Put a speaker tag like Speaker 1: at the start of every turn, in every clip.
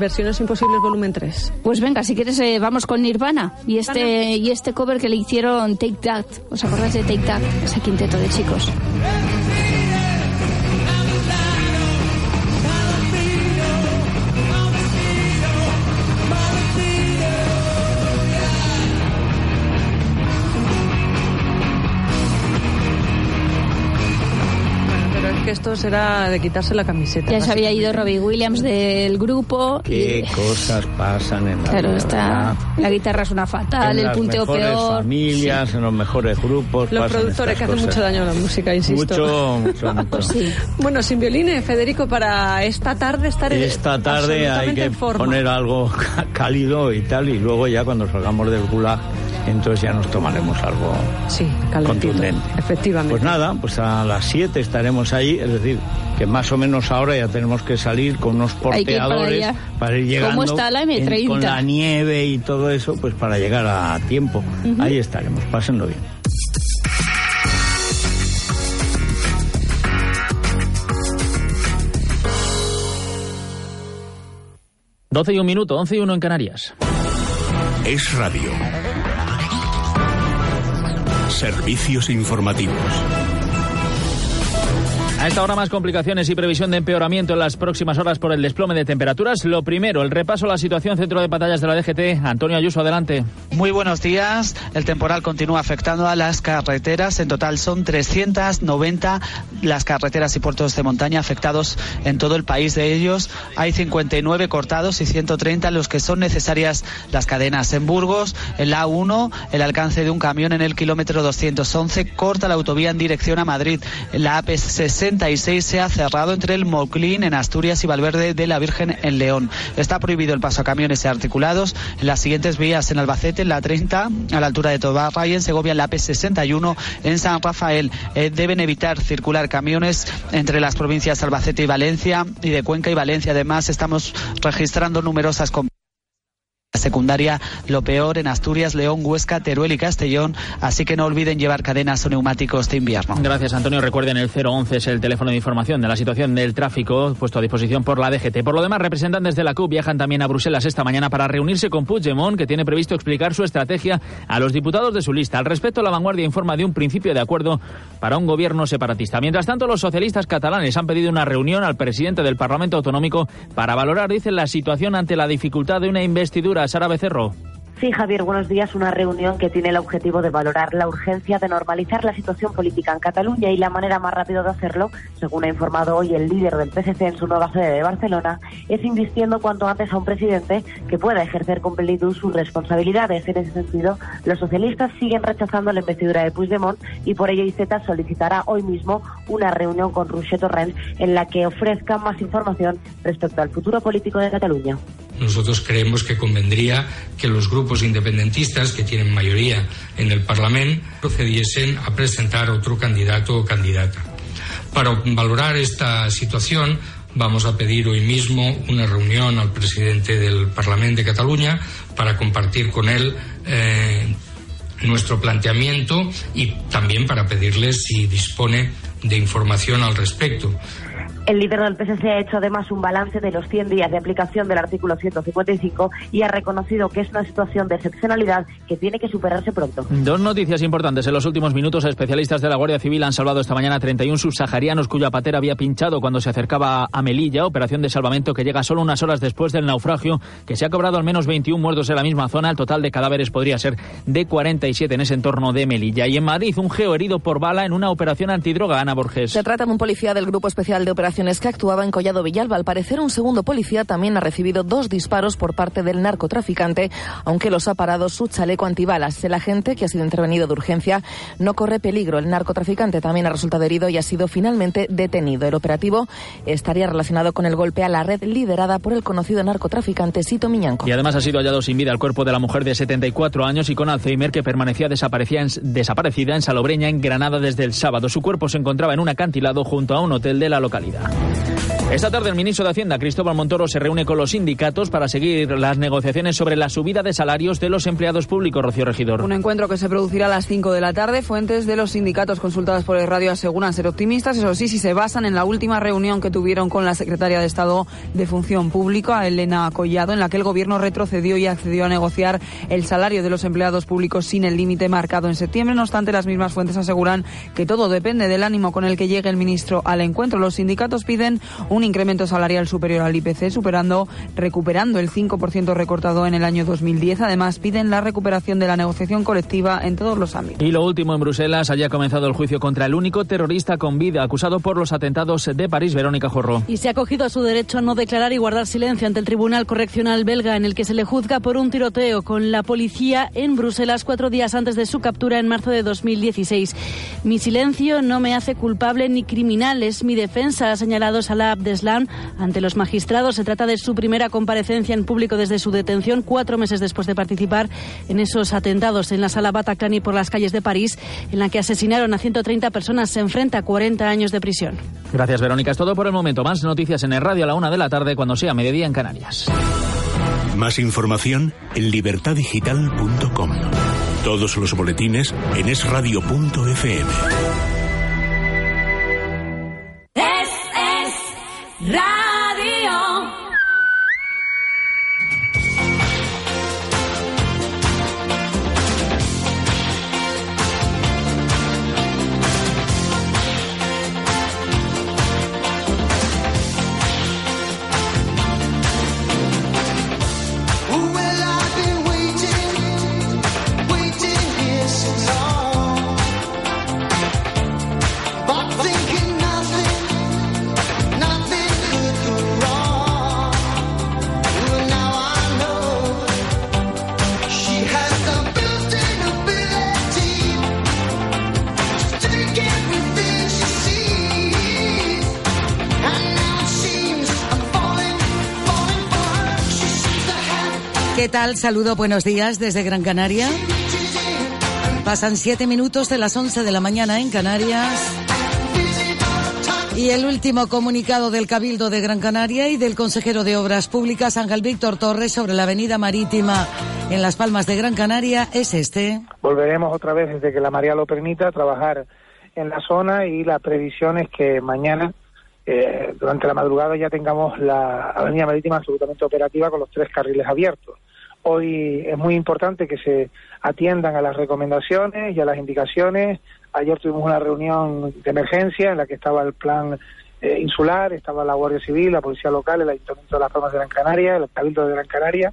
Speaker 1: Versiones Imposibles Volumen 3.
Speaker 2: Pues venga, si quieres eh, vamos con Nirvana y este y este cover que le hicieron Take That. ¿Os acordáis de Take That? Ese quinteto de chicos.
Speaker 1: Esto será de quitarse la camiseta.
Speaker 2: Ya se había ido Robbie Williams del grupo.
Speaker 3: ¿Qué cosas pasan en la
Speaker 2: Claro, está, la guitarra es una fatal,
Speaker 3: en
Speaker 2: el punteo
Speaker 3: las mejores
Speaker 2: peor.
Speaker 3: familias, en los mejores grupos.
Speaker 1: Los
Speaker 3: pasan
Speaker 1: productores
Speaker 3: estas
Speaker 1: que hacen
Speaker 3: cosas.
Speaker 1: mucho daño a la música, insisto.
Speaker 3: Mucho, mucho, mucho.
Speaker 2: Pues sí.
Speaker 1: Bueno, sin violines, Federico, para esta tarde estar en-
Speaker 3: Esta tarde hay que
Speaker 1: en forma.
Speaker 3: poner algo cálido y tal, y luego ya cuando salgamos del gulag, entonces ya nos tomaremos algo
Speaker 1: Sí, calentito,
Speaker 3: contundente.
Speaker 1: efectivamente.
Speaker 3: Pues nada, pues a las 7 estaremos ahí, es decir, que más o menos ahora ya tenemos que salir con unos
Speaker 2: Hay que ir para
Speaker 3: porteadores para ir llegando
Speaker 2: ¿Cómo está la M30?
Speaker 3: en- con la nieve y todo eso, pues para llegar a tiempo. Ahí estaremos, pásenlo bien.
Speaker 4: Doce y un minuto, once y uno en Canarias.
Speaker 5: Es radio. Servicios informativos.
Speaker 4: A esta hora más complicaciones y previsión de empeoramiento en las próximas horas por el desplome de temperaturas. Lo primero, el repaso a la situación centro de batallas de la DGT. Antonio Ayuso, adelante.
Speaker 6: Muy buenos días. El temporal continúa afectando a las carreteras. En total son 390 las carreteras y puertos de montaña afectados en todo el país. De ellos hay 59 cortados y 130 los que son necesarias las cadenas. En Burgos, en la A1, el alcance de un camión en el kilómetro 211 corta la autovía en dirección a Madrid. La AP66 se ha cerrado entre el Moclín en Asturias y Valverde de la Virgen en León. Está prohibido el paso a camiones y articulados en las siguientes vías en Albacete, en la 30, a la altura de Tobarra y en Segovia, en la P61, en San Rafael. Eh, deben evitar circular camiones entre las provincias Albacete y Valencia y de Cuenca y Valencia. Además, estamos registrando numerosas secundaria lo peor en Asturias, León, Huesca, Teruel y Castellón, así que no olviden llevar cadenas o neumáticos de invierno.
Speaker 4: Gracias, Antonio. Recuerden, el 011 es el teléfono de información de la situación del tráfico puesto a disposición por la DGT. Por lo demás, representantes de la CUP viajan también a Bruselas esta mañana para reunirse con Puigdemont, que tiene previsto explicar su estrategia a los diputados de su lista. Al respecto, la vanguardia informa de un principio de acuerdo para un gobierno separatista. Mientras tanto, los socialistas catalanes han pedido una reunión al presidente del Parlamento Autonómico para valorar, dicen, la situación ante la dificultad de una investidura. Sara Becerro.
Speaker 7: Sí, Javier, buenos días. Una reunión que tiene el objetivo de valorar la urgencia de normalizar la situación política en Cataluña y la manera más rápida de hacerlo, según ha informado hoy el líder del PSC en su nueva sede de Barcelona, es invistiendo cuanto antes a un presidente que pueda ejercer con plenitud sus responsabilidades. En ese sentido, los socialistas siguen rechazando la investidura de Puigdemont y por ello IZ solicitará hoy mismo una reunión con Roger Torrent en la que ofrezca más información respecto al futuro político de Cataluña.
Speaker 8: Nosotros creemos que convendría que los grupos independentistas que tienen mayoría en el Parlamento procediesen a presentar otro candidato o candidata. Para valorar esta situación vamos a pedir hoy mismo una reunión al presidente del Parlamento de Cataluña para compartir con él eh, nuestro planteamiento y también para pedirle si dispone de información al respecto.
Speaker 7: El líder del PSC ha hecho además un balance de los 100 días de aplicación del artículo 155 y ha reconocido que es una situación de excepcionalidad que tiene que superarse pronto.
Speaker 4: Dos noticias importantes. En los últimos minutos, especialistas de la Guardia Civil han salvado esta mañana a 31 subsaharianos cuya patera había pinchado cuando se acercaba a Melilla, operación de salvamento que llega solo unas horas después del naufragio, que se ha cobrado al menos 21 muertos en la misma zona. El total de cadáveres podría ser de 47 en ese entorno de Melilla. Y en Madrid, un geo herido por bala en una operación antidroga. Ana Borges.
Speaker 9: Se trata de un policía del Grupo Especial de Operaciones que actuaba en Collado Villalba. Al parecer, un segundo policía también ha recibido dos disparos por parte del narcotraficante, aunque los ha parado su chaleco antibalas. El agente, que ha sido intervenido de urgencia, no corre peligro. El narcotraficante también ha resultado herido y ha sido finalmente detenido. El operativo estaría relacionado con el golpe a la red liderada por el conocido narcotraficante Sito Miñanco.
Speaker 4: Y además ha sido hallado sin vida el cuerpo de la mujer de 74 años y con Alzheimer que permanecía en, desaparecida en Salobreña, en Granada, desde el sábado. Su cuerpo se encontraba en un acantilado junto a un hotel de la localidad. Florida. Esta tarde el ministro de Hacienda, Cristóbal Montoro, se reúne con los sindicatos para seguir las negociaciones sobre la subida de salarios de los empleados públicos, Rocío Regidor.
Speaker 10: Un encuentro que se producirá a las 5 de la tarde. Fuentes de los sindicatos consultadas por el radio aseguran ser optimistas, eso sí, si se basan en la última reunión que tuvieron con la secretaria de Estado de Función Pública, Elena Collado, en la que el gobierno retrocedió y accedió a negociar el salario de los empleados públicos sin el límite marcado en septiembre. No obstante, las mismas fuentes aseguran que todo depende del ánimo con el que llegue el ministro al encuentro. Los sindicatos piden un un incremento salarial superior al IPC, superando, recuperando el 5% recortado en el año 2010. Además, piden la recuperación de la negociación colectiva en todos los ámbitos.
Speaker 4: Y lo último en Bruselas, haya comenzado el juicio contra el único terrorista con vida acusado por los atentados de París, Verónica Jorro.
Speaker 11: Y se ha acogido a su derecho a no declarar y guardar silencio ante el Tribunal Correccional belga, en el que se le juzga por un tiroteo con la policía en Bruselas cuatro días antes de su captura en marzo de 2016. Mi silencio no me hace culpable ni criminal, es mi defensa, ha señalado Salah Ante los magistrados. Se trata de su primera comparecencia en público desde su detención, cuatro meses después de participar en esos atentados en la sala Bataclan y por las calles de París, en la que asesinaron a 130 personas. Se enfrenta a 40 años de prisión.
Speaker 4: Gracias, Verónica. Es todo por el momento. Más noticias en el radio a la una de la tarde cuando sea mediodía en Canarias.
Speaker 5: Más información en libertadigital.com. Todos los boletines en esradio.fm.
Speaker 12: Radio.
Speaker 13: Tal? Saludo, buenos días desde Gran Canaria. Pasan siete minutos de las 11 de la mañana en Canarias. Y el último comunicado del Cabildo de Gran Canaria y del consejero de Obras Públicas, Ángel Víctor Torres, sobre la avenida marítima en Las Palmas de Gran Canaria es este.
Speaker 14: Volveremos otra vez, desde que la marea lo permita, a trabajar en la zona y la previsión es que mañana, eh, durante la madrugada, ya tengamos la avenida marítima absolutamente operativa con los tres carriles abiertos. Hoy es muy importante que se atiendan a las recomendaciones y a las indicaciones. Ayer tuvimos una reunión de emergencia en la que estaba el plan eh, insular, estaba la Guardia Civil, la Policía Local, el Ayuntamiento de las Palmas de Gran Canaria, el Cabildo de Gran Canaria.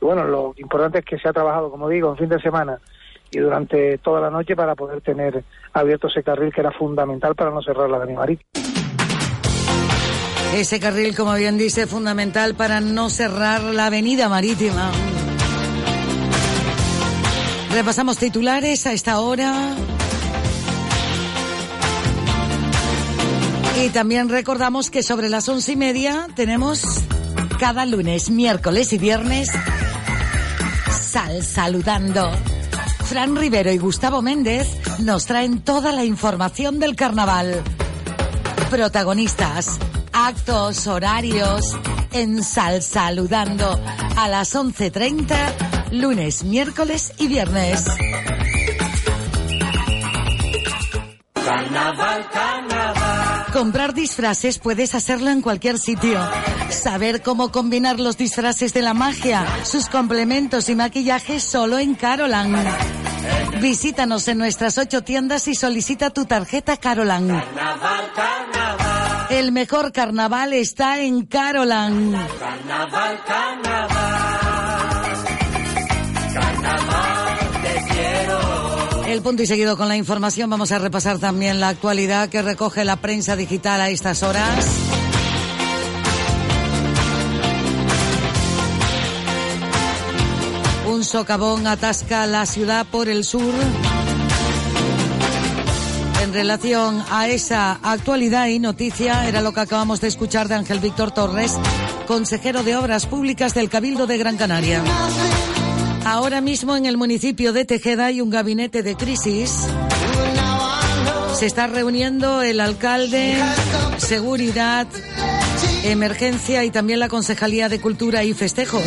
Speaker 14: Y bueno, lo importante es que se ha trabajado, como digo, en fin de semana y durante toda la noche para poder tener abierto ese carril que era fundamental para no cerrar la avenida marítima.
Speaker 13: Ese carril, como bien dice, fundamental para no cerrar la avenida marítima. Repasamos titulares a esta hora. Y también recordamos que sobre las once y media tenemos cada lunes, miércoles y viernes Sal Saludando. Fran Rivero y Gustavo Méndez nos traen toda la información del carnaval. Protagonistas, actos, horarios en Sal Saludando a las 11.30, lunes, miércoles y viernes.
Speaker 15: Carnaval, carnaval.
Speaker 13: Comprar disfraces puedes hacerlo en cualquier sitio. Saber cómo combinar los disfraces de la magia, sus complementos y maquillaje solo en Carolan. Visítanos en nuestras ocho tiendas y solicita tu tarjeta Carolan.
Speaker 15: Carnaval, carnaval.
Speaker 13: El mejor carnaval está en Carolan.
Speaker 15: Carnaval, carnaval.
Speaker 13: El punto y seguido con la información vamos a repasar también la actualidad que recoge la prensa digital a estas horas. Un socavón atasca la ciudad por el sur. En relación a esa actualidad y noticia, era lo que acabamos de escuchar de Ángel Víctor Torres, consejero de Obras Públicas del Cabildo de Gran Canaria. Ahora mismo en el municipio de Tejeda hay un gabinete de crisis. Se está reuniendo el alcalde, seguridad, emergencia y también la Concejalía de Cultura y Festejos.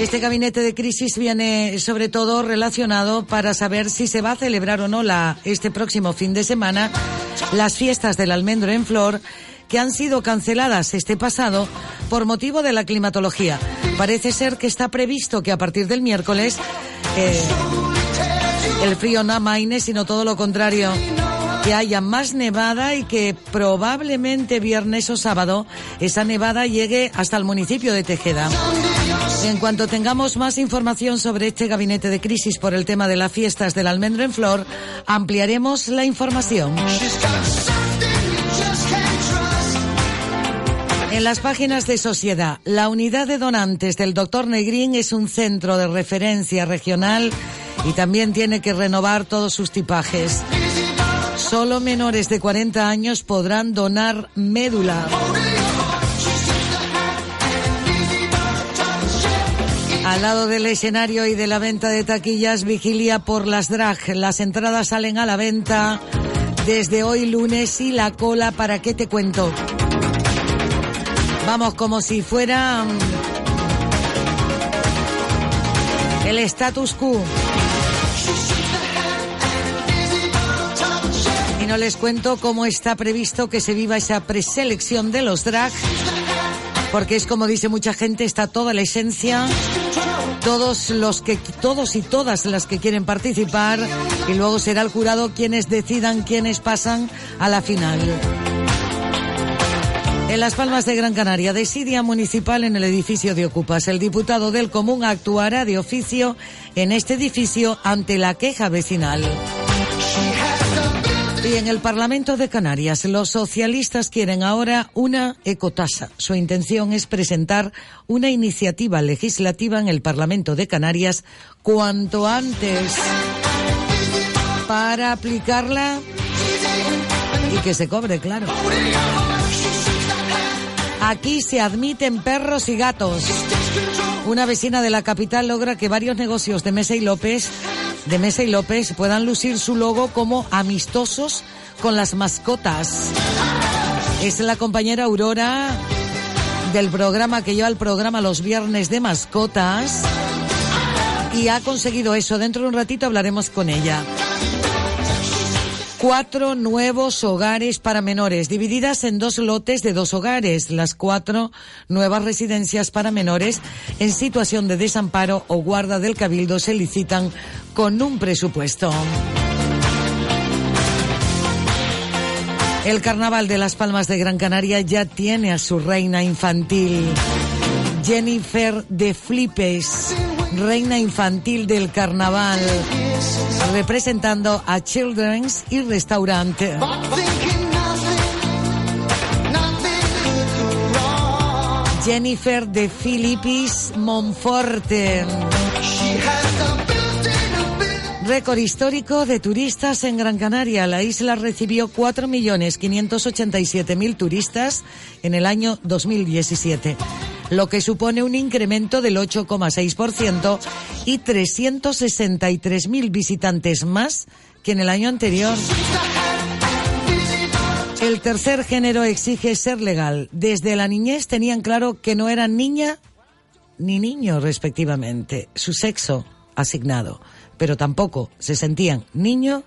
Speaker 13: Este gabinete de crisis viene sobre todo relacionado para saber si se va a celebrar o no la, este próximo fin de semana las fiestas del almendro en flor que han sido canceladas este pasado por motivo de la climatología. Parece ser que está previsto que a partir del miércoles eh, el frío no amaine, sino todo lo contrario, que haya más nevada y que probablemente viernes o sábado esa nevada llegue hasta el municipio de Tejeda. En cuanto tengamos más información sobre este gabinete de crisis por el tema de las fiestas del almendro en flor, ampliaremos la información. En las páginas de Sociedad, la unidad de donantes del Dr. Negrín es un centro de referencia regional y también tiene que renovar todos sus tipajes. Solo menores de 40 años podrán donar médula. Al lado del escenario y de la venta de taquillas, vigilia por las drag. Las entradas salen a la venta desde hoy lunes y la cola, ¿para qué te cuento? Vamos, como si fuera mm, el status quo. Y no les cuento cómo está previsto que se viva esa preselección de los drag, porque es como dice mucha gente, está toda la esencia, todos los que, todos y todas las que quieren participar, y luego será el jurado quienes decidan quiénes pasan a la final. En Las Palmas de Gran Canaria, desidia municipal en el edificio de Ocupas. El diputado del Común actuará de oficio en este edificio ante la queja vecinal. Y en el Parlamento de Canarias, los socialistas quieren ahora una ecotasa. Su intención es presentar una iniciativa legislativa en el Parlamento de Canarias cuanto antes para aplicarla y que se cobre, claro. Aquí se admiten perros y gatos. Una vecina de la capital logra que varios negocios de Mesa y López, de Mesa y López, puedan lucir su logo como amistosos con las mascotas. Es la compañera Aurora del programa que lleva el programa los viernes de mascotas y ha conseguido eso. Dentro de un ratito hablaremos con ella cuatro nuevos hogares para menores, divididas en dos lotes de dos hogares. Las cuatro nuevas residencias para menores en situación de desamparo o guarda del cabildo se licitan con un presupuesto. El Carnaval de las Palmas de Gran Canaria ya tiene a su reina infantil, Jennifer de Flipes, reina infantil del Carnaval, representando a Children's y Restaurante. Jennifer de Filipis Monforte. Récord histórico de turistas en Gran Canaria. La isla recibió 4.587.000 turistas en el año 2017, lo que supone un incremento del 8,6% y 363.000 visitantes más que en el año anterior. El tercer género exige ser legal. Desde la niñez tenían claro que no eran niña ni niño respectivamente, su sexo asignado, pero tampoco se sentían niño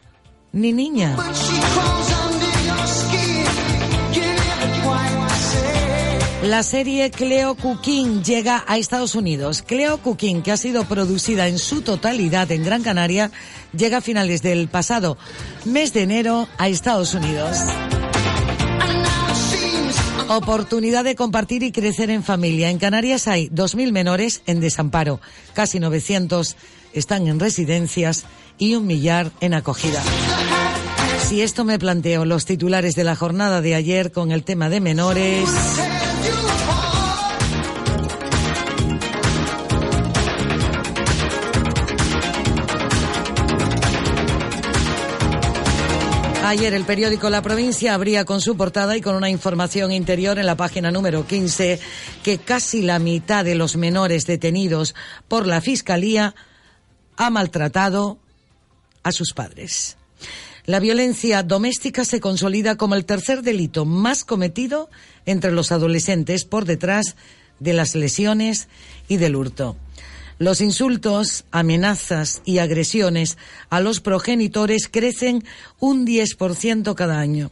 Speaker 13: ni niña. La serie Cleo Cooking llega a Estados Unidos. Cleo Cooking, que ha sido producida en su totalidad en Gran Canaria, llega a finales del pasado mes de enero a Estados Unidos. Oportunidad de compartir y crecer en familia. En Canarias hay 2.000 menores en desamparo, casi 900 están en residencias y un millar en acogida. Si esto me planteo los titulares de la jornada de ayer con el tema de menores. Ayer el periódico La Provincia abría con su portada y con una información interior en la página número 15 que casi la mitad de los menores detenidos por la Fiscalía ha maltratado a sus padres. La violencia doméstica se consolida como el tercer delito más cometido entre los adolescentes por detrás de las lesiones y del hurto. Los insultos, amenazas y agresiones a los progenitores crecen un 10% cada año.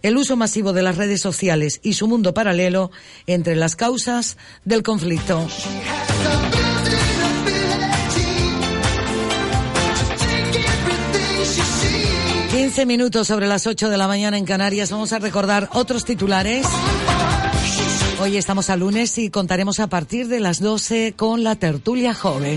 Speaker 13: El uso masivo de las redes sociales y su mundo paralelo entre las causas del conflicto. 15 minutos sobre las 8 de la mañana en Canarias. Vamos a recordar otros titulares. Hoy estamos a lunes y contaremos a partir de las 12 con la tertulia joven.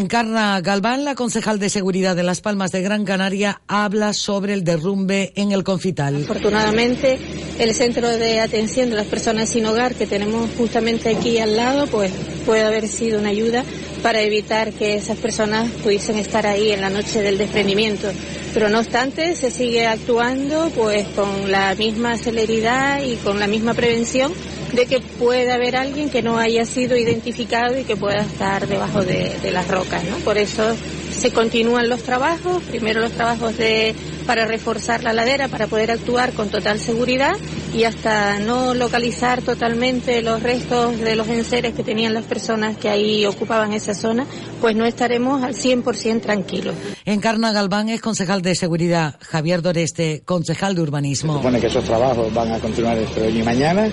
Speaker 13: Encarna Galván, la concejal de seguridad de Las Palmas de Gran Canaria, habla sobre el derrumbe en el Confital.
Speaker 16: Afortunadamente, el centro de atención de las personas sin hogar que tenemos justamente aquí al lado, pues puede haber sido una ayuda para evitar que esas personas pudiesen estar ahí en la noche del desprendimiento. Pero no obstante, se sigue actuando pues con la misma celeridad y con la misma prevención de que pueda haber alguien que no haya sido identificado y que pueda estar debajo de, de las rocas, ¿no? Por eso se continúan los trabajos, primero los trabajos de para reforzar la ladera, para poder actuar con total seguridad y hasta no localizar totalmente los restos de los enseres que tenían las personas que ahí ocupaban esa zona, pues no estaremos al 100% tranquilos.
Speaker 13: Encarna Galván es concejal de seguridad. Javier Doreste, concejal de urbanismo.
Speaker 17: Se supone que esos trabajos van a continuar entre hoy y mañana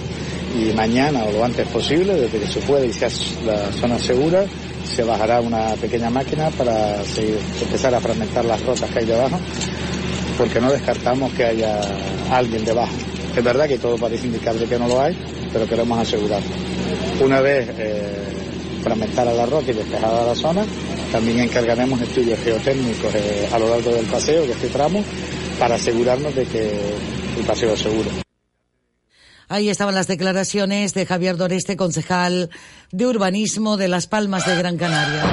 Speaker 17: y mañana o lo antes posible, desde que se pueda y sea la zona segura, se bajará una pequeña máquina para empezar a fragmentar las rocas que hay debajo, porque no descartamos que haya alguien debajo. Es verdad que todo parece indicar de que no lo hay, pero queremos asegurarlo. Una vez eh, fragmentada la roca y despejada la zona, también encargaremos estudios geotécnicos eh, a lo largo del paseo, de este tramo, para asegurarnos de que el paseo es seguro.
Speaker 13: Ahí estaban las declaraciones de Javier Doreste, concejal de urbanismo de Las Palmas de Gran Canaria.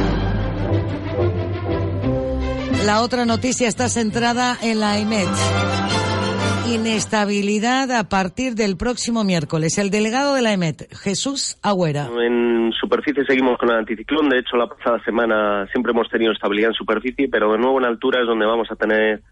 Speaker 13: La otra noticia está centrada en la EMET. Inestabilidad a partir del próximo miércoles. El delegado de la EMET, Jesús Agüera.
Speaker 18: En superficie seguimos con el anticiclón. De hecho, la pasada semana siempre hemos tenido estabilidad en superficie, pero de nuevo en altura es donde vamos a tener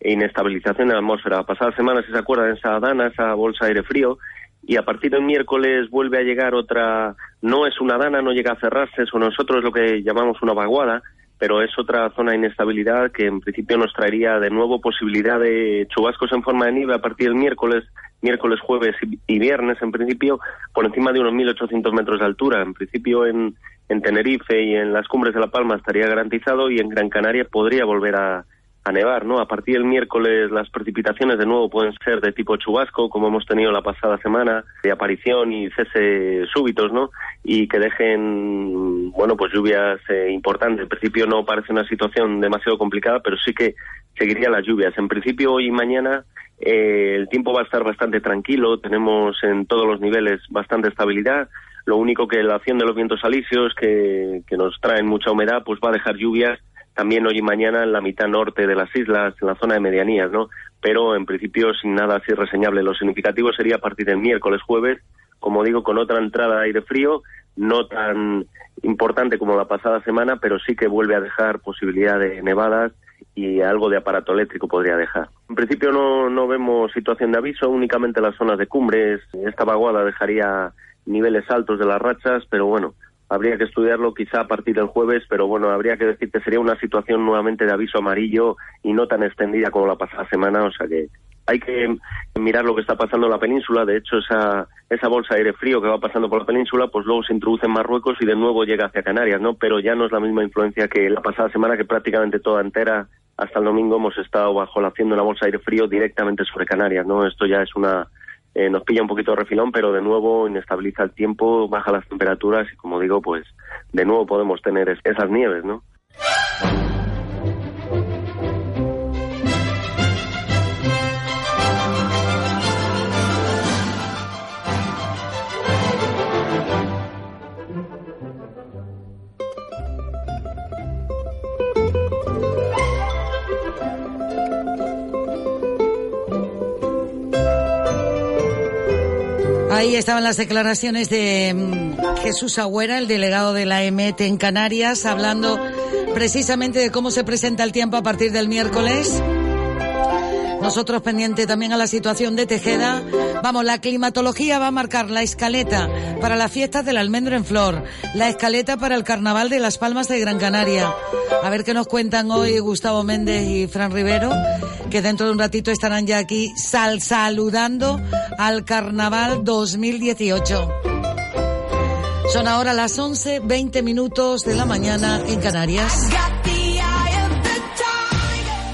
Speaker 18: inestabilización de la atmósfera. La pasada semana, si se acuerdan, esa dana, esa bolsa de aire frío, y a partir del miércoles vuelve a llegar otra, no es una dana, no llega a cerrarse, eso nosotros lo que llamamos una vaguada, pero es otra zona de inestabilidad que en principio nos traería de nuevo posibilidad de chubascos en forma de nieve a partir del miércoles, miércoles, jueves y viernes en principio, por encima de unos 1.800 metros de altura. En principio en, en Tenerife y en las cumbres de La Palma estaría garantizado y en Gran Canaria podría volver a, a nevar, ¿no? A partir del miércoles las precipitaciones de nuevo pueden ser de tipo chubasco, como hemos tenido la pasada semana, de aparición y cese súbitos, ¿no? Y que dejen, bueno, pues lluvias eh, importantes. En principio no parece una situación demasiado complicada, pero sí que seguirían las lluvias. En principio hoy y mañana eh, el tiempo va a estar bastante tranquilo, tenemos en todos los niveles bastante estabilidad. Lo único que la acción de los vientos alisios, que, que nos traen mucha humedad, pues va a dejar lluvias también hoy y mañana en la mitad norte de las islas, en la zona de medianías, ¿no? Pero en principio sin nada así reseñable. Lo significativo sería a partir del miércoles, jueves, como digo, con otra entrada de aire frío, no tan importante como la pasada semana, pero sí que vuelve a dejar posibilidad de nevadas y algo de aparato eléctrico podría dejar. En principio no, no vemos situación de aviso, únicamente las zonas de cumbres. Esta vaguada dejaría niveles altos de las rachas, pero bueno, habría que estudiarlo quizá a partir del jueves, pero bueno, habría que decir que sería una situación nuevamente de aviso amarillo y no tan extendida como la pasada semana, o sea que hay que mirar lo que está pasando en la península. De hecho, esa, esa bolsa de aire frío que va pasando por la península, pues luego se introduce en Marruecos y de nuevo llega hacia Canarias, ¿no? Pero ya no es la misma influencia que la pasada semana, que prácticamente toda entera, hasta el domingo, hemos estado bajo la acción de una bolsa de aire frío directamente sobre Canarias, ¿no? Esto ya es una. Eh, nos pilla un poquito de refilón, pero de nuevo inestabiliza el tiempo, baja las temperaturas y, como digo, pues de nuevo podemos tener es- esas nieves, ¿no?
Speaker 13: Ahí estaban las declaraciones de mm, Jesús Agüera, el delegado de la EMET en Canarias, hablando precisamente de cómo se presenta el tiempo a partir del miércoles. Nosotros pendiente también a la situación de Tejeda. Vamos, la climatología va a marcar la escaleta para las fiestas del almendro en flor, la escaleta para el carnaval de Las Palmas de Gran Canaria. A ver qué nos cuentan hoy Gustavo Méndez y Fran Rivero, que dentro de un ratito estarán ya aquí sal saludando al carnaval 2018. Son ahora las 11, 20 minutos de la mañana en Canarias.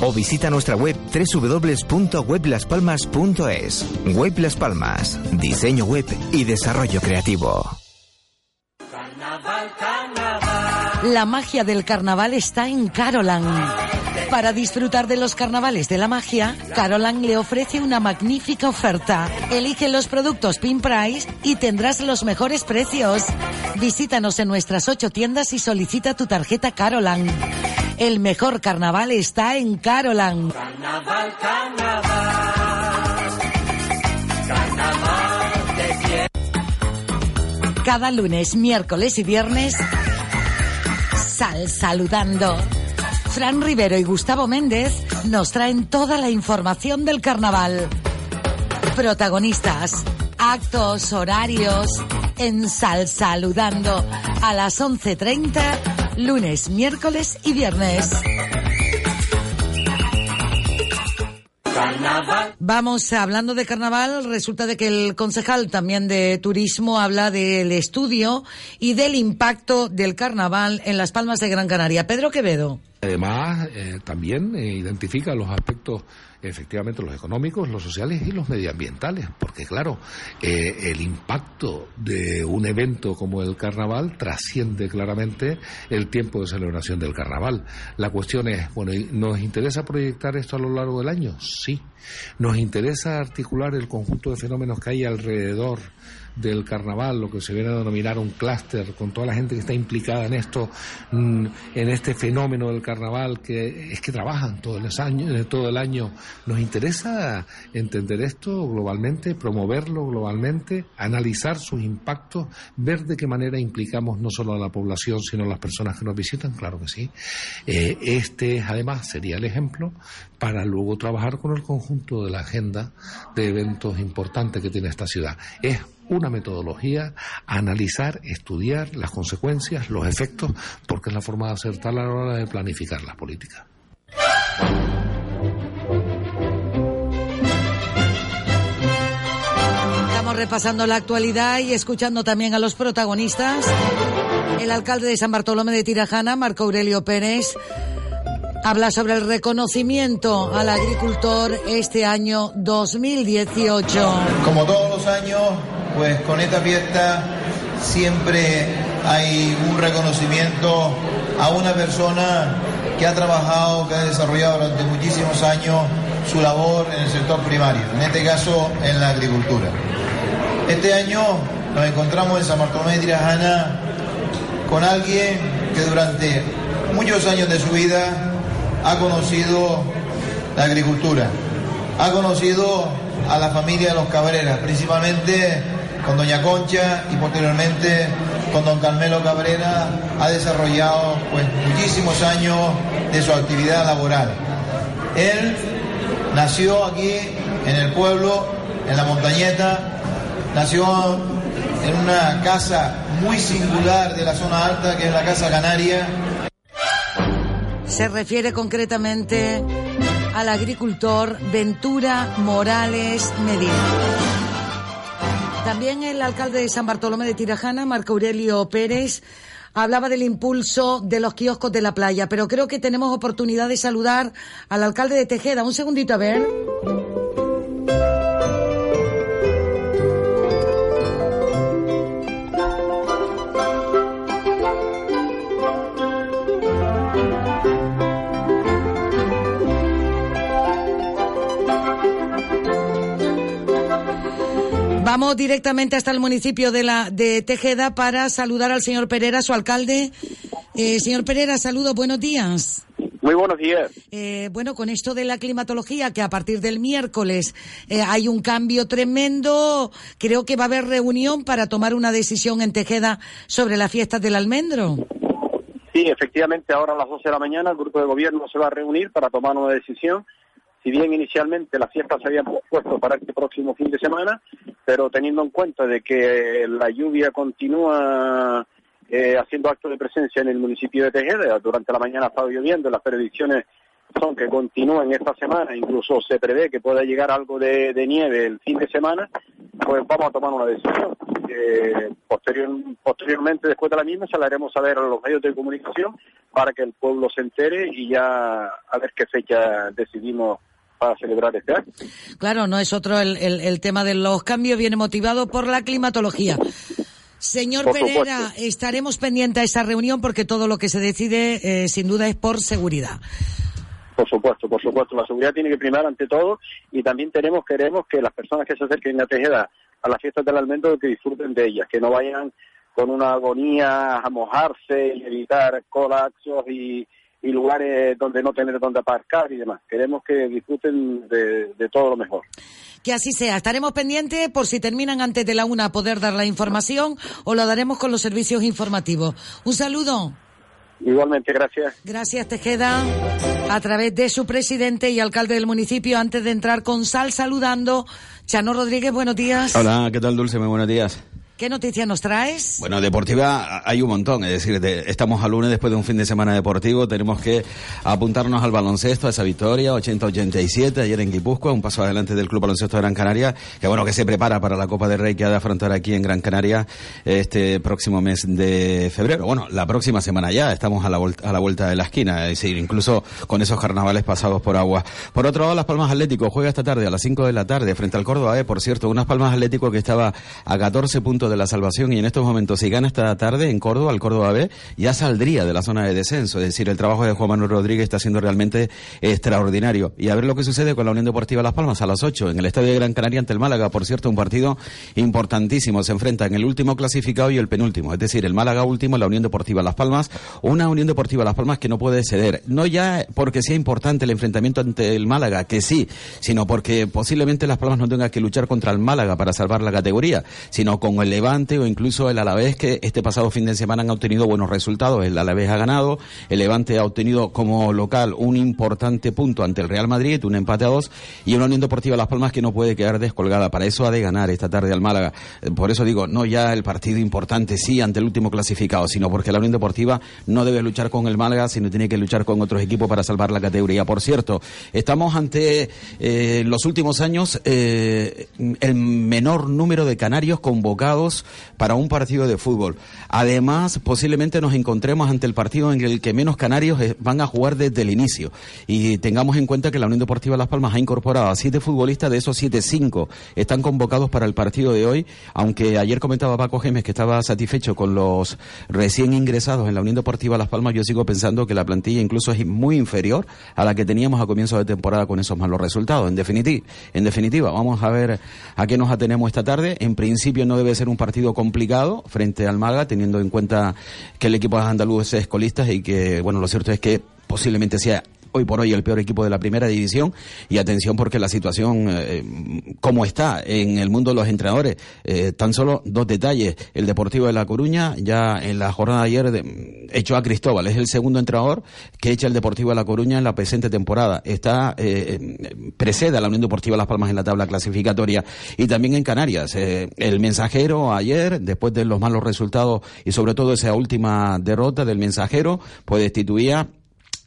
Speaker 19: o visita nuestra web www.weblaspalmas.es. Web Las Palmas, diseño web y desarrollo creativo.
Speaker 13: La magia del carnaval está en Carolan. Para disfrutar de los carnavales de la magia, Carolan le ofrece una magnífica oferta. Elige los productos Pin Price y tendrás los mejores precios. Visítanos en nuestras ocho tiendas y solicita tu tarjeta Carolan. El mejor carnaval está en Carolan.
Speaker 15: Carnaval, carnaval. Carnaval de.
Speaker 13: Cada lunes, miércoles y viernes, sal saludando. Fran Rivero y Gustavo Méndez nos traen toda la información del carnaval. Protagonistas, actos, horarios, en Sal Saludando a las 11.30, lunes, miércoles y viernes.
Speaker 15: Carnaval.
Speaker 13: Vamos hablando de carnaval, resulta de que el concejal también de turismo habla del estudio y del impacto del carnaval en las Palmas de Gran Canaria. Pedro Quevedo.
Speaker 20: Además, eh, también eh, identifica los aspectos, efectivamente, los económicos, los sociales y los medioambientales, porque claro, eh, el impacto de un evento como el carnaval trasciende claramente el tiempo de celebración del carnaval. La cuestión es, bueno, ¿y ¿nos interesa proyectar esto a lo largo del año? Sí. ¿Nos interesa articular el conjunto de fenómenos que hay alrededor? Del carnaval, lo que se viene a denominar un clúster, con toda la gente que está implicada en esto, mm, en este fenómeno del carnaval, que es que trabajan todo el año, eh, todo el año. Nos interesa entender esto globalmente, promoverlo globalmente, analizar sus impactos, ver de qué manera implicamos no solo a la población, sino a las personas que nos visitan, claro que sí. Eh, este, además, sería el ejemplo para luego trabajar con el conjunto de la agenda de eventos importantes que tiene esta ciudad. Es una metodología, analizar, estudiar las consecuencias, los efectos, porque es la forma de acertar a la hora de planificar las políticas.
Speaker 13: Estamos repasando la actualidad y escuchando también a los protagonistas. El alcalde de San Bartolomé de Tirajana, Marco Aurelio Pérez, habla sobre el reconocimiento al agricultor este año 2018.
Speaker 21: Como todos los años, pues con esta fiesta siempre hay un reconocimiento a una persona que ha trabajado, que ha desarrollado durante muchísimos años su labor en el sector primario, en este caso en la agricultura. Este año nos encontramos en San Bartolomé de Tirajana con alguien que durante muchos años de su vida ha conocido la agricultura, ha conocido a la familia de los Cabreras, principalmente con doña Concha y posteriormente con don Carmelo Cabrera, ha desarrollado pues muchísimos años de su actividad laboral. Él nació aquí en el pueblo en la montañeta, nació en una casa muy singular de la zona alta, que es la Casa Canaria.
Speaker 13: Se refiere concretamente al agricultor Ventura Morales Medina. También el alcalde de San Bartolomé de Tirajana, Marco Aurelio Pérez, hablaba del impulso de los kioscos de la playa, pero creo que tenemos oportunidad de saludar al alcalde de Tejeda. Un segundito, a ver. Vamos directamente hasta el municipio de la de Tejeda para saludar al señor Pereira, su alcalde. Eh, señor Pereira, saludos, buenos días.
Speaker 22: Muy buenos días.
Speaker 13: Eh, bueno, con esto de la climatología, que a partir del miércoles eh, hay un cambio tremendo, creo que va a haber reunión para tomar una decisión en Tejeda sobre las fiestas del almendro.
Speaker 22: Sí, efectivamente, ahora a las 12 de la mañana el grupo de gobierno se va a reunir para tomar una decisión. Si bien inicialmente las fiestas se habían puesto para este próximo fin de semana, pero teniendo en cuenta de que la lluvia continúa eh, haciendo acto de presencia en el municipio de Tejeda, durante la mañana ha estado lloviendo, las predicciones son que continúen esta semana, incluso se prevé que pueda llegar algo de, nieve el fin de semana, pues vamos a tomar una decisión. Eh, posterior, posteriormente, después de la misma, se la haremos saber a los medios de comunicación para que el pueblo se entere y ya a ver qué fecha decidimos para celebrar este acto.
Speaker 13: Claro, no es otro el, el- el tema de los cambios, viene motivado por la climatología. Señor
Speaker 22: Por
Speaker 13: Pereira,
Speaker 22: supuesto.
Speaker 13: estaremos pendientes a esa reunión porque todo lo que se decide, eh, sin duda, es por seguridad.
Speaker 22: Por supuesto, por supuesto. La seguridad tiene que primar ante todo y también tenemos, queremos que las personas que se acerquen a Tejeda a las fiestas del almendro que disfruten de ellas, que no vayan con una agonía a mojarse y evitar colapsos y, y lugares donde no tener donde aparcar y demás. Queremos que disfruten de, de todo lo mejor.
Speaker 13: Que así sea. Estaremos pendientes por si terminan antes de la una a poder dar la información o lo daremos con los servicios informativos. Un saludo.
Speaker 22: Igualmente, gracias.
Speaker 13: Gracias, Tejeda. A través de su presidente y alcalde del municipio, antes de entrar con sal saludando, Chano Rodríguez, buenos días.
Speaker 23: Hola, ¿qué tal Dulce? Muy buenos días.
Speaker 13: ¿Qué noticia nos traes?
Speaker 23: Bueno, deportiva hay un montón, es decir, de- estamos al lunes después de un fin de semana deportivo, tenemos que apuntarnos al baloncesto, a esa victoria, 80-87 ayer en Guipúzcoa, un paso adelante del Club Baloncesto de Gran Canaria, que bueno, que se prepara para la Copa del Rey que ha de afrontar aquí en Gran Canaria este próximo mes de febrero. Bueno, la próxima semana ya, estamos a la, vuelta, a la vuelta de la esquina, es decir, incluso con esos carnavales pasados por agua. Por otro lado, Las Palmas Atlético juega esta tarde a las 5 de la tarde frente al Córdoba, eh, por cierto, unas Palmas Atlético que estaba a 14 puntos de la salvación y en estos momentos, si gana esta tarde en Córdoba, el Córdoba B, ya saldría de la zona de descenso. Es decir, el trabajo de Juan Manuel Rodríguez está siendo realmente extraordinario. Y a ver lo que sucede con la Unión Deportiva Las Palmas a las 8 en el Estadio de Gran Canaria ante el Málaga. Por cierto, un partido importantísimo. Se enfrentan el último clasificado y el penúltimo. Es decir, el Málaga último, la Unión Deportiva Las Palmas. Una Unión Deportiva Las Palmas que no puede ceder. No ya porque sea importante el enfrentamiento ante el Málaga, que sí, sino porque posiblemente Las Palmas no tenga que luchar contra el Málaga para salvar la categoría, sino con el Levante o incluso el Alavés, que este pasado fin de semana han obtenido buenos resultados. El Alavés ha ganado, el Levante ha obtenido como local un importante punto ante el Real Madrid, un empate a dos, y una Unión Deportiva Las Palmas que no puede quedar descolgada. Para eso ha de ganar esta tarde al Málaga. Por eso digo, no ya el partido importante, sí, ante el último clasificado, sino porque la Unión Deportiva no debe luchar con el Málaga, sino tiene que luchar con otros equipos para salvar la categoría. Por cierto, estamos ante eh, los últimos años eh, el menor número de canarios convocados para un partido de fútbol. Además, posiblemente nos encontremos ante el partido en el que menos canarios eh, van a jugar desde el inicio. Y tengamos en cuenta que la Unión Deportiva Las Palmas ha incorporado a siete futbolistas, de esos siete, cinco están convocados para el partido de hoy, aunque ayer comentaba Paco Gémez que estaba satisfecho con los recién ingresados en la Unión Deportiva Las Palmas, yo sigo pensando que la plantilla incluso es muy inferior a la que teníamos a comienzo de temporada con esos malos resultados. En definitiva, en definitiva, vamos a ver a qué nos atenemos esta tarde. En principio no debe ser un partido complicado frente al Málaga, teniendo en cuenta que el equipo andaluz es colista y que, bueno, lo cierto es que posiblemente sea hoy por hoy el peor equipo de la primera división. Y atención porque la situación eh, como está en el mundo de los entrenadores, eh, tan solo dos detalles, el Deportivo de La Coruña ya en la jornada de ayer de- echó a Cristóbal, es el segundo entrenador que echa el Deportivo de La Coruña en la presente temporada, está eh, eh, precede a la Unión Deportiva Las Palmas en la tabla clasificatoria. Y también en Canarias, eh, el mensajero ayer, después de los malos resultados y sobre todo esa última derrota del mensajero, pues destituía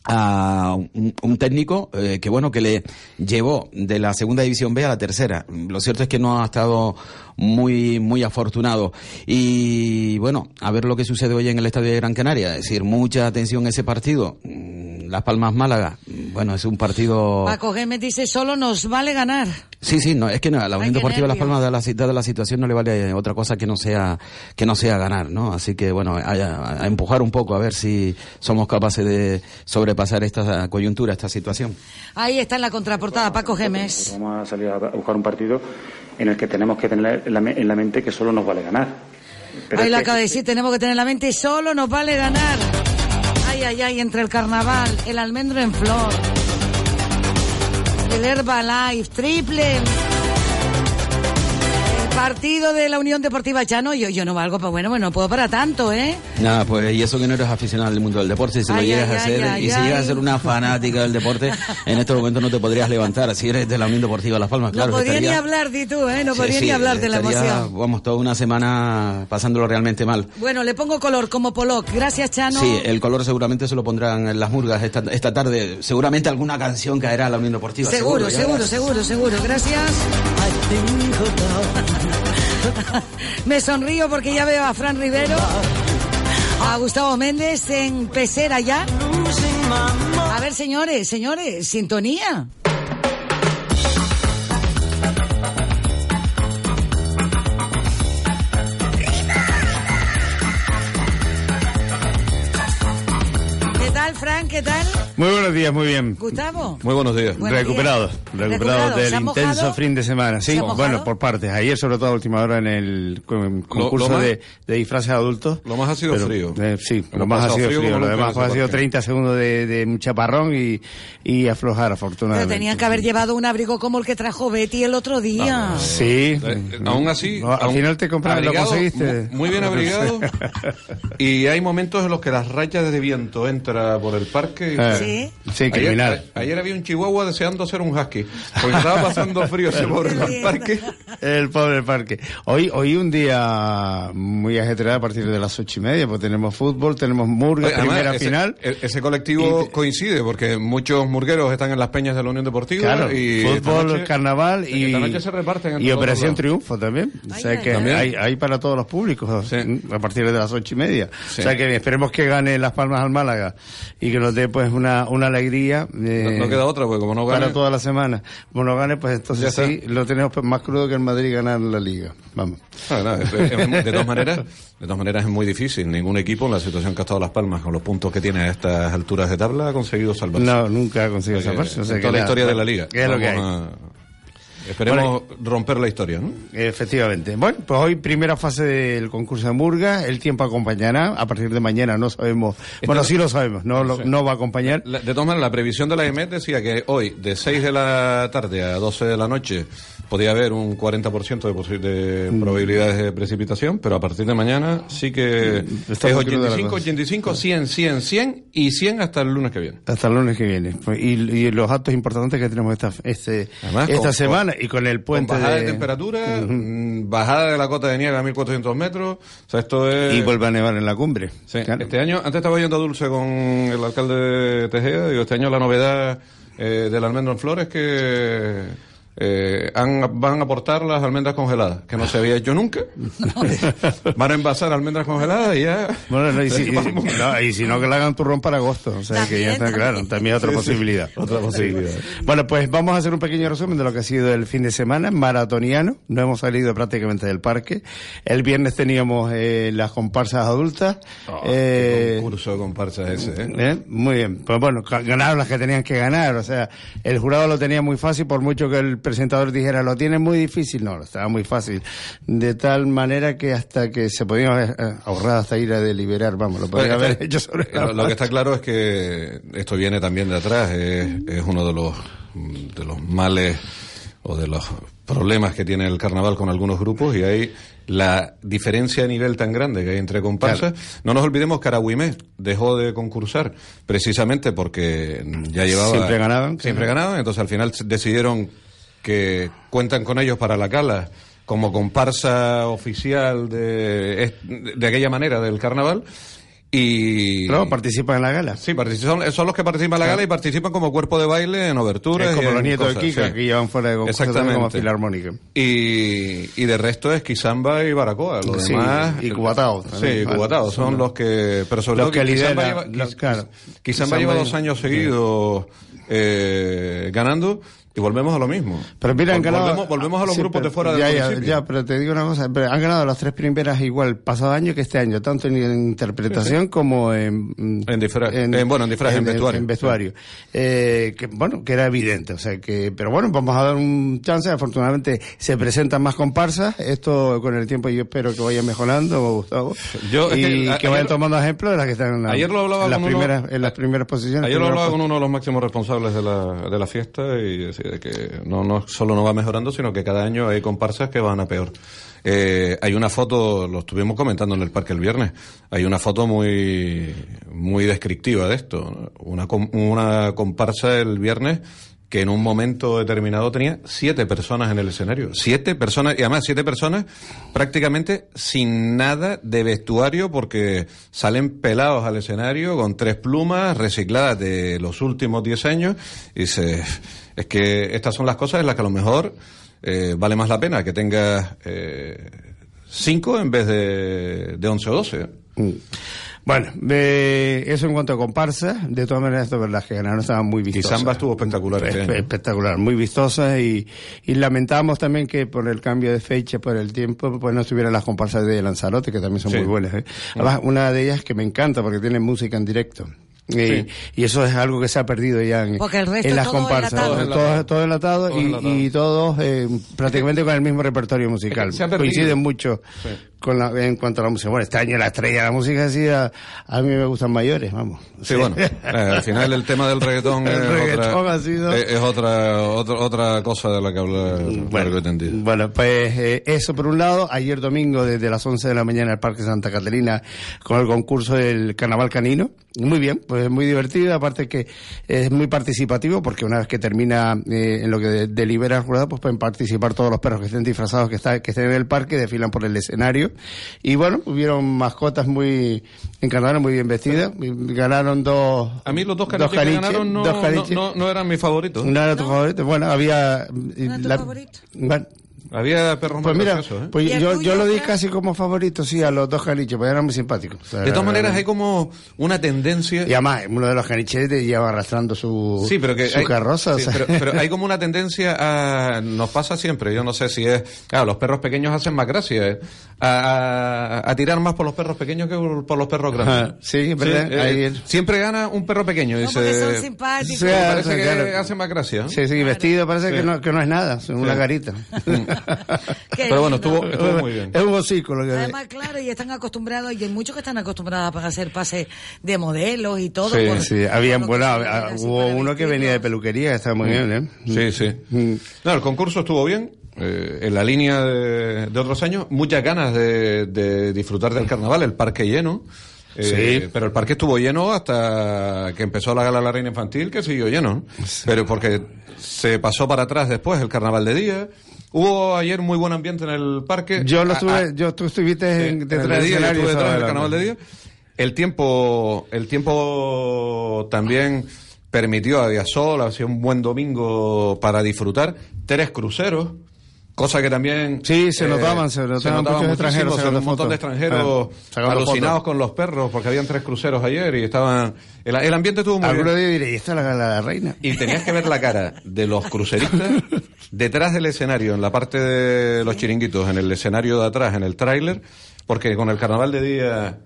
Speaker 23: a un, técnico eh, que bueno que le llevó de la segunda división B a la tercera. Lo cierto es que no ha estado muy muy afortunado. Y bueno a ver lo que sucede hoy en el estadio de Gran Canaria. Es decir mucha atención a ese partido. Mm, Las Palmas Málaga bueno es un partido
Speaker 13: Paco Gémez dice, solo nos vale ganar.
Speaker 23: Sí, sí, no, es que no, a la Unión Deportiva Las
Speaker 13: nervio.
Speaker 23: Palmas de la, de situación no le vale otra cosa que no sea que no sea ganar, ¿no? Así que bueno, a, a- a empujar un poco a ver si somos capaces de sobrepasar esta coyuntura, esta situación.
Speaker 13: Ahí está en la contraportada Paco Gémez.
Speaker 24: Vamos a salir a buscar un partido en el que tenemos que tener en la, me- en la mente que solo nos vale ganar. Pero
Speaker 13: Ahí lo
Speaker 24: que-
Speaker 13: acaba de decir, tenemos que tener en la mente, solo nos vale ganar. Ay, ay, ay, entre el carnaval, el almendro en flor, el Herbalife, triple. Partido de la Unión Deportiva Llano, yo, yo no valgo, pero bueno, bueno, no puedo para tanto, ¿eh?
Speaker 23: Nada, pues y eso que no eres aficionado al mundo del deporte, si lo
Speaker 13: Ay,
Speaker 23: llegas
Speaker 13: ay,
Speaker 23: a ser
Speaker 13: ay,
Speaker 23: y si
Speaker 13: ay,
Speaker 23: llegas a ser una fanática del deporte, en este momento no te podrías levantar. Si eres de la Unión Deportiva Las Palmas, claro.
Speaker 13: no podría
Speaker 23: estaría-
Speaker 13: ni hablar, di tú, ¿eh? No
Speaker 23: Sí,
Speaker 13: podría
Speaker 23: sí,
Speaker 13: ni hablar de la emoción.
Speaker 23: Vamos, toda una semana pasándolo realmente mal.
Speaker 13: Bueno, le pongo color como Pollock. Gracias, Chano.
Speaker 23: Sí, el color seguramente se lo pondrán en las murgas esta, esta tarde. Seguramente alguna canción caerá a la Unión Deportiva.
Speaker 13: Seguro, seguro,
Speaker 23: verás.
Speaker 13: seguro, seguro. Gracias. Me sonrío porque ya veo a Fran Rivero, a Gustavo Méndez en pecera ya. A ver, señores, señores, sintonía. ¿Qué tal, Fran? ¿Qué tal?
Speaker 25: Muy buenos días, muy bien.
Speaker 13: Gustavo.
Speaker 25: Muy buenos días.
Speaker 13: Buenos
Speaker 25: recuperados,
Speaker 13: días.
Speaker 25: recuperados
Speaker 13: Recuperados.
Speaker 25: del
Speaker 13: ¿Se ha
Speaker 25: intenso
Speaker 13: mojado?
Speaker 25: fin de semana.
Speaker 13: ¿Se
Speaker 25: Sí, bueno, por partes. Ayer, sobre todo a última hora, en el con- concurso
Speaker 26: más-
Speaker 25: de, de disfraces adultos.
Speaker 26: Lo más ha sido
Speaker 25: Pero,
Speaker 26: frío.
Speaker 25: eh, sí, lo
Speaker 26: Hemos
Speaker 25: más ha sido
Speaker 26: frío
Speaker 25: frío. Lo demás ha sido
Speaker 26: parque.
Speaker 25: 30 segundos de, de chaparrón y, y aflojar,
Speaker 13: Pero
Speaker 25: afortunadamente.
Speaker 13: tenían que haber llevado un abrigo como el que trajo Betty el otro día.
Speaker 25: Sí.
Speaker 26: Eh, aún así,
Speaker 25: No, al final te compraron, lo conseguiste.
Speaker 26: mu- Muy bien abrigado. y hay momentos en los que las rayas de viento entra por el parque. y-
Speaker 25: Eh, Sí. sí, criminal.
Speaker 26: Ayer, a- ayer había un chihuahua deseando ser un husky. Porque estaba pasando frío ese pobre en el parque.
Speaker 25: El pobre parque. Hoy, hoy un día muy ajetreado a partir de las ocho y media, pues tenemos fútbol, tenemos murga,
Speaker 26: Además,
Speaker 25: primera
Speaker 26: ese,
Speaker 25: final.
Speaker 26: e- Ese colectivo coincide porque muchos murgueros están en las peñas de la Unión Deportiva.
Speaker 25: Claro,
Speaker 26: y
Speaker 25: fútbol,
Speaker 26: noche-
Speaker 25: carnaval y,
Speaker 26: se reparten
Speaker 25: y Operación
Speaker 26: lados.
Speaker 25: Triunfo también. o sea que
Speaker 26: También.
Speaker 25: hay, hay para todos los públicos mm, a partir de las ocho y media. O sea que esperemos que gane Las Palmas al Málaga y que nos dé pues una, una alegría. eh,
Speaker 26: No, no queda otra, porque como no gane.
Speaker 25: Para toda la semana. Como no gane, pues entonces sí, lo tenemos más crudo que el Madrid ganar la Liga. Vamos.
Speaker 26: Ah, no, es- es- es- de todas maneras, de todas maneras es muy difícil. Ningún equipo en la situación que ha estado Las Palmas con los puntos que tiene a estas alturas de tabla ha conseguido salvarse.
Speaker 25: No, nunca ha conseguido salvarse. o sea
Speaker 26: toda la
Speaker 25: nada,
Speaker 26: historia de la liga.
Speaker 25: que es lo que hay.
Speaker 26: A- Esperemos romper la historia, ¿no?
Speaker 25: Efectivamente. Bueno, pues hoy primera fase del concurso de Murga, el tiempo acompañará, a partir de mañana no sabemos, bueno, sí lo sabemos, no, lo- no va a acompañar.
Speaker 26: La- de todas maneras, la previsión de la EMET decía que hoy, de 6 de la tarde a 12 de la noche, podía haber un 40% de, de
Speaker 25: Mm.
Speaker 26: probabilidades de precipitación, pero a partir de mañana sí que
Speaker 25: Está
Speaker 26: es
Speaker 25: muy cruda la
Speaker 26: 85,
Speaker 25: cosa.
Speaker 26: 85, 100, 100, 100 y 100 hasta el lunes que viene.
Speaker 25: Hasta el lunes que viene. Pues, Y, y los actos importantes que tenemos esta, este,
Speaker 26: Además,
Speaker 25: esta
Speaker 26: con-
Speaker 25: semana y con el puente
Speaker 26: Con bajada de,
Speaker 25: de-
Speaker 26: temperatura, mm, bajada de la cota de nieve a 1400 metros. O sea, esto es.
Speaker 25: Y vuelve a nevar en la cumbre.
Speaker 26: Sí, Este año, antes estaba yendo a Dulce con el alcalde de Tejeda, digo, este año la novedad eh, del almendro en flores es que eh, han- van a aportar las almendras congeladas, que no se había hecho nunca. van a envasar almendras congeladas y ya...
Speaker 25: Bueno, no, y, si, y- no, y si no, que le hagan turrón para agosto. O sea, que ya está claro. También otra
Speaker 26: Sí, sí.
Speaker 25: posibilidad.
Speaker 26: Otra posibilidad.
Speaker 25: Bueno, pues vamos a hacer un pequeño resumen de lo que ha sido el fin de semana maratoniano. No hemos salido prácticamente del parque. El viernes teníamos eh, las comparsas adultas. Eh,
Speaker 26: concurso de comparsas ese, ¿eh?
Speaker 25: ¿Eh? Muy bien. Pues bueno, ganaron las que tenían que ganar. O sea, el jurado lo tenía muy fácil, por mucho que el presentador dijera, lo tiene muy difícil, no, estaba muy fácil. De tal manera que hasta que se podía haber eh, ahorrado hasta ir a deliberar, vamos, lo podía
Speaker 26: Bueno,
Speaker 25: haber hecho sobre la
Speaker 26: lo, que está claro es que esto viene también de atrás, es, es uno de los, de los males o de los problemas que tiene el carnaval con algunos grupos y hay la diferencia a nivel tan grande que hay entre comparsas. No nos olvidemos que Aragüimé dejó de concursar precisamente porque ya llevaba...
Speaker 25: Siempre ganaban,
Speaker 26: Siempre ganaban, entonces al final decidieron que cuentan con ellos para la cala como comparsa oficial de, de aquella manera del carnaval y
Speaker 25: No, participan en la gala.
Speaker 26: Sí, son los que participan en la gala y participan como cuerpo de baile en oberturas.
Speaker 25: Es como
Speaker 26: y
Speaker 25: los nietos cosas, de Kika,
Speaker 26: sí.
Speaker 25: que llevan fuera de concurso
Speaker 26: Exactamente.
Speaker 25: como filarmónica.
Speaker 26: Y, y de resto es Kizamba y Baracoa. Los
Speaker 25: Sí,
Speaker 26: demás.
Speaker 25: y Cubatao
Speaker 26: Sí,
Speaker 25: también.
Speaker 26: y Cubatao. Son los que. Pero sobre
Speaker 25: los que
Speaker 26: lleva,
Speaker 25: los- claro.
Speaker 26: Kizamba lleva dos años seguidos eh, ganando y volvemos a lo mismo.
Speaker 25: Pero mira, han
Speaker 26: Vol-
Speaker 25: ganado.
Speaker 26: Volvemos, volvemos a los
Speaker 25: Sí,
Speaker 26: grupos
Speaker 25: pero
Speaker 26: de fuera del
Speaker 25: ya, ya,
Speaker 26: municipio.
Speaker 25: ya, pero te digo una cosa, pero han ganado las tres primeras igual pasado año que este año, tanto en interpretación como en...
Speaker 26: En disfraz- en- bueno, en disfraz, en vestuario.
Speaker 25: en vestuario. Eh, que, bueno, que era evidente, o sea que, pero bueno, vamos a dar un chance, afortunadamente se presentan más comparsas, esto con el tiempo yo espero que vaya mejorando, Gustavo,
Speaker 26: Yo,
Speaker 25: y
Speaker 26: que
Speaker 25: que,
Speaker 26: a-
Speaker 25: vayan tomando ejemplo de las que están en, la-
Speaker 26: Ayer lo
Speaker 25: las
Speaker 26: uno-
Speaker 25: primeras, en las primeras posiciones.
Speaker 26: Ayer lo hablaba con uno de los máximos responsables de la, de la fiesta y que no, no solo no va mejorando, sino que cada año hay comparsas que van a peor. Eh, hay una foto, lo estuvimos comentando en el parque el viernes, hay una foto muy, muy descriptiva de esto. Una, una comparsa el viernes que en un momento determinado tenía siete personas en el escenario. Siete personas, y además siete personas prácticamente sin nada de vestuario porque salen pelados al escenario con tres plumas recicladas de los últimos diez años. Y se, es que estas son las cosas en las que a lo mejor eh, vale más la pena que tengas eh, cinco en vez de, de once o doce.
Speaker 25: Mm. Bueno, eh, eso en cuanto a comparsa, de todas maneras, esto es verdad que ganaron, estaban muy vistosas.
Speaker 26: Samba estuvo espectacular este año.
Speaker 25: espectacular, muy vistosas y, y lamentamos también que por el cambio de fecha, por el tiempo, pues no estuvieran las comparsas de Lanzarote, que también son
Speaker 26: Sí.
Speaker 25: muy buenas. ¿eh? Además, una de ellas que me encanta porque tiene música en directo. Y,
Speaker 26: Sí.
Speaker 25: y eso es algo que se ha perdido ya en,
Speaker 13: Porque el resto
Speaker 25: en las
Speaker 13: todo
Speaker 25: comparsas.
Speaker 13: enlatado.
Speaker 25: Todo,
Speaker 26: Todo enlatado.
Speaker 25: todo enlatado
Speaker 26: Todo
Speaker 25: y, todos eh, prácticamente con el mismo repertorio musical.
Speaker 26: se ha perdido.
Speaker 25: Coinciden mucho
Speaker 26: Sí.
Speaker 25: Con la, en cuanto a la música. Bueno, este año la estrella de la música sí a, a mí me gustan mayores, vamos.
Speaker 26: Sí, bueno, eh, al final el tema del reggaetón,
Speaker 25: El
Speaker 26: es,
Speaker 25: reggaetón
Speaker 26: otra,
Speaker 25: ha sido-
Speaker 26: es, es otra, otra otra cosa de la que hablar largo y tendido.
Speaker 25: Bueno, pues eh, eso por un lado. Ayer domingo, desde las 11 de la mañana, el Parque Santa Catalina con el concurso del Carnaval Canino. Muy bien, pues muy divertido. Aparte que es muy participativo porque una vez que termina eh, en lo que de- delibera el jurado, pues pueden participar todos los perros que estén disfrazados, que, está, que estén en el parque, desfilan por el escenario. Y bueno, hubieron mascotas muy encantadoras, muy bien vestidas. Ganaron dos.
Speaker 26: A mí los dos caniches
Speaker 25: caniches,
Speaker 26: ganaron no,
Speaker 25: dos
Speaker 26: no,
Speaker 25: caniches.
Speaker 26: no- no eran mis favoritos.
Speaker 25: No era tu favorito. Bueno, había.
Speaker 13: era tu
Speaker 25: la-
Speaker 13: favorito?
Speaker 25: Bueno,
Speaker 26: Había perros
Speaker 25: pues
Speaker 26: muy
Speaker 25: mira,
Speaker 26: graciosos, ¿eh?
Speaker 25: pues
Speaker 13: ¿Y el
Speaker 25: yo,
Speaker 13: tuyo,
Speaker 25: yo lo di casi como favorito, sí, a los dos caniches, porque eran muy simpáticos. O sea,
Speaker 26: De todas maneras, hay como una tendencia...
Speaker 25: Y además, uno de los caniches lleva arrastrando su,
Speaker 26: Sí, pero que
Speaker 25: su
Speaker 26: hay,
Speaker 25: carroza. o
Speaker 26: sí,
Speaker 25: sea.
Speaker 26: pero, pero hay como una tendencia a... Nos pasa siempre, yo no sé si es... Claro, los perros pequeños hacen más gracia, ¿eh? a, a- a tirar más por los perros pequeños que por, los perros grandes.
Speaker 25: Sí, verdad,
Speaker 26: eh,
Speaker 25: ahí.
Speaker 26: Siempre gana un perro pequeño.
Speaker 13: No,
Speaker 26: dice,
Speaker 13: son simpáticos.
Speaker 26: Parece que
Speaker 25: claro.
Speaker 26: hace más gracia. ¿eh?
Speaker 25: Sí, sí, vestido parece
Speaker 26: Sí.
Speaker 25: que, no, que no es nada, es una
Speaker 26: Sí.
Speaker 25: carita.
Speaker 26: Pero bueno, estuvo, estuvo muy bien.
Speaker 25: Es un hocico lo que
Speaker 13: Además, claro, y están acostumbrados, y hay muchos que están acostumbrados para hacer pases de modelos y todo.
Speaker 26: Sí,
Speaker 13: por-
Speaker 25: Sí, habían, bueno, ah, hubo uno que venía de peluquería, que estaba muy bien, ¿eh?
Speaker 26: Sí, sí.
Speaker 25: Mm.
Speaker 26: No, el concurso estuvo bien, eh, en la línea de, de otros años, muchas ganas de, de disfrutar del carnaval, el parque lleno. eh,
Speaker 25: Sí.
Speaker 26: Pero el parque estuvo lleno hasta que empezó la gala de la Reina Infantil, que siguió lleno. ¿no? Pero porque se pasó para atrás después el carnaval de día. Hubo ayer muy buen ambiente en el parque.
Speaker 25: Yo lo estuve,
Speaker 26: ah,
Speaker 25: yo, tú estuviste en, detrás
Speaker 26: de
Speaker 25: del
Speaker 26: yo
Speaker 25: escenario.
Speaker 26: estuve detrás
Speaker 25: estaba
Speaker 26: del carnaval de día. El tiempo, el tiempo también permitió, había sol, hacía un buen domingo para disfrutar. Tres cruceros, cosa que también...
Speaker 25: Sí, se
Speaker 26: eh,
Speaker 25: notaban, se notaban muchos
Speaker 26: muchísimo,
Speaker 25: extranjeros
Speaker 26: se- un montón de extranjeros
Speaker 25: sacando
Speaker 26: alucinados
Speaker 25: fotos.
Speaker 26: con los perros, porque habían tres cruceros ayer y estaban... El, el ambiente estuvo muy
Speaker 25: Alguno
Speaker 26: bien.
Speaker 25: diré, ¿y esta es la de la reina?
Speaker 26: Y tenías que ver la cara de los cruceristas detrás del escenario, en la parte de los chiringuitos, en el escenario de atrás, en el tráiler, porque con el carnaval de día,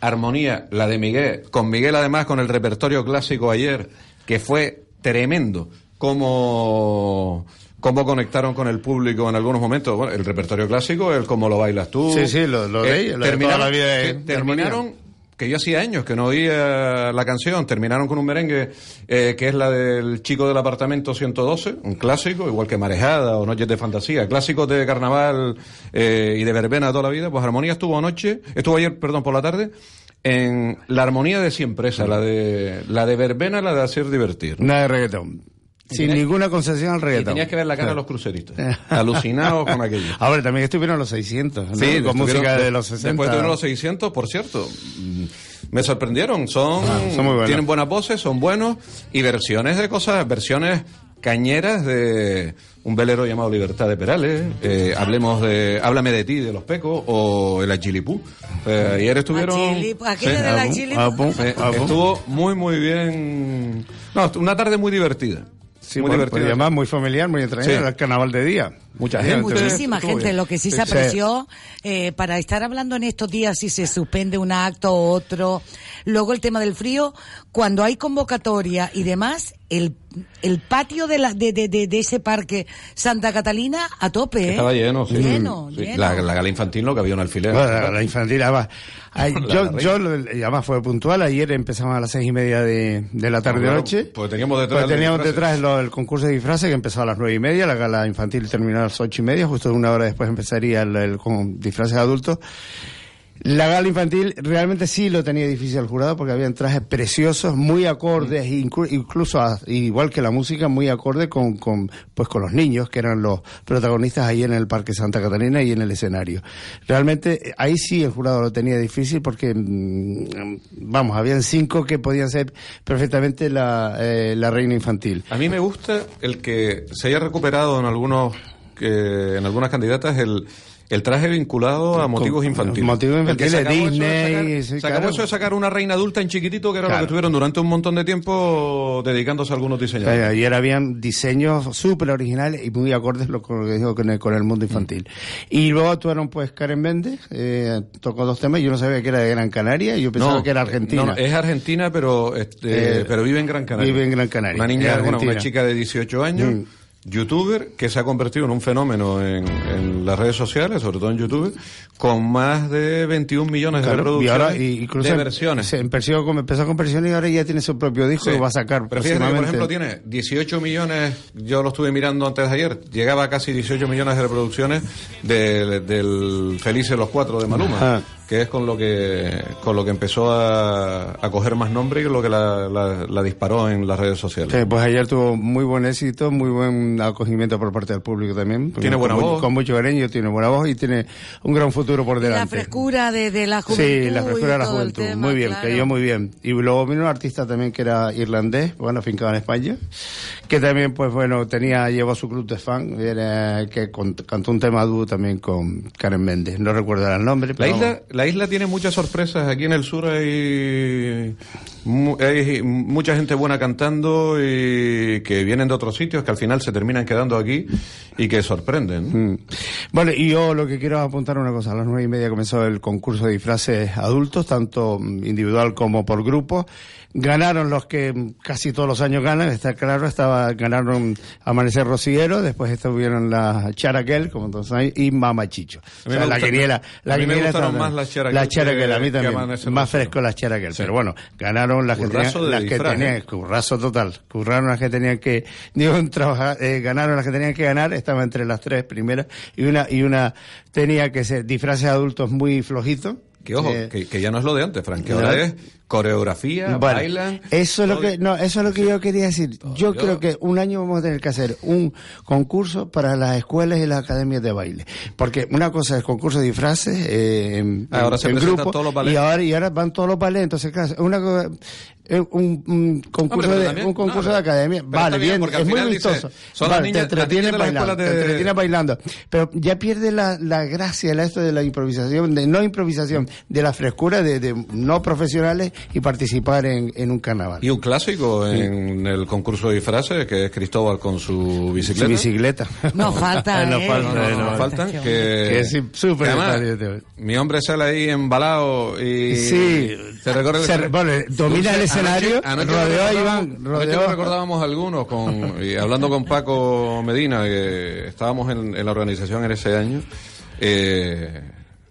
Speaker 26: armonía, la de Miguel, con Miguel además con el repertorio clásico ayer, que fue tremendo, como cómo conectaron con el público en algunos momentos. Bueno, el repertorio clásico, el cómo lo bailas tú.
Speaker 25: Sí, sí, lo- lo de ellos, lo
Speaker 26: terminaron,
Speaker 25: la vida
Speaker 26: que terminaron que yo hacía años que no oía la canción, terminaron con un merengue eh, que es la del chico del apartamento 112, un clásico, igual que Marejada o Noches de Fantasía, clásicos de carnaval eh, y de verbena toda la vida, pues Armonía estuvo anoche, estuvo ayer, perdón, por la tarde, en la armonía de siempre, esa, la de, la de verbena, la de hacer divertir.
Speaker 25: Nada de reggaetón. Sin ninguna concesión al
Speaker 26: Y
Speaker 25: reggaetón.
Speaker 26: tenías que ver la cara de los cruceristas, alucinados con aquello.
Speaker 25: Ahora también estuvieron los 600, ¿no? con
Speaker 26: estuvieron-
Speaker 25: música de los 60.
Speaker 26: Después tuvieron los 600, por cierto. mm, Me sorprendieron. Son,
Speaker 25: Ah, son muy buenos.
Speaker 26: tienen buenas voces, son buenos. Y versiones de cosas, versiones cañeras de un velero llamado Libertad de Perales. eh, hablemos de Háblame de ti, de los Pecos. O el Achilipú. Eh, ayer estuvieron.
Speaker 13: Achilipú, aquello
Speaker 26: Sí.
Speaker 13: del
Speaker 26: Ah,
Speaker 13: Achilipú.
Speaker 26: Estuvo muy, muy bien. No, una tarde muy divertida.
Speaker 25: Sí,
Speaker 26: muy
Speaker 25: bueno,
Speaker 26: divertida.
Speaker 25: pues, además muy familiar, muy entrañable,
Speaker 26: Sí.
Speaker 25: el carnaval de día.
Speaker 26: Mucha gente.
Speaker 13: Muchísima
Speaker 25: estuvo
Speaker 13: gente. Lo que sí se apreció, eh, para estar hablando en estos días si se suspende un acto o otro, luego el tema del frío, cuando hay convocatoria y demás, el, el patio de, la, de, de, de, de ese parque Santa Catalina a tope, ¿eh?
Speaker 26: Estaba lleno, sí.
Speaker 13: Lleno,
Speaker 26: Sí.
Speaker 13: lleno.
Speaker 26: La, la gala infantil no cabía un alfiler.
Speaker 25: Bueno, la, infantil, además. Ay,
Speaker 26: La
Speaker 25: yo, yo, además fue puntual, ayer empezamos a las seis y media de, de la
Speaker 26: Ah,
Speaker 25: tarde
Speaker 26: claro,
Speaker 25: noche.
Speaker 26: pues teníamos detrás
Speaker 25: Pues
Speaker 26: el
Speaker 25: teníamos detrás lo- el concurso de disfraces que empezaba a las nueve y media, la gala infantil terminó a las ocho y media, justo una hora después empezaría el, el con disfraces de adultos. La gala infantil realmente sí lo tenía difícil el jurado porque habían trajes preciosos, muy acordes, inclu- incluso a- igual que la música, muy acorde con, con, pues con los niños que eran los protagonistas ahí en el Parque Santa Catalina y en el escenario. Realmente eh, ahí sí el jurado lo tenía difícil porque, mm, vamos, habían cinco que podían ser perfectamente la, eh, la reina infantil.
Speaker 26: A mí me gusta el que se haya recuperado en algunos que en algunas candidatas el el traje vinculado a motivos infantiles.
Speaker 25: motivos infantiles,
Speaker 26: se acabó eso de
Speaker 25: Disney,
Speaker 26: sacar-
Speaker 25: claro.
Speaker 26: eso de sacar una reina adulta en chiquitito, que era lo
Speaker 25: Claro.
Speaker 26: que tuvieron durante un montón de tiempo dedicándose a algunos diseñadores.
Speaker 25: Eh, Ayer habían diseños súper originales y muy acordes con lo que dijo con el, con el mundo infantil. Y luego actuaron pues Karen Méndez, eh, tocó dos temas, yo no sabía que era de Gran Canaria, yo pensaba que era argentina.
Speaker 26: no, es argentina, pero este,
Speaker 25: Eh,
Speaker 26: pero vive en Gran Canaria.
Speaker 25: vive en Gran Canaria,
Speaker 26: Una niña, bueno, una
Speaker 25: argentina.
Speaker 26: chica de 18 años,
Speaker 25: Mm.
Speaker 26: Youtuber, que se ha convertido en un fenómeno en, en las redes sociales, sobre todo en YouTube, con más de 21 millones de
Speaker 25: Claro, y
Speaker 26: reproducciones
Speaker 25: ahora y- incluso
Speaker 26: de versiones.
Speaker 25: se empezó con, empezó con versiones y ahora ya tiene su propio disco
Speaker 26: Sí.
Speaker 25: que va a sacar
Speaker 26: Pero fíjate que, por ejemplo, tiene 18 millones, yo lo estuve mirando antes de ayer, llegaba a casi 18 millones de reproducciones de- del Felices los Cuatro de Maluma,
Speaker 25: Ajá.
Speaker 26: Que es con lo que con lo que empezó a, a coger más nombre y lo que la, la- la disparó en las redes sociales.
Speaker 25: Sí, pues ayer tuvo muy buen éxito, muy buen acogimiento por parte del público también.
Speaker 26: Tiene
Speaker 25: Con
Speaker 26: buena voz.
Speaker 25: Con mucho cariño, tiene buena voz y tiene un gran futuro por
Speaker 13: Y la
Speaker 25: delante.
Speaker 13: frescura de, de la juventud.
Speaker 25: Sí, la frescura de la juventud.
Speaker 13: tema,
Speaker 25: muy bien,
Speaker 13: claro.
Speaker 25: cayó muy bien. Y luego vino un artista también que era irlandés, bueno, afincado en España, que también, pues bueno, tenía, llevó su club de fan, era, que con- cantó un tema dúo también con Karen Méndez. No recuerdo el nombre,
Speaker 26: La
Speaker 25: pero
Speaker 26: isla, la isla tiene muchas sorpresas. Aquí en el sur hay, hay mucha gente buena cantando y que vienen de otros sitios que al final se terminan quedando aquí y que sorprenden.
Speaker 25: Mm. Bueno, y yo lo que quiero apuntar una cosa. A las nueve y media comenzó el concurso de disfraces adultos, tanto mm, individual como por grupo. Ganaron los que mm, casi todos los años ganan, está claro, estaba, ganaron Amanecer Rociero, después estuvieron la Charaquel, como todos saben, y Mama Chicho.
Speaker 26: A mí
Speaker 25: O sea, la quiniela, la
Speaker 26: a mí me gustaron más las Charaquel
Speaker 25: La Charaquel, a mí también. Más fresco las Charaquel,
Speaker 26: Sí.
Speaker 25: pero bueno, ganaron las que tenían, las que tenían,
Speaker 26: ¿eh?
Speaker 25: currazo total, curraron las que tenían que, digo, trabajar, eh, ganaron las que tenían que ganar, estaba entre las tres primeras, y una, y una tenía que ser disfraces adultos muy flojitos.
Speaker 26: Que ojo,
Speaker 25: Eh,
Speaker 26: que, que ya no es lo de antes, Frank, que
Speaker 25: ¿no?
Speaker 26: ahora es coreografía,
Speaker 25: Bueno,
Speaker 26: bailan.
Speaker 25: Eso es lo que, no, eso es lo que yo quería decir. Yo
Speaker 26: yo-
Speaker 25: creo que un año vamos a tener que hacer un concurso para las escuelas y las academias de baile. Porque una cosa es concurso de disfraces, eh, en,
Speaker 26: Ah, ahora se
Speaker 25: en grupo,
Speaker 26: todos los
Speaker 25: y ahora, y ahora van todos los ballets. Entonces, claro, una cosa, un, un concurso, de,
Speaker 26: también-
Speaker 25: un concurso
Speaker 26: no,
Speaker 25: de academia. Vale,
Speaker 26: bien,
Speaker 25: bien,
Speaker 26: porque al
Speaker 25: es muy
Speaker 26: dice,
Speaker 25: vistoso.
Speaker 26: son las
Speaker 25: Vale,
Speaker 26: niñas-
Speaker 25: te
Speaker 26: las
Speaker 25: entretienes
Speaker 26: niñas de la
Speaker 25: bailando,
Speaker 26: escuela
Speaker 25: te
Speaker 26: de-
Speaker 25: entretienes bailando. Pero ya pierde la, la gracia, la esto de la improvisación, de no improvisación, de la frescura de, de no profesionales y participar en, en un carnaval.
Speaker 26: Y un clásico en el concurso de disfraces, que es Cristóbal con su bicicleta.
Speaker 25: Su bicicleta.
Speaker 13: No falta,
Speaker 25: No
Speaker 13: ¿eh?
Speaker 25: falta,
Speaker 26: No, no,
Speaker 25: no
Speaker 26: no, faltan que,
Speaker 25: Que es súper
Speaker 26: mi hombre sale ahí embalado y
Speaker 25: Sí.
Speaker 26: Se recorre el
Speaker 25: Se- bueno, domina el escenario,
Speaker 26: anoche
Speaker 25: rodeó a
Speaker 26: recordábamos-
Speaker 25: Iván, rodeó-
Speaker 26: recordábamos algunos, con, y hablando con Paco Medina, que estábamos en, en la organización en ese año. eh,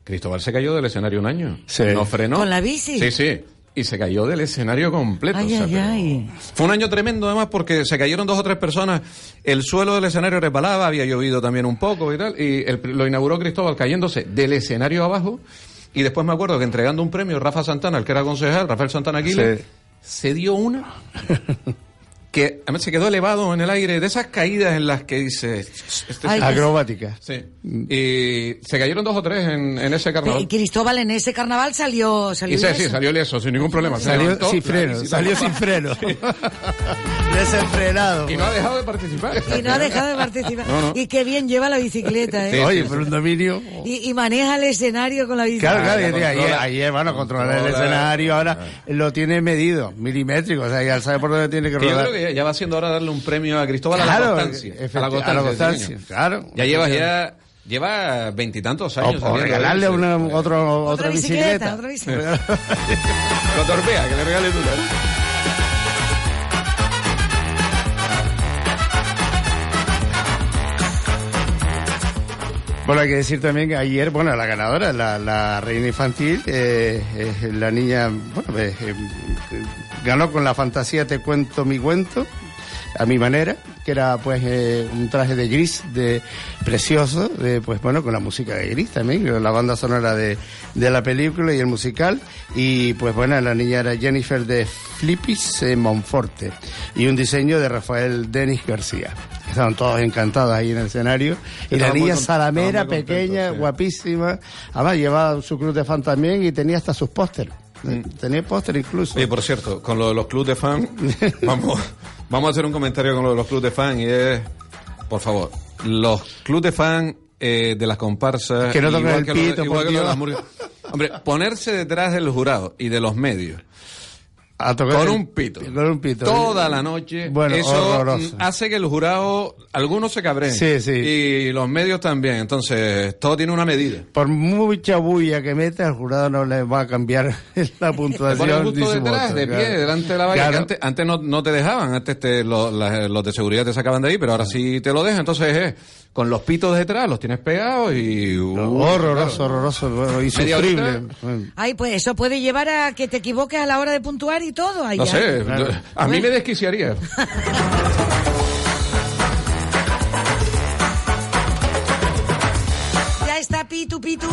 Speaker 26: Cristóbal se cayó del escenario un año. No frenó.
Speaker 13: ¿Con la bici?
Speaker 26: Sí, sí. Y se cayó del escenario completo.
Speaker 13: Ay,
Speaker 26: o sea,
Speaker 13: ay, ay.
Speaker 26: Fue un año tremendo además porque se cayeron dos o tres personas, el suelo del escenario resbalaba, había llovido también un poco y tal, y el- lo inauguró Cristóbal cayéndose del escenario abajo y después me acuerdo que entregando un premio, Rafa Santana, el que era concejal, Rafael Santana Aquiles,
Speaker 25: Sí.
Speaker 26: Se dio una que además se quedó elevado en el aire, de esas caídas en las que dice... este-
Speaker 13: Ay,
Speaker 25: Acrobática.
Speaker 26: Sí. Y se cayeron dos o tres en, en ese carnaval.
Speaker 13: Y Cristóbal en ese carnaval salió, salió
Speaker 26: Y sí, sí, salió ileso, sin ningún problema.
Speaker 25: Salió
Speaker 26: levantó,
Speaker 25: sin freno, salió sin freno. Desenfrenado.
Speaker 26: Y no ha dejado de participar.
Speaker 13: Y no ha dejado de participar.
Speaker 25: No, no.
Speaker 13: Y qué bien lleva la bicicleta, ¿eh?
Speaker 25: Oye, pero un dominio.
Speaker 13: Y, y maneja el escenario con la bicicleta.
Speaker 25: Claro, claro, ayer,
Speaker 26: controla.
Speaker 25: ayer, bueno, controlar el escenario, ahora lo tiene medido, milimétrico, o sea, ya sabe por dónde tiene que
Speaker 26: Que yo
Speaker 25: rodar.
Speaker 26: Ya, ya va siendo hora de darle un premio a Cristóbal a
Speaker 25: Claro,
Speaker 26: la constancia. A la constancia,
Speaker 25: a la constancia, claro.
Speaker 26: Ya llevas ya lleva veintitantos años.
Speaker 25: O, o regalarle una, otro, otra,
Speaker 13: Otra bicicleta, otra bicicleta.
Speaker 26: Lo torpea, que le regale tú. ¿eh?
Speaker 25: Bueno, hay que decir también que ayer, bueno, la ganadora, la, la reina infantil, eh, eh, la niña, bueno, eh, eh, ganó con la fantasía Te cuento mi cuento, a mi manera, que era pues eh, un traje de gris, de precioso, de, pues bueno, con la música de gris también, la banda sonora de, de la película y el musical, y pues bueno, la niña era Jennifer de Flippis eh, Monforte, y un diseño de Rafael Denis García. Estaban todos encantados ahí en el escenario, y la niña salamera, pequeña,
Speaker 26: sí.
Speaker 25: guapísima, además llevaba su club de fan también y tenía hasta sus pósteres. Tenía póster incluso.
Speaker 26: Oye, por cierto, con lo de los clubes de fan, vamos, vamos a hacer un comentario con lo de los clubes de fan y es, por favor, los clubes de fan eh, de las comparsas.
Speaker 25: Que no
Speaker 26: igual
Speaker 25: el
Speaker 26: que
Speaker 25: pito,
Speaker 26: igual
Speaker 25: por
Speaker 26: que lo de las. Hombre, ponerse detrás del jurado y de los medios.
Speaker 25: A tocar
Speaker 26: Con
Speaker 25: el-
Speaker 26: un pito.
Speaker 25: Con un pito.
Speaker 26: Toda la noche.
Speaker 25: Bueno,
Speaker 26: eso
Speaker 25: horroroso.
Speaker 26: hace que el jurado, algunos se cabreen.
Speaker 25: Sí, sí.
Speaker 26: Y los medios también. Entonces, todo tiene una medida.
Speaker 25: Por mucha bulla que meta, el jurado no le va a cambiar la puntuación ni
Speaker 26: justo
Speaker 25: su
Speaker 26: detrás,
Speaker 25: voto,
Speaker 26: de pie,
Speaker 25: claro.
Speaker 26: delante de la valla.
Speaker 25: Claro.
Speaker 26: antes antes no, no te dejaban, antes te, lo- la- los de seguridad te sacaban de ahí, pero ahora sí te lo dejan. Entonces, eh, con los pitos detrás, los tienes pegados y... uh,
Speaker 25: horroroso,
Speaker 26: claro.
Speaker 25: horroroso, insufrible.
Speaker 13: Ay, pues eso puede llevar a que te equivoques a la hora de puntuar y todo.
Speaker 26: No sé, a mí me desquiciaría.
Speaker 13: Ya está Pitu Pitu.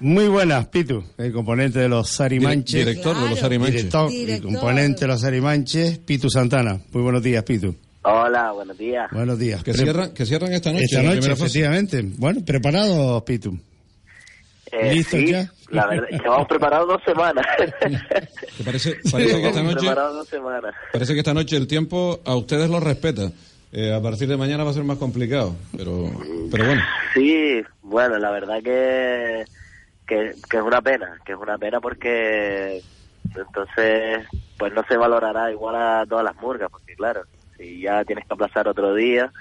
Speaker 25: Muy buenas, Pitu, el componente de los Sarimanches.
Speaker 26: Director de los Sarimanches.
Speaker 25: Director y
Speaker 13: Director.
Speaker 25: componente de los Sarimanches, Pitu Santana. Muy buenos días, Pitu.
Speaker 27: Hola, buenos días.
Speaker 25: Buenos días.
Speaker 26: Que cierran, que cierran esta noche.
Speaker 25: Esta noche, efectivamente. Bueno, preparados, Pitu.
Speaker 27: Eh,
Speaker 25: ¿Listo
Speaker 27: sí,
Speaker 25: ya?
Speaker 27: La verdad, llevamos preparados dos semanas.
Speaker 26: Que parece, parece que esta
Speaker 27: Llevamos
Speaker 26: noche,
Speaker 27: preparados dos semanas.
Speaker 26: parece que esta noche el tiempo a ustedes lo respeta. Eh, a partir de mañana va a ser más complicado, pero, pero bueno.
Speaker 27: Sí, bueno, la verdad que, que, que es una pena, que es una pena porque entonces pues no se valorará igual a todas las murgas, porque claro, si ya tienes que aplazar otro día,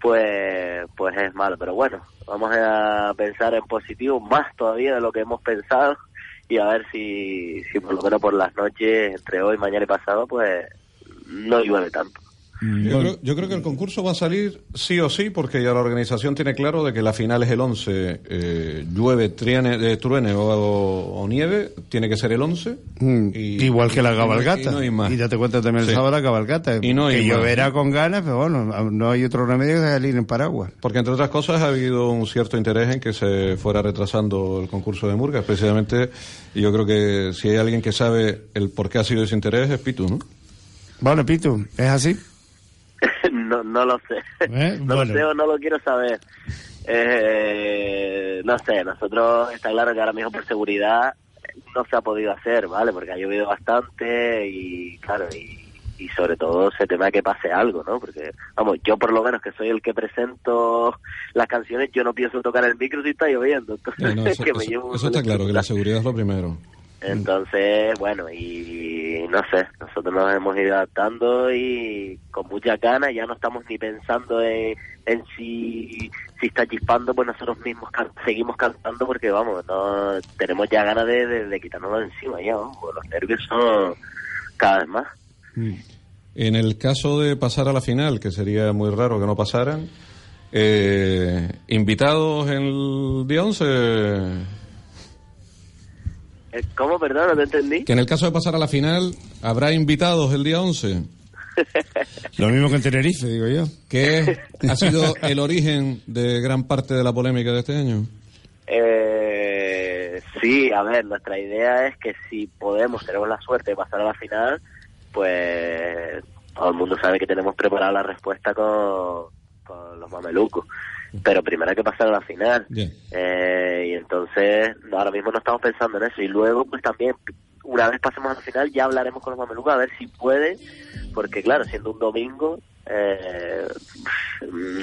Speaker 27: pues pues es malo, pero bueno, vamos a pensar en positivo más todavía de lo que hemos pensado y a ver si, si por lo menos por las noches, entre hoy, mañana y pasado, pues no llueve tanto.
Speaker 26: Yo creo, yo creo que el concurso va a salir sí o sí, porque ya la organización tiene claro de que la final es el 11. Eh, llueve, triene, eh, truene o, o nieve, tiene que ser el 11.
Speaker 25: Mm,
Speaker 26: Y-
Speaker 25: Igual que la cabalgata.
Speaker 26: y no hay más.
Speaker 25: Y date cuenta también el
Speaker 26: Sí.
Speaker 25: sábado la cabalgata.
Speaker 26: Y no hay
Speaker 25: que
Speaker 26: más.
Speaker 25: lloverá con ganas, pero bueno, no hay otro remedio que salir en paraguas.
Speaker 26: Porque entre otras cosas ha habido un cierto interés en que se fuera retrasando el concurso de Murgas, precisamente. Y yo creo que si hay alguien que sabe el por qué ha sido ese interés es Pitu, ¿no?
Speaker 25: Bueno, Pitu, ¿es así?
Speaker 27: no, no lo sé.
Speaker 25: ¿Eh?
Speaker 27: no
Speaker 25: Bueno.
Speaker 27: lo sé o no lo quiero saber. Eh, no sé, nosotros está claro que ahora mismo por seguridad no se ha podido hacer, ¿vale? Porque ha llovido bastante y, claro, y, y sobre todo se teme a que pase algo, ¿no? Porque, vamos, yo por lo menos que soy el que presento las canciones, yo no pienso tocar el micro si está lloviendo. Entonces,
Speaker 26: Eh, no, eso
Speaker 27: que me
Speaker 26: eso-
Speaker 27: llevo
Speaker 26: eso está claro, que la seguridad es lo primero.
Speaker 27: Entonces, bueno, y no sé, nosotros nos hemos ido adaptando y con muchas ganas, ya no estamos ni pensando en, en si, si está chispando, pues nosotros mismos seguimos cantando porque vamos, no tenemos ya ganas de, de, de de encima ya, vamos, los nervios son cada vez más.
Speaker 26: En el caso de pasar a la final, que sería muy raro que no pasaran, eh, invitados el día 11,
Speaker 27: Eh, ¿Cómo, perdón, no te entendí?
Speaker 26: que en el caso de pasar a la final, habrá invitados el día 11.
Speaker 25: Lo mismo que en Tenerife, digo yo.
Speaker 26: que ha sido el origen de gran parte de la polémica de este año.
Speaker 27: Eh, sí, a ver, nuestra idea es que si podemos, tenemos la suerte de pasar a la final, pues todo el mundo sabe que tenemos preparada la respuesta con, con los mamelucos. Pero primero hay que pasar a la final. Eh, y entonces, ahora mismo no estamos pensando en eso. Y luego, pues también, una vez pasemos a la final, ya hablaremos con los mamelucos a ver si pueden, porque claro, siendo un domingo, eh,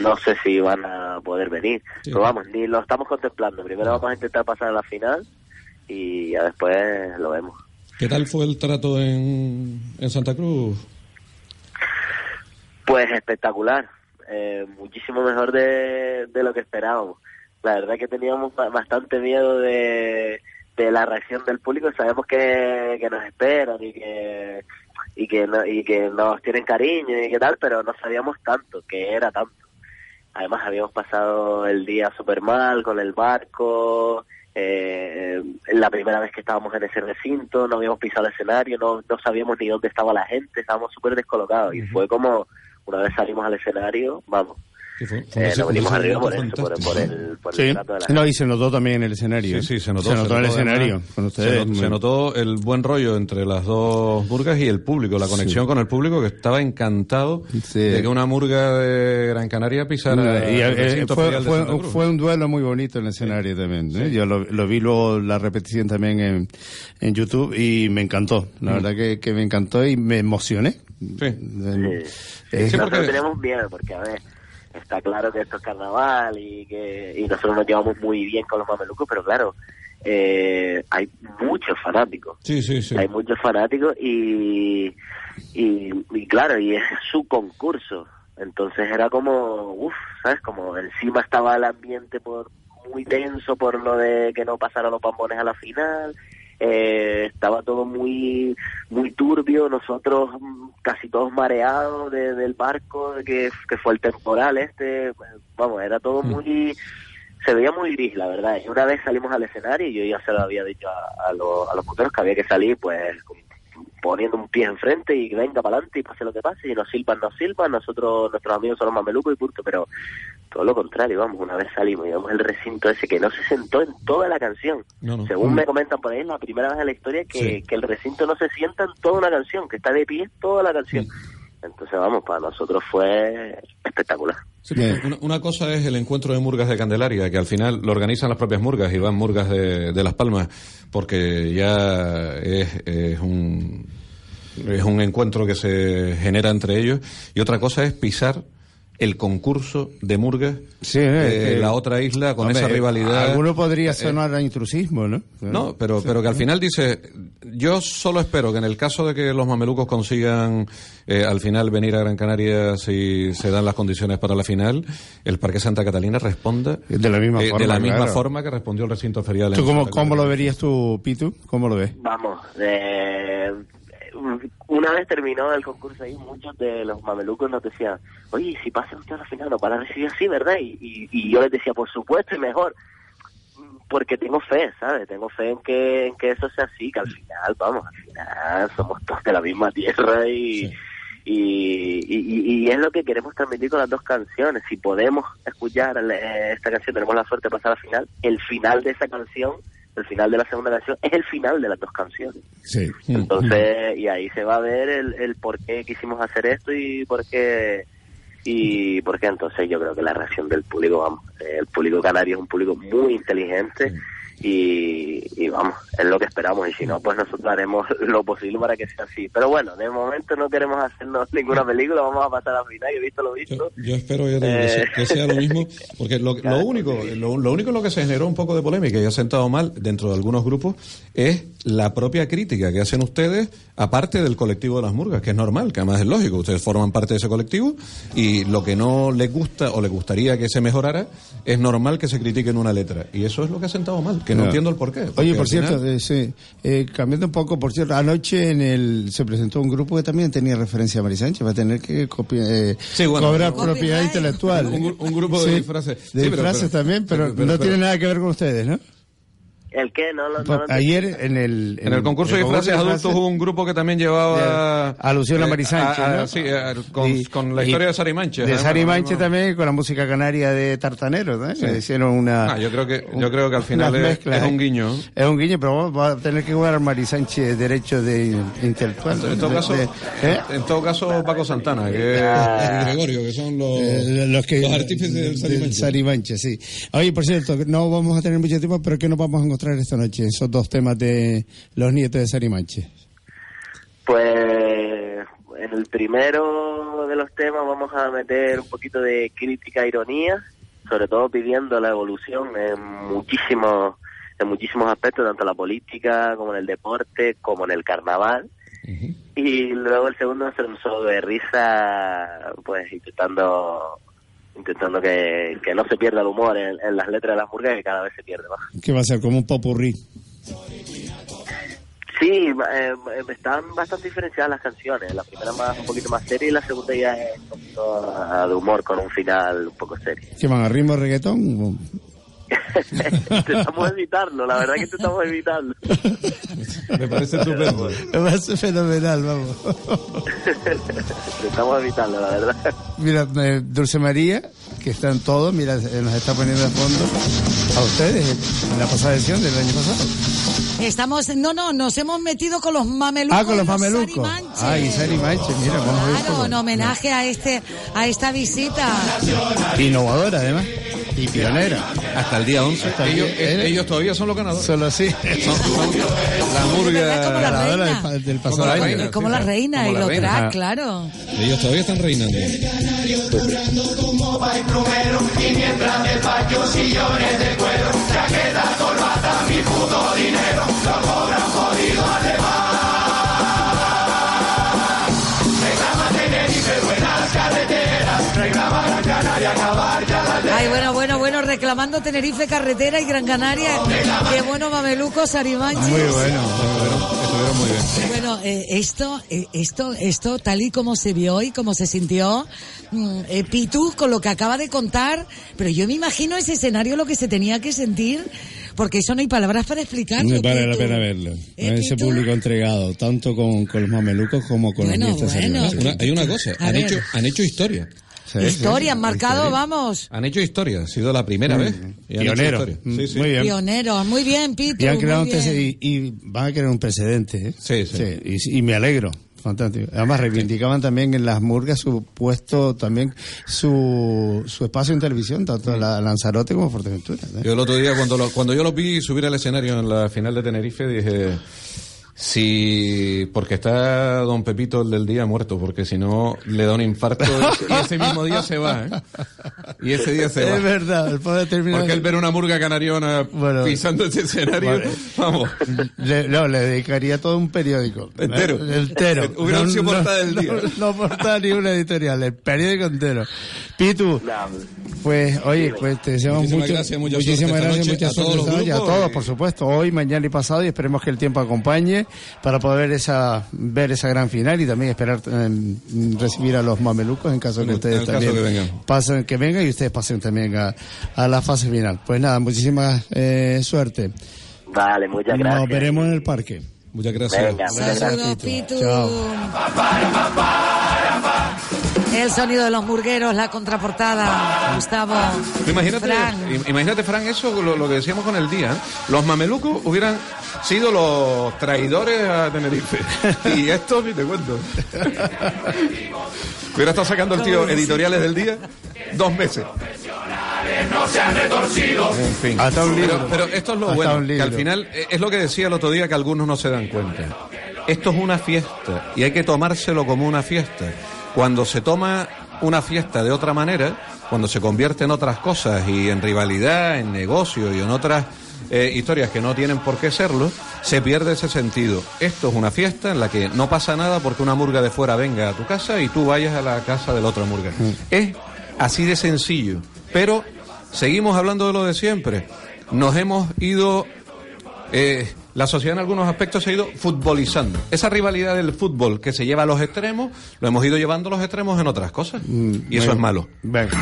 Speaker 27: no sé si van a poder venir. Pero vamos, ni lo estamos contemplando. Primero vamos a intentar pasar a la final y ya después lo vemos.
Speaker 26: ¿Qué tal fue el trato en, en Santa Cruz?
Speaker 27: Pues espectacular, eh, muchísimo mejor de, de lo que esperábamos. La verdad que teníamos ba- bastante miedo de, de la reacción del público, sabemos que, que nos esperan y que y que no- y que nos tienen cariño y que tal, pero no sabíamos tanto, que era tanto. Además habíamos pasado el día súper mal con el barco, eh, la primera vez que estábamos en ese recinto, no habíamos pisado el escenario, no, no sabíamos ni dónde estaba la gente, estábamos súper descolocados y fue como una vez salimos al escenario, vamos,
Speaker 26: fue
Speaker 27: eh, nos venimos arriba por
Speaker 26: momento
Speaker 27: eso, por, por el, por el
Speaker 25: Sí.
Speaker 27: trato de la
Speaker 25: No, y se notó también en el escenario.
Speaker 26: Sí, sí, se notó.
Speaker 25: Se notó en el
Speaker 26: además,
Speaker 25: escenario con ustedes.
Speaker 26: Se, not-
Speaker 25: Muy-
Speaker 26: se notó el buen rollo entre las dos murgas y el público, la conexión con el público que estaba encantado de que una murga de Gran Canaria pisara
Speaker 25: Y,
Speaker 26: el
Speaker 25: eh, fue, fue- un duelo muy bonito en el escenario también. ¿eh? Yo lo, lo vi luego la repetición también en, en YouTube y me encantó. La
Speaker 26: Mm.
Speaker 25: verdad que, que me encantó y me emocioné. Eh,
Speaker 27: nosotros tenemos miedo porque, a ver, está claro que esto es carnaval y que y nosotros nos llevamos muy bien con los mamelucos, pero claro, eh, hay muchos fanáticos.
Speaker 26: Sí, sí, sí.
Speaker 27: Hay muchos fanáticos y, y, y claro, y es su concurso. Entonces era como, uff, ¿sabes? Como encima estaba el ambiente por muy tenso por lo de que no pasaran los pambones a la final. Eh, estaba todo muy muy turbio, nosotros mm, casi todos mareados de- del barco, que, que fue el temporal este, vamos, era todo muy, se veía muy gris, la verdad. Y una vez salimos al escenario y yo ya se lo había dicho a, a, los- a los moteros que había que salir, pues, con- poniendo un pie enfrente y venga para adelante y pase lo que pase. Y nos silban, nos silban, nosotros, nuestros amigos son los mamelucos y punto. Pero todo lo contrario, vamos, una vez salimos y vemos el recinto ese que no se sentó en toda la canción.
Speaker 26: No, no.
Speaker 27: Según
Speaker 26: Mm.
Speaker 27: me comentan por ahí, es la primera vez en la historia que,
Speaker 26: Sí.
Speaker 27: que el recinto no se sienta en toda una canción, que está de pie toda la canción. Entonces, vamos, para nosotros fue espectacular.
Speaker 26: Sí, una, una cosa es el encuentro de murgas de Candelaria, que al final lo organizan las propias murgas y van murgas de, de Las Palmas, porque ya es, es un es un encuentro que se genera entre ellos. Y otra cosa es pisar el concurso de murgas de
Speaker 25: eh,
Speaker 26: la otra isla con
Speaker 25: hombre,
Speaker 26: esa
Speaker 25: eh,
Speaker 26: rivalidad.
Speaker 25: Alguno podría
Speaker 26: Eh,
Speaker 25: sonar a intrusismo, ¿no?
Speaker 26: no, pero, pero que al final dice, yo solo espero que en el caso de que los mamelucos consigan eh, al final venir a Gran Canaria si se dan las condiciones para la final, el Parque Santa Catalina responda
Speaker 25: De la misma
Speaker 26: eh,
Speaker 25: forma,
Speaker 26: de la misma
Speaker 25: claro.
Speaker 26: forma que respondió el recinto ferial. en
Speaker 25: ¿Tú cómo,
Speaker 26: Santa
Speaker 25: cómo lo verías tú, Pitu? ¿Cómo lo ves?
Speaker 27: Vamos, eh, una vez terminó el concurso ahí, muchos de los mamelucos nos decían, oye, si pasa usted a la final, nos van a recibir así, ¿verdad? Y, y, y yo les decía, por supuesto, y mejor, porque tengo fe, ¿sabes? Tengo fe en que, en que eso sea así, que al final, vamos, al final somos todos de la misma tierra y... Y, y, y- y es lo que queremos transmitir con las dos canciones. Si podemos escuchar eh, esta canción, tenemos la suerte de pasar a la final. El final de esa canción, el final de la segunda canción, es el final de las dos canciones.
Speaker 25: Sí.
Speaker 27: Entonces, y ahí se va a ver el, el por qué quisimos hacer esto y por qué, y por qué entonces yo creo que la reacción del público, vamos, el público canario es un público muy inteligente y, y vamos, es lo que esperamos y si no, pues nosotros haremos lo posible para que sea así. Pero bueno, de momento no queremos hacernos ninguna película, vamos a pasar a final, yo he visto lo visto.
Speaker 26: Yo espero te digo, que sea-
Speaker 27: Eh.
Speaker 26: que sea lo mismo, porque lo, lo único, lo, lo único en lo que se generó un poco de polémica y ha sentado mal dentro de algunos grupos es la propia crítica que hacen ustedes, aparte del colectivo de las murgas, que es normal, que además es lógico, ustedes forman parte de ese colectivo y lo que no les gusta o les gustaría que se mejorara, es normal que se critique en una letra. Y eso es lo que ha sentado mal, que no,
Speaker 25: No.
Speaker 26: entiendo el porqué.
Speaker 25: Oye, por cierto,
Speaker 26: final-
Speaker 25: eh, sí, eh, cambiando un poco, por cierto, anoche en el se presentó un grupo que también tenía referencia a Mari Sánchez, va a tener que copiar, eh,
Speaker 26: bueno,
Speaker 25: cobrar propiedad intelectual.
Speaker 26: Un un grupo de disfraces.
Speaker 25: De
Speaker 26: Sí,
Speaker 25: disfraces
Speaker 26: pero-
Speaker 25: también, pero,
Speaker 26: pero- pero-
Speaker 25: no
Speaker 26: pero-
Speaker 25: tiene nada que ver con ustedes, ¿no?
Speaker 27: ¿El qué? No, lo- no, lo
Speaker 25: ayer en el...
Speaker 26: En el concurso de disfraces adultos hubo un grupo que también llevaba...
Speaker 25: De- alusión a Mari Sánchez,
Speaker 26: a- a-
Speaker 25: ¿no?
Speaker 26: Sí, a- con,
Speaker 25: Y-
Speaker 26: con la
Speaker 25: y-
Speaker 26: historia de Sari Mancha.
Speaker 25: De
Speaker 26: ¿eh?
Speaker 25: Sari Manche también, con la música canaria de Tartanero, ¿no?
Speaker 26: Sí.
Speaker 25: Hicieron una...
Speaker 26: Ah, yo creo que yo creo que al final es,
Speaker 25: mezclas,
Speaker 26: es un
Speaker 25: ¿eh?
Speaker 26: guiño.
Speaker 25: Es un guiño, pero va a tener que jugar Mari Sánchez derechos de intelectual.
Speaker 26: En todo
Speaker 25: de-
Speaker 26: caso,
Speaker 25: de- ¿eh?
Speaker 26: en todo caso Paco Santana, que
Speaker 25: Ah.
Speaker 26: Gregorio, que son los,
Speaker 25: Eh, los, que,
Speaker 26: los artífices del Sari
Speaker 25: del
Speaker 26: Mancha.
Speaker 25: Sari Mancha, sí. Oye, por cierto, no vamos a tener mucho tiempo, pero ¿qué nos vamos a encontrar esta noche? Esos dos temas de los nietos de Sari Mancha.
Speaker 27: Pues en el primero de los temas vamos a meter un poquito de crítica e ironía, sobre todo pidiendo la evolución en muchísimos en muchísimos aspectos, tanto en la política como en el deporte, como en el carnaval. Y luego el segundo ser un solo de risa, pues intentando intentando que, que no se pierda el humor en, en las letras de las murgas, que cada vez se pierde más.
Speaker 25: Que va a ser como un popurrí.
Speaker 27: Sí, eh, eh, están bastante diferenciadas las canciones. La primera más un poquito más seria y la segunda ya es un poquito ah, de humor con un final un poco serio.
Speaker 25: ¿Que van a ritmo de reggaetón?
Speaker 27: Intentamos evitarlo, la verdad que intentamos evitarlo.
Speaker 26: Me parece estupendo.
Speaker 25: Me parece fenomenal, vamos.
Speaker 27: intentamos evitarlo, la verdad.
Speaker 25: Mira, eh, Dulce María, que están todos, mira, eh, nos está poniendo de fondo a ustedes en la pasada edición del año pasado.
Speaker 13: Estamos, no, no, nos hemos metido con los mamelucos.
Speaker 25: Ah, con los
Speaker 13: de
Speaker 25: mamelucos. Ah, y Sari Manche, mira, vamos.
Speaker 13: Claro, en homenaje a este, a esta visita.
Speaker 25: Innovadora, además. Y pionera.
Speaker 26: Hasta el día 11.
Speaker 25: Hasta el
Speaker 26: ellos,
Speaker 25: día-
Speaker 26: eh, ellos todavía son los ganadores.
Speaker 25: Solo así.
Speaker 26: Son, son la murga
Speaker 25: ganadora del,
Speaker 26: Como
Speaker 25: pasado año.
Speaker 26: reina.
Speaker 13: Como la reina
Speaker 26: Como
Speaker 13: y
Speaker 26: la
Speaker 13: lo
Speaker 26: reina.
Speaker 13: track,
Speaker 26: Ajá.
Speaker 13: claro.
Speaker 26: Ellos todavía están reinando.
Speaker 13: Ay, bueno, bueno, bueno, reclamando Tenerife, Carretera y Gran Canaria. Qué bueno, Mameluco, Sarimanches.
Speaker 25: Muy bueno.
Speaker 26: Estuvieron muy bien.
Speaker 13: Bueno, eh, esto, eh, esto, esto, tal y como se vio y como se sintió, mm, eh, Pitu, con lo que acaba de contar, pero yo me imagino ese escenario lo que se tenía que sentir, porque eso no hay palabras para explicarlo.
Speaker 25: Me vale la pena verlo.
Speaker 13: Eh,
Speaker 25: Ese
Speaker 13: Pitu.
Speaker 25: público entregado, tanto con, con los mamelucos como con
Speaker 13: Bueno,
Speaker 25: los
Speaker 13: bueno.
Speaker 26: Una- hay una cosa, han hecho, han hecho historia.
Speaker 25: Sí,
Speaker 13: Historia,
Speaker 25: sí,
Speaker 13: han marcado,
Speaker 25: historia.
Speaker 13: vamos.
Speaker 26: Han hecho historia, ha sido la primera
Speaker 25: Mm.
Speaker 26: vez.
Speaker 25: Pionero.
Speaker 26: historia. Sí, sí.
Speaker 25: Muy bien.
Speaker 13: Pioneros, muy bien, Pitu.
Speaker 25: Y han creado
Speaker 13: muy
Speaker 25: un
Speaker 13: bien.
Speaker 25: antece- y, y van a crear un precedente. ¿eh?
Speaker 26: Sí, sí.
Speaker 25: y, y me alegro. Fantástico. Además, reivindicaban también en las murgas su puesto, también su, su espacio en televisión, tanto la Lanzarote como Fuerteventura. ¿eh?
Speaker 26: Yo el otro día, cuando, lo- cuando yo los vi subir al escenario en la final de Tenerife, dije, sí, porque está don Pepito el del día muerto, porque si no le da un infarto y ese mismo día se va, ¿eh? Y ese día se va.
Speaker 25: Es verdad, el poder terminar.
Speaker 26: Porque él ver una murga canariona
Speaker 25: Bueno.
Speaker 26: pisando ese escenario,
Speaker 25: Vale.
Speaker 26: vamos.
Speaker 25: Le, no, le dedicaría todo un periódico.
Speaker 26: Entero.
Speaker 25: ¿eh? Entero.
Speaker 26: Hubiera sido portada del
Speaker 25: no,
Speaker 26: día.
Speaker 25: No, no portada ni una editorial, el periódico entero. Pitu, pues, oye, pues te deseamos
Speaker 26: Muchísimas
Speaker 25: mucho,
Speaker 26: gracias, mucha
Speaker 25: muchísimas
Speaker 26: suerte
Speaker 25: gracias,
Speaker 26: noche
Speaker 25: mucha
Speaker 26: a todos
Speaker 25: suerte noche, a todos,
Speaker 26: y-
Speaker 25: por supuesto, hoy, mañana y pasado, y esperemos que el tiempo acompañe para poder ver esa, ver esa gran final y también esperar eh, recibir a los mamelucos en caso
Speaker 26: En
Speaker 25: que ustedes también
Speaker 26: que vengan.
Speaker 25: pasen, que vengan y ustedes pasen también a, a la fase final. Pues nada, muchísimas eh, suerte.
Speaker 27: Vale, muchas gracias.
Speaker 25: Nos veremos en el parque.
Speaker 26: Muchas gracias.
Speaker 27: Venga, muchas gracias.
Speaker 25: Chao.
Speaker 13: El sonido de los murgueros, la contraportada, Gustavo.
Speaker 26: Imagínate, imagínate, Fran, eso lo, lo que decíamos con el día. ¿eh? Los mamelucos hubieran sido los traidores a Tenerife. Y esto, ni te cuento. Hubiera estado sacando el tío editoriales del día dos meses.
Speaker 6: no se han retorcido.
Speaker 26: En fin.
Speaker 25: Hasta un libro.
Speaker 26: Pero, pero esto es lo
Speaker 25: Hasta
Speaker 26: bueno, que al final eh, es lo que decía el otro día que algunos no se dan cuenta. Esto es una fiesta y hay que tomárselo como una fiesta. Cuando se toma una fiesta de otra manera, cuando se convierte en otras cosas y en rivalidad, en negocio y en otras eh, historias que no tienen por qué serlo, se pierde ese sentido. Esto es una fiesta en la que no pasa nada porque una murga de fuera venga a tu casa y tú vayas a la casa de la otra murga. Es así de sencillo. Pero seguimos hablando de lo de siempre. Nos hemos ido eh, la sociedad en algunos aspectos se ha ido futbolizando. Esa rivalidad del fútbol que se lleva a los extremos, lo hemos ido llevando a los extremos en otras cosas. y eso
Speaker 25: venga.
Speaker 26: es malo.
Speaker 25: Venga.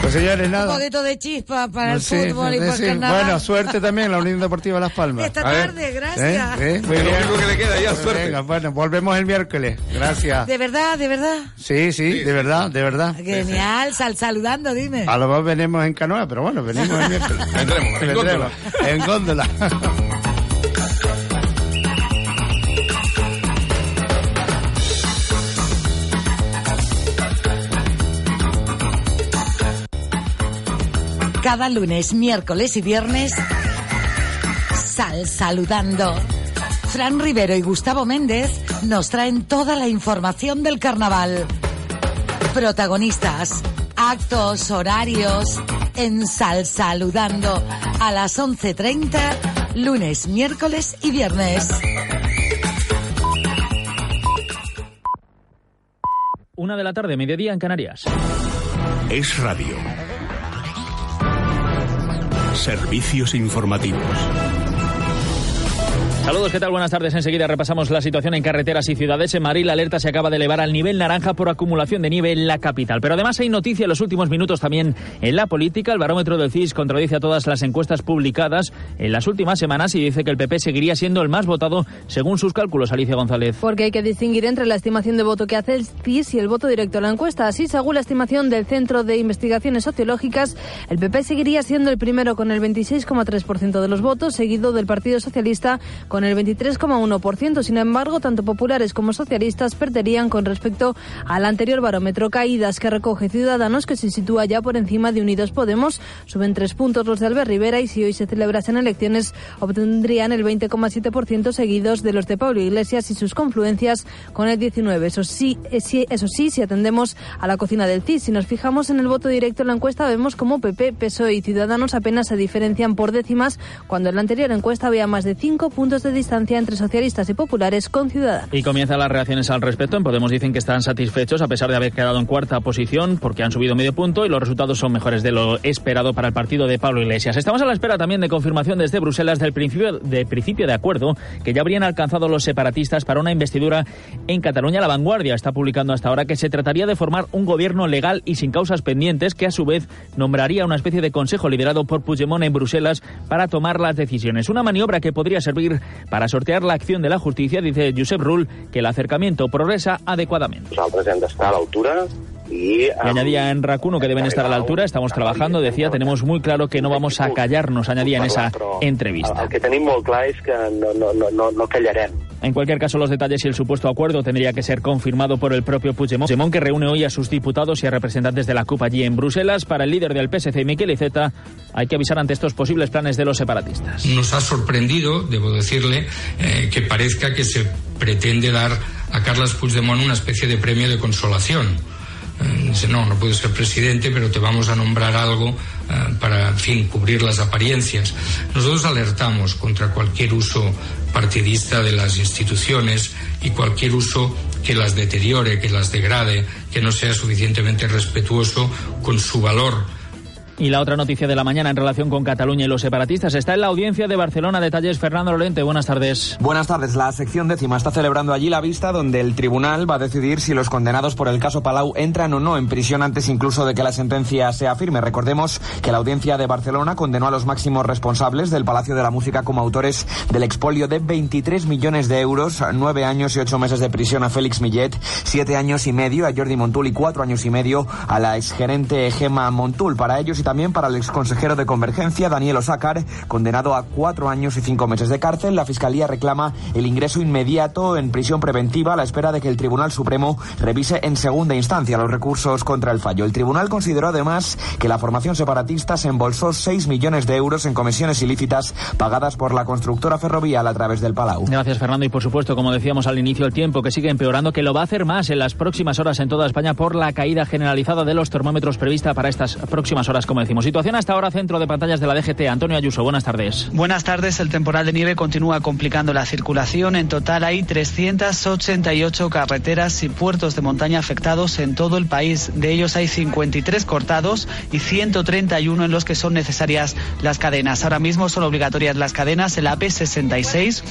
Speaker 25: Pues señores,
Speaker 13: Un
Speaker 25: nada.
Speaker 13: poquito de chispa para el
Speaker 25: Sí,
Speaker 13: fútbol y
Speaker 25: sí,
Speaker 13: para el
Speaker 25: sí. Bueno, suerte también en la Unión Deportiva Las Palmas.
Speaker 13: Esta tarde, gracias.
Speaker 25: ¿Eh? ¿Eh? Muy
Speaker 26: Es lo
Speaker 25: bien.
Speaker 26: único que le queda ya, suerte.
Speaker 25: Venga, bueno, volvemos el miércoles. Gracias.
Speaker 13: De verdad, de verdad.
Speaker 25: Sí, sí, de verdad, de verdad.
Speaker 13: Genial, sal saludando, dime.
Speaker 25: A lo mejor venimos en canoa, pero bueno, venimos el miércoles.
Speaker 26: Vendremos, en
Speaker 25: Vendremos. En góndola.
Speaker 13: Cada lunes, miércoles y viernes, sal saludando. Fran Rivero y Gustavo Méndez nos traen toda la información del carnaval. Protagonistas, actos, horarios, en Sal Saludando a las 11.30, lunes, miércoles y viernes.
Speaker 4: Una de la tarde, mediodía en Canarias.
Speaker 5: Es radio. Servicios informativos.
Speaker 4: Saludos, ¿qué tal? Buenas tardes. Enseguida repasamos la situación en carreteras y ciudades. En Madrid la alerta se acaba de elevar al nivel naranja por acumulación de nieve en la capital. Pero además hay noticia en los últimos minutos también en la política. El barómetro del CIS contradice a todas las encuestas publicadas en las últimas semanas y dice que el PP seguiría siendo el más votado según sus cálculos. Alicia González.
Speaker 2: Porque hay que distinguir entre la estimación de voto que hace el CIS y el voto directo a la encuesta. Así, según la estimación del Centro de Investigaciones Sociológicas, el PP seguiría siendo el primero con el 26,3% de los votos, seguido del Partido Socialista con el 23,1%. Sin embargo, tanto populares como socialistas perderían con respecto al anterior barómetro. Caídas que recoge Ciudadanos, que se sitúa ya por encima de Unidos Podemos. Suben tres puntos los de Albert Rivera y si hoy se celebrasen elecciones obtendrían el 20,7% seguidos de los de Pablo Iglesias y sus confluencias con el 19. Eso sí, eh, sí, eso sí, si atendemos a la cocina del CIS, si nos fijamos en el voto directo en la encuesta, vemos como PP, PSOE y Ciudadanos apenas se diferencian por décimas, cuando en la anterior encuesta había más de cinco puntos de distancia entre socialistas y populares con Ciudadanos.
Speaker 4: Y comienzan las reacciones al respecto. En Podemos dicen que están satisfechos a pesar de haber quedado en cuarta posición porque han subido medio punto y los resultados son mejores de lo esperado para el partido de Pablo Iglesias. Estamos a la espera también de confirmación desde Bruselas del principio de, principio de acuerdo que ya habrían alcanzado los separatistas para una investidura en Cataluña. La vanguardia está publicando hasta ahora que se trataría de formar un gobierno legal y sin causas pendientes que a su vez nombraría una especie de consejo liderado por Puigdemont en Bruselas para tomar las decisiones. Una maniobra que podría servir para sortear la acción de la justicia, dice Josep Rull, que el acercamiento progresa adecuadamente. Y añadía en Racuno que deben estar a la altura, estamos trabajando, decía, tenemos muy claro que no vamos a callarnos, añadía en esa entrevista.
Speaker 28: El que tenim molt clar és que no, no, no, no, no callarem.
Speaker 4: En cualquier caso, los detalles y el supuesto acuerdo tendría que ser confirmado por el propio Puigdemont, Puigdemont que reúne hoy a sus diputados y a representantes de la CUP allí en Bruselas. Para el líder del PSC, Miquel Iceta, hay que avisar ante estos posibles planes de los separatistas.
Speaker 8: Nos ha sorprendido, debo decirle, eh, que parezca que se pretende dar a Carles Puigdemont una especie de premio de consolación. Eh, dice, no, no puedes ser presidente, pero te vamos a nombrar algo eh, para, en fin, cubrir las apariencias. Nosotros alertamos contra cualquier uso partidista de las instituciones y cualquier uso que las deteriore, que las degrade, que no sea suficientemente respetuoso con su valor
Speaker 4: Y la otra noticia de la mañana en relación con Cataluña y los separatistas está en la audiencia de Barcelona. Detalles, Fernando Lorente. Buenas tardes.
Speaker 29: Buenas tardes. La sección décima está celebrando allí la vista donde el tribunal va a decidir si los condenados por el caso Palau entran o no en prisión antes incluso de que la sentencia sea firme. Recordemos que la audiencia de Barcelona condenó a los máximos responsables del Palacio de la Música como autores del expolio de 23 millones de euros, nueve años y ocho meses de prisión a Félix Millet, siete años y medio a Jordi Montul y cuatro años y medio a la exgerente Gema Montul. Para ellos también para el exconsejero de Convergencia, Daniel Osácar, condenado a cuatro años y cinco meses de cárcel. La Fiscalía reclama el ingreso inmediato en prisión preventiva a la espera de que el Tribunal Supremo revise en segunda instancia los recursos contra el fallo. El tribunal consideró además que la formación separatista se embolsó 6 millones de euros en comisiones ilícitas pagadas por la constructora ferrovial a través del Palau.
Speaker 4: Gracias, Fernando. Y por supuesto, como decíamos al inicio, el tiempo que sigue empeorando, que lo va a hacer más en las próximas horas en toda España por la caída generalizada de los termómetros prevista para estas próximas horas, como decimos. Situación hasta ahora, centro de pantallas de la DGT. Antonio Ayuso, buenas tardes.
Speaker 6: Buenas tardes. El temporal de nieve continúa complicando la circulación. En total hay 388 carreteras y puertos de montaña afectados en todo el país. De ellos hay 53 cortados y 131 en los que son necesarias las cadenas. Ahora mismo son obligatorias las cadenas en la AP66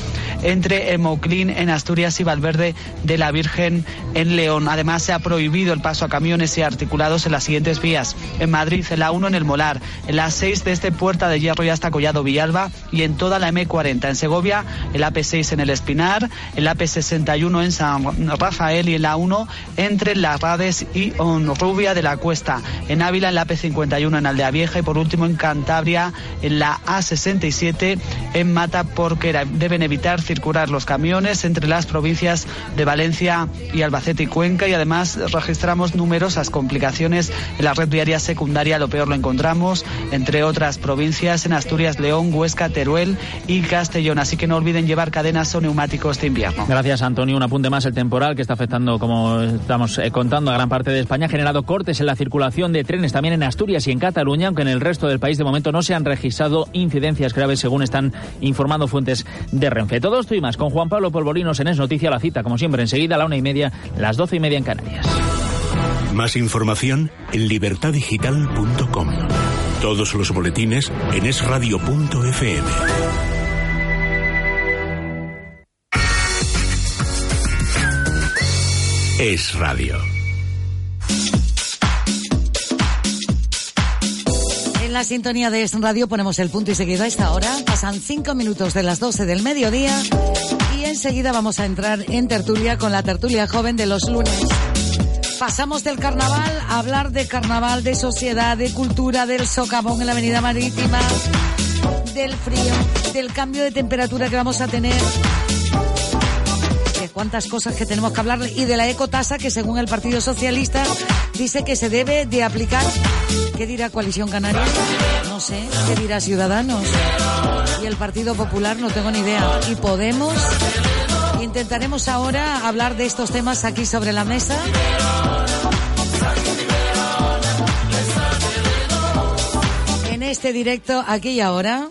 Speaker 6: entre Emoclín en Asturias y Valverde de la Virgen en León. Además se ha prohibido el paso a camiones y articulados en las siguientes vías. En Madrid, la 1 en el Molar, en la 6 desde Puerta de Hierro y hasta Collado Villalba y en toda la M40. En Segovia, el AP6 en el Espinar, el AP61 en San Rafael y en la 1 entre Las Rades y Honrubia de la Cuesta. En Ávila, en la AP51 en Aldea Vieja y por último en Cantabria, en la A67 en Mata porque deben evitar circular los camiones entre las provincias de Valencia y Albacete y Cuenca y además registramos numerosas complicaciones en la red viaria secundaria. Lo peor lo encontramos entre otras provincias en Asturias, León, Huesca, Teruel y Castellón. Así que no olviden llevar cadenas o neumáticos de invierno.
Speaker 4: Gracias, Antonio. Un apunte más. El temporal que está afectando, como estamos eh, contando, a gran parte de España ha generado cortes en la circulación de trenes también en Asturias y en Cataluña, aunque en el resto del país de momento no se han registrado incidencias graves, según están informando fuentes de Renfe. Todo esto y más con Juan Pablo Polvorinos en Es Noticia la cita, como siempre, enseguida a la una y media, las doce y media en Canarias.
Speaker 5: Más información en libertadigital.com. Todos los boletines en esradio.fm. Es radio.
Speaker 13: En la sintonía de Es Radio ponemos el punto y seguido a esta hora. Pasan cinco minutos de las 12 del mediodía y enseguida vamos a entrar en tertulia con la tertulia joven de los lunes. Pasamos del carnaval a hablar de carnaval, de sociedad, de cultura, del socavón en la avenida marítima, del frío, del cambio de temperatura que vamos a tener, de cuántas cosas que tenemos que hablar y de la ecotasa que según el Partido Socialista dice que se debe de aplicar. ¿Qué dirá Coalición Canaria? No sé. ¿Qué dirá Ciudadanos? Y el Partido Popular no tengo ni idea. ¿Y Podemos? Intentaremos ahora hablar de estos temas aquí sobre la mesa. En este directo, aquí y ahora.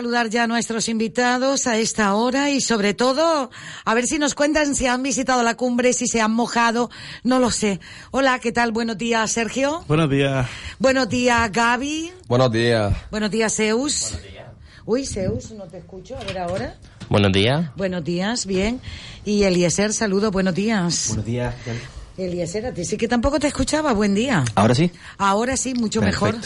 Speaker 13: Saludar ya a nuestros invitados a esta hora y sobre todo a ver si nos cuentan si han visitado la cumbre, si se han mojado, no lo sé. Hola, ¿qué tal? Buenos días, Sergio.
Speaker 30: Buenos días.
Speaker 13: Buenos días, Gaby.
Speaker 30: Buenos días.
Speaker 13: Buenos días, Zeus. Uy, Zeus, no te escucho. A ver ahora.
Speaker 30: Buenos días.
Speaker 13: Buenos días, bien. Y Eliezer, saludo, buenos días.
Speaker 30: Buenos días.
Speaker 13: Eliezer, a ti sí que tampoco te escuchaba. Buen día.
Speaker 30: Ahora sí.
Speaker 13: Ahora sí, mucho mejor.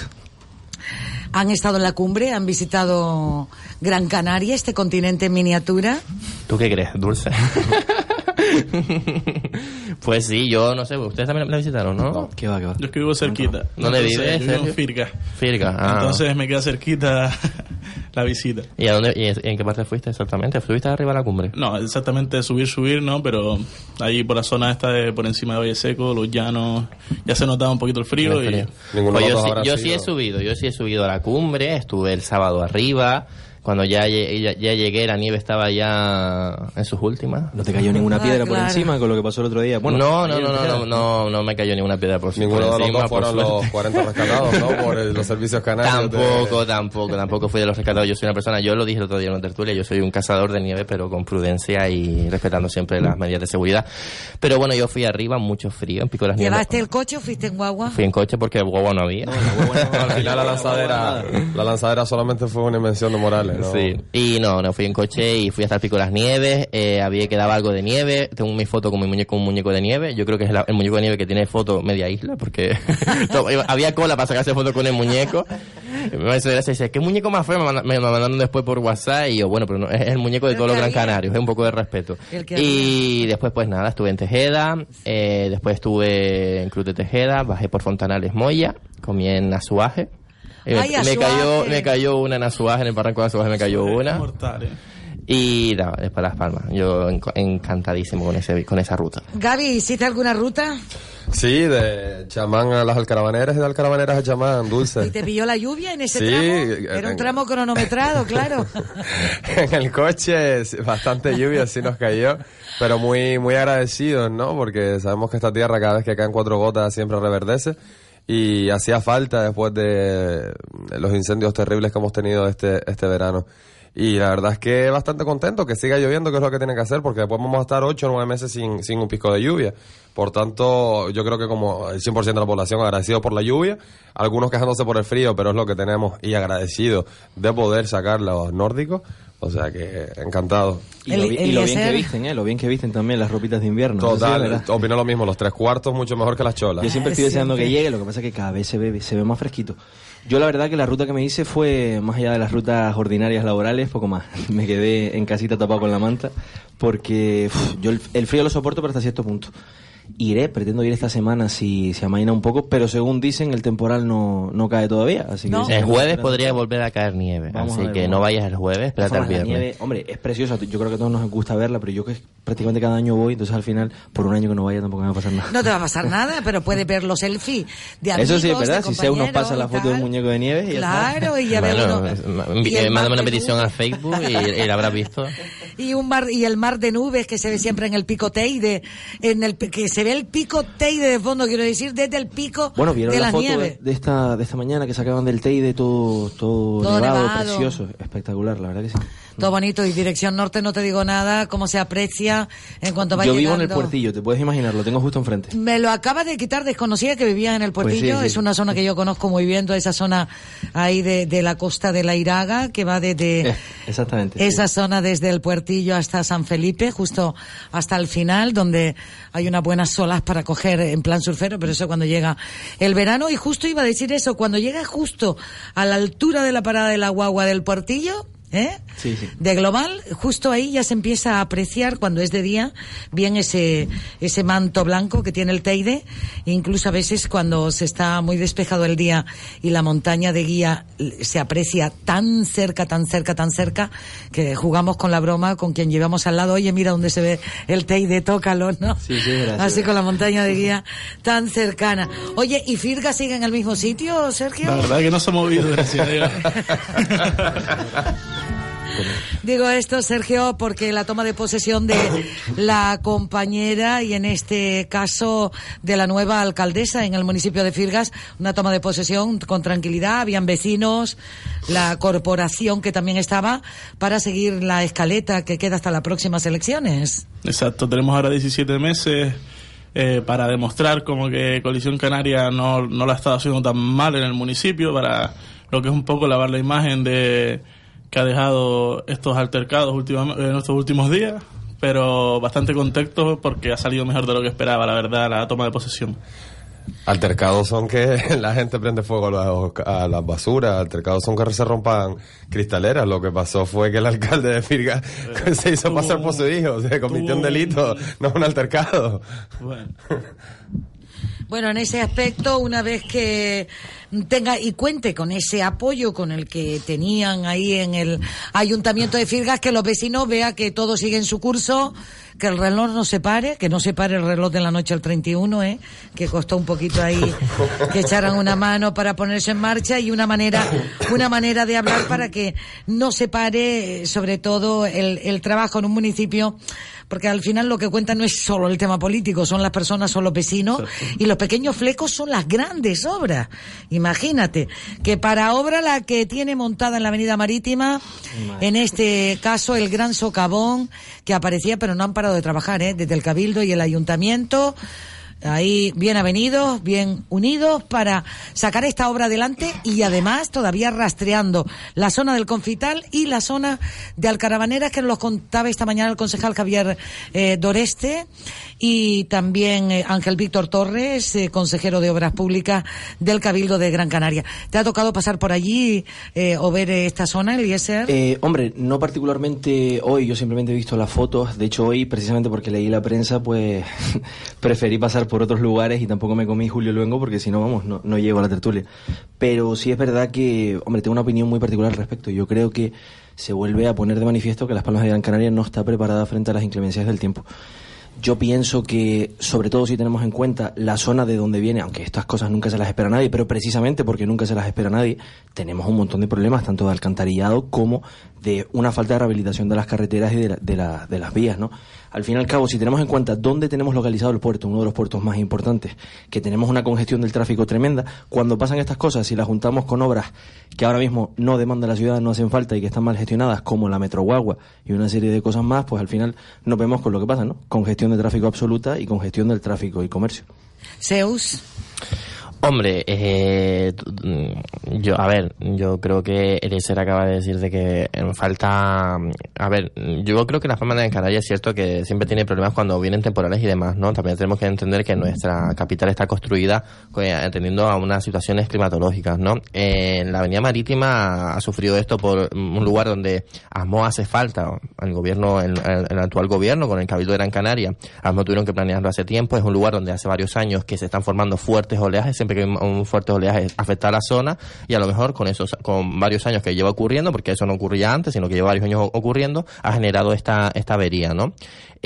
Speaker 13: Han estado en la cumbre, han visitado Gran Canaria, este continente en miniatura.
Speaker 30: ¿Tú qué crees, Dulce? pues sí, yo no sé, ustedes también la visitaron, ¿no?
Speaker 31: ¿Qué va, qué va? Yo es que vivo cerquita.
Speaker 30: ¿Dónde
Speaker 31: Entonces,
Speaker 30: vives,
Speaker 31: Yo vivo en? Firga.
Speaker 30: Firga, ah.
Speaker 31: Entonces me queda cerquita la visita.
Speaker 30: ¿Y, a dónde, y en qué parte fuiste exactamente? ¿Fuiste arriba a la cumbre?
Speaker 31: No, exactamente subir, subir, no, pero ahí por la zona esta de por encima de Valle Seco, los llanos, ya se notaba un poquito el frío.
Speaker 30: El
Speaker 31: y
Speaker 30: frío. Pues yo, sí, yo sí he subido, yo sí he subido a la cumbre, estuve el sábado arriba, cuando ya, ya, ya llegué la nieve estaba ya en sus últimas.
Speaker 31: ¿No te cayó ninguna piedra por encima
Speaker 30: con lo que pasó el otro día?
Speaker 31: Bueno,
Speaker 30: no, no, no, no, no, no, no me cayó ninguna piedra por
Speaker 32: Ninguno
Speaker 30: por
Speaker 32: de los
Speaker 30: encima,
Speaker 32: dos fueron los
Speaker 30: suerte.
Speaker 32: 40 rescatados, ¿no? Por el- los servicios canarios. de-
Speaker 30: Tampoco, tampoco, tampoco fui de los rescatados. Yo soy una persona, yo lo dije el otro día en la tertulia, yo soy un cazador de nieve, pero con prudencia y respetando siempre las medidas de seguridad. Pero bueno, yo fui arriba, mucho frío, en Pico de las Nieves.
Speaker 13: ¿Llevaste el coche o fuiste en guagua?
Speaker 30: Fui en coche porque guagua no había.
Speaker 32: Al final la lanzadera, la lanzadera solamente fue una invención de Morales, ¿no?
Speaker 30: Sí, y no, no fui en coche y fui hasta el Pico de las Nieves, eh, había quedaba algo de nieve, tengo mi foto con mi muñeco, un muñeco de nieve, yo creo que es la- el muñeco de nieve que tiene foto media isla, porque había cola para sacarse foto con el muñeco. Me dice, ¿qué muñeco más feo? Me, manda- me mandaron después por WhatsApp y yo, bueno, pero no, es el muñeco de todos los Gran Canarios, es un poco de respeto. Y después, pues nada, estuve en Tejeda, eh, después estuve en Cruz de Tejeda, bajé por Fontanales Moya, comí en Azuaje. Eh,
Speaker 13: Ay,
Speaker 30: me, cayó, me cayó una en Azuaje, en el barranco de Azuaje me cayó una.
Speaker 31: Mortal, eh.
Speaker 30: Y nada, después Las Palmas. Yo enc- encantadísimo con, ese, con esa ruta.
Speaker 13: Gaby, ¿hiciste alguna ruta?
Speaker 32: Sí, de chamán a las alcarabaneras y de alcarabaneras a chamán, dulce.
Speaker 13: ¿Y te pilló la lluvia en ese
Speaker 32: Sí,
Speaker 13: tramo? Era un
Speaker 32: en-
Speaker 13: tramo cronometrado, claro.
Speaker 32: en el coche bastante lluvia sí nos cayó, pero muy muy agradecidos, ¿no? Porque sabemos que esta tierra cada vez que caen cuatro gotas siempre reverdece y hacía falta después de los incendios terribles que hemos tenido este este verano. Y la verdad es que bastante contento que siga lloviendo, que es lo que tiene que hacer, porque después vamos a estar ocho o nueve meses sin, sin un pico de lluvia. Por tanto, yo creo que como el 100% de la población agradecido por la lluvia, algunos quejándose por el frío, pero es lo que tenemos y agradecido de poder sacar los nórdicos. O sea que encantado.
Speaker 31: Y, lo, bi- y lo bien que visten, ¿eh? Lo bien que visten también las ropitas de invierno. Sí
Speaker 32: Total, opino lo mismo, los tres cuartos mucho mejor que las cholas.
Speaker 31: Yo siempre estoy deseando que llegue, lo que pasa es que cada vez se ve, se ve más fresquito. Yo la verdad que la ruta que me hice fue, más allá de las rutas ordinarias laborales, poco más. Me quedé en casita tapado con la manta, porque yo el, el frío lo soporto pero hasta cierto punto. Iré, pretendo ir esta semana si se amaina un poco, pero según dicen el temporal no, no cae todavía. Así que
Speaker 30: El jueves podría volver a caer nieve,
Speaker 31: Vamos
Speaker 30: así
Speaker 31: ver,
Speaker 30: que
Speaker 31: vamos
Speaker 30: no vayas el jueves, espérate al viernes.
Speaker 31: nieve, hombre, es preciosa. Yo creo que a todos nos gusta verla, pero yo que prácticamente cada año voy, entonces al final, por un año que no vaya, tampoco me va a pasar nada.
Speaker 13: No te va a pasar nada, pero puedes ver los selfies de amigos,
Speaker 31: Eso sí es verdad, si Zeus nos
Speaker 13: compañeros
Speaker 31: pasa la foto del muñeco de nieve y.
Speaker 13: Claro, y ya ve
Speaker 30: Bueno,
Speaker 13: uno.
Speaker 30: eh,
Speaker 13: Y el
Speaker 30: mándame
Speaker 13: mar
Speaker 30: una
Speaker 13: de
Speaker 30: petición
Speaker 13: nubes.
Speaker 30: a Facebook y, y la habrás visto.
Speaker 13: Y un mar y el mar de nubes que se ve siempre en el pico Teide, en el que se ve el pico Teide de fondo, quiero decir, desde el pico
Speaker 31: Bueno, vieron
Speaker 13: de
Speaker 31: la
Speaker 13: la
Speaker 31: foto
Speaker 13: nieve.
Speaker 31: de, de esta, de esta mañana que sacaban del Teide todo, todo,
Speaker 13: Todo
Speaker 31: nevado,
Speaker 13: nevado.
Speaker 31: precioso, espectacular, la verdad que sí.
Speaker 13: Todo bonito y dirección norte no te digo nada, cómo se aprecia en cuanto va
Speaker 31: Yo vivo en el puertillo, te puedes imaginar, lo tengo justo enfrente.
Speaker 13: Me lo acaba de quitar, desconocía que vivía en el
Speaker 31: Pues sí,
Speaker 13: Puertillo,
Speaker 31: sí.
Speaker 13: es una zona que yo conozco muy bien, toda esa zona ahí de, de la costa de la Iraga, que va desde
Speaker 31: Eh, exactamente. sí.
Speaker 13: esa zona desde el Puertillo hasta San Felipe, justo hasta el final, donde hay unas buenas olas para coger en plan surfero, pero eso cuando llega el verano, y justo iba a decir eso, cuando llega justo a la altura de la parada de la guagua del Puertillo, ¿eh?
Speaker 31: Sí, sí.
Speaker 13: de global, justo ahí ya se empieza a apreciar cuando es de día bien ese ese manto blanco que tiene el Teide, incluso a veces cuando se está muy despejado el día y la montaña de guía se aprecia tan cerca, tan cerca, tan cerca que jugamos con la broma con quien llevamos al lado, oye, mira dónde se ve el Teide, tócalo, ¿no?
Speaker 31: Sí, sí,
Speaker 13: Así con la montaña de guía tan cercana. Oye, ¿y Firga sigue en el mismo sitio, Sergio?
Speaker 31: La verdad que no se ha movido, gracias a Dios.
Speaker 13: Digo esto, Sergio, porque la toma de posesión de la compañera y en este caso de la nueva alcaldesa en el municipio de Firgas, una toma de posesión con tranquilidad, habían vecinos, la corporación que también estaba para seguir la escaleta que queda hasta las próximas elecciones.
Speaker 31: Exacto, tenemos ahora 17 meses eh, para demostrar como que Coalición Canaria no, no la ha estado haciendo tan mal en el municipio, para lo que es un poco lavar la imagen de
Speaker 33: que ha dejado estos altercados últimamente, en estos últimos días, pero bastante contento porque ha salido mejor de lo que esperaba, la verdad, la toma de posesión.
Speaker 32: Altercados son que la gente prende fuego a, las basuras, altercados son que se rompan cristaleras. Lo que pasó fue que el alcalde de Firga se hizo pasar por su hijo, se cometió un delito, no un altercado.
Speaker 13: Bueno, en ese aspecto, una vez que tenga y cuente con ese apoyo con el que tenían ahí en el ayuntamiento de Firgas, que los vecinos vean que todo sigue en su curso, que el reloj no se pare, que no se pare el reloj de la noche al 31, ¿eh? que costó un poquito ahí que echaran una mano para ponerse en marcha y una manera, una manera de hablar para que no se pare, eh, sobre todo, el, el trabajo en un municipio, porque al final lo que cuenta no es solo el tema político, son las personas, son los vecinos, y los pequeños flecos son las grandes obras. Imagínate, que para obra la que tiene montada en la Avenida Marítima, en este caso el Gran Socavón, que aparecía, pero no han parado de trabajar, ¿eh? desde el Cabildo y el Ayuntamiento. Ahí bien avenidos, bien unidos para sacar esta obra adelante y además todavía rastreando la zona del Confital y la zona de Alcarabaneras que nos contaba esta mañana el concejal Javier eh, Doreste y también eh, Ángel Víctor Torres, eh, consejero de Obras Públicas del Cabildo de Gran Canaria. ¿Te ha tocado pasar por allí o ver esta zona, Eliezer?
Speaker 31: Hombre, no particularmente hoy, yo simplemente he visto las fotos. De hecho, hoy, precisamente porque leí la prensa, pues preferí pasar por otros lugares y tampoco me comí Julio Luengo porque si no, vamos, no, no llego a la tertulia. Pero sí es verdad que, hombre, tengo una opinión muy particular al respecto. Yo creo que se vuelve a poner de manifiesto que Las Palmas de Gran Canaria no está preparada frente a las inclemencias del tiempo. Yo pienso que, sobre todo si tenemos en cuenta la zona de donde viene, aunque estas cosas nunca se las espera nadie, pero precisamente porque nunca se las espera nadie, tenemos un montón de problemas, tanto de alcantarillado como de una falta de rehabilitación de las carreteras y de, la- de, la- de las vías, ¿no? Al fin y al cabo, si tenemos en cuenta dónde tenemos localizado el puerto, uno de los puertos más importantes, que tenemos una congestión del tráfico tremenda, cuando pasan estas cosas, si las juntamos con obras que ahora mismo no demanda la ciudad, no hacen falta y que están mal gestionadas, como la Metro Guagua y una serie de cosas más, pues al final nos vemos con lo que pasa, ¿no? Congestión de tráfico absoluta y congestión del tráfico y comercio.
Speaker 13: Zeus.
Speaker 30: Hombre, eh, mm, yo, a ver, yo creo que Eliezer acaba de decir de que eh, falta, a ver, yo creo que las palmas de Canaria es cierto que siempre tiene problemas cuando vienen temporales y demás, ¿no? También tenemos que entender que nuestra capital está construida eh, atendiendo a unas situaciones climatológicas, ¿no? Eh, la Avenida Marítima ha sufrido esto por un lugar donde ASMO hace falta, el gobierno, el, actual gobierno con el Cabildo de Gran Canaria, ASMO tuvieron que planearlo hace tiempo, es un lugar donde hace varios años que se están formando fuertes oleajes, que un, fuerte oleaje afecta a la zona y a lo mejor con esos, con varios años que lleva ocurriendo, porque eso no ocurría antes, sino que lleva varios años ocurriendo, ha generado esta, esta avería, ¿no?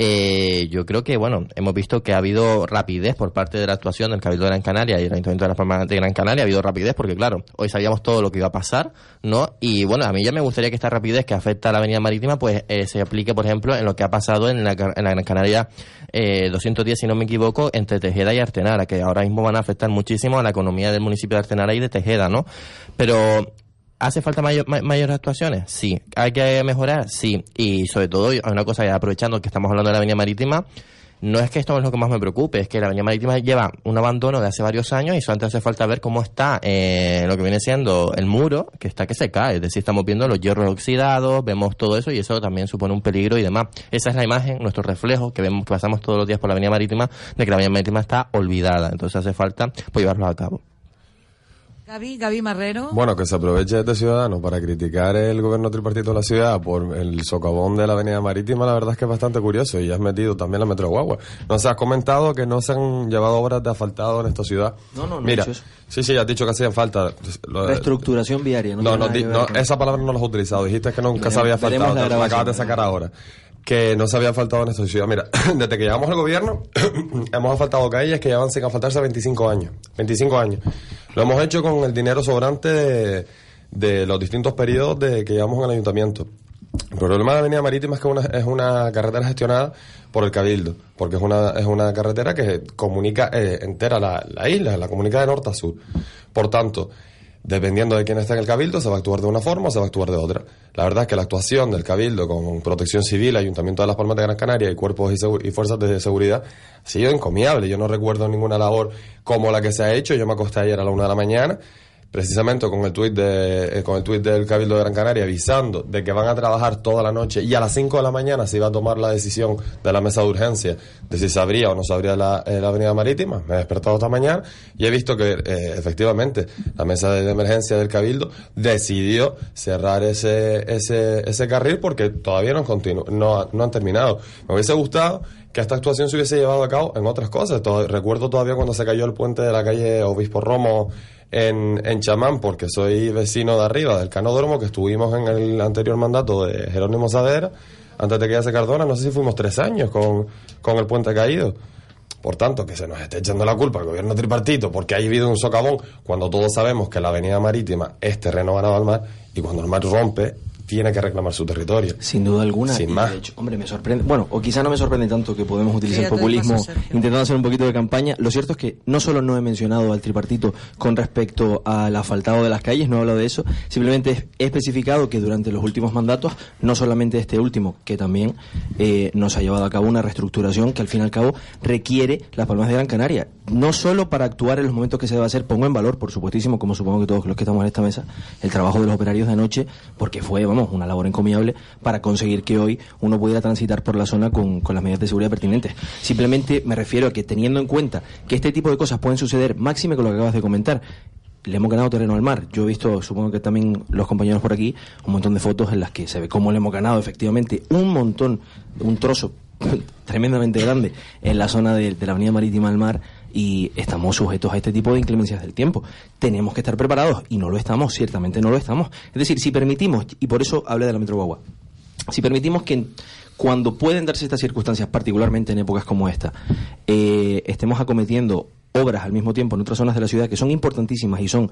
Speaker 30: Eh, yo creo que, bueno, hemos visto que ha habido rapidez por parte de la actuación del Cabildo de Gran Canaria y el Ayuntamiento de las Palmas de Gran Canaria, ha habido rapidez porque, claro, hoy sabíamos todo lo que iba a pasar, ¿no? Y bueno, a mí ya me gustaría que esta rapidez que afecta a la Avenida Marítima, pues eh, se aplique, por ejemplo, en lo que ha pasado en la, en la Gran Canaria eh, 210, si no me equivoco, entre Tejeda y Artenara, que ahora mismo van a afectar muchísimo a la economía del municipio de Artenara y de Tejeda, ¿no? Pero ¿Hace falta mayor- ma- mayores actuaciones? Sí. ¿Hay que mejorar? Sí. Y sobre todo, hay una cosa, aprovechando que estamos hablando de la Avenida Marítima, no es que esto es lo que más me preocupe, es que la Avenida Marítima lleva un abandono de hace varios años y solamente hace falta ver cómo está eh, lo que viene siendo el muro, que está que se cae. Es decir, estamos viendo los hierros oxidados, vemos todo eso y eso también supone un peligro y demás. Esa es la imagen, nuestro reflejo, que vemos que pasamos todos los días por la Avenida Marítima, de que la Avenida Marítima está olvidada. Entonces hace falta pues, llevarlo a cabo.
Speaker 13: Gaby, Gaby Marrero.
Speaker 32: Bueno, que se aproveche este ciudadano para criticar el gobierno tripartito de la ciudad por el socavón de la avenida marítima, la verdad es que es bastante curioso y has metido también la Metro Guagua. No se has comentado que no se han llevado obras de asfaltado en esta ciudad.
Speaker 31: No, no, no
Speaker 32: Mira, sí, sí, has dicho que hacían falta. Lo de-
Speaker 31: Reestructuración viaria, ¿no?
Speaker 32: no, no, di- no, esa palabra no la has utilizado. Dijiste que nunca se había
Speaker 31: veremos
Speaker 32: faltado.
Speaker 31: la
Speaker 32: la acabas de sacar ahora. Que no se había faltado en esta ciudad. Mira, desde que llegamos al gobierno, hemos asfaltado calles que llevan sin asfaltarse 25 años. 25 años. Lo hemos hecho con el dinero sobrante de, los distintos periodos de que llevamos en el ayuntamiento. El problema de la Avenida Marítima es que una, es una carretera gestionada por el Cabildo, porque es una, es una carretera que comunica eh, entera la isla, la comunica de norte a sur. Por tanto, dependiendo de quién está en el Cabildo, se va a actuar de una forma o se va a actuar de otra. La verdad es que la actuación del Cabildo con Protección Civil, Ayuntamiento de las Palmas de Gran Canaria y cuerpos y fuerzas de seguridad ha sido encomiable. Yo no recuerdo ninguna labor como la que se ha hecho. Yo me acosté ayer a la una de la mañana precisamente con el tuit de, eh, con el tuit del Cabildo de Gran Canaria avisando de que van a trabajar toda la noche y a las 5 de la mañana se iba a tomar la decisión de la mesa de urgencia de si se abría o no se abría la, eh, la avenida marítima. Me he despertado esta mañana y he visto que eh, efectivamente la mesa de emergencia del Cabildo decidió cerrar ese, ese, ese carril porque todavía no continu- no, no han terminado. Me hubiese gustado que esta actuación se hubiese llevado a cabo en otras cosas. Recuerdo todavía cuando se cayó el puente de la calle Obispo Romo en, en Chamán, porque soy vecino de arriba, del Canódromo, que estuvimos en el anterior mandato de Jerónimo Sadera, antes de que se Cardona, no sé si fuimos tres años con, con el puente caído. Por tanto, que se nos esté echando la culpa al gobierno tripartito porque ha habido un socavón cuando todos sabemos que la avenida marítima es terreno ganado al mar y cuando el mar rompe tiene que reclamar su territorio.
Speaker 31: Sin duda alguna.
Speaker 32: Sin más.
Speaker 31: De hecho, hombre, me sorprende. Bueno, o quizá no me sorprende tanto que podemos utilizar el populismo intentando hacer un poquito de campaña. Lo cierto es que no solo no he mencionado al tripartito con respecto al asfaltado de las calles, no he hablado de eso. Simplemente he especificado que durante los últimos mandatos, no solamente este último, que también eh, nos ha llevado a cabo una reestructuración que al fin y al cabo requiere las Palmas de Gran Canaria. No solo para actuar en los momentos que se debe hacer, pongo en valor, por supuestísimo, como supongo que todos los que estamos en esta mesa, el trabajo de los operarios de anoche, porque fue, vamos, una labor encomiable para conseguir que hoy uno pudiera transitar por la zona con, las medidas de seguridad pertinentes. Simplemente me refiero a que teniendo en cuenta que este tipo de cosas pueden suceder, máxime con lo que acabas de comentar, le hemos ganado terreno al mar. Yo he visto, supongo que también los compañeros por aquí, un montón de fotos en las que se ve cómo le hemos ganado efectivamente un montón, un trozo tremendamente grande en la zona de, de la avenida marítima al mar y estamos sujetos a este tipo de inclemencias del tiempo. Tenemos que estar preparados y no lo estamos, ciertamente no lo estamos. Es decir, si permitimos, y por eso hablé de la Metro Guagua, si permitimos que cuando pueden darse estas circunstancias, particularmente en épocas como esta, eh, estemos acometiendo obras al mismo tiempo en otras zonas de la ciudad que son importantísimas y son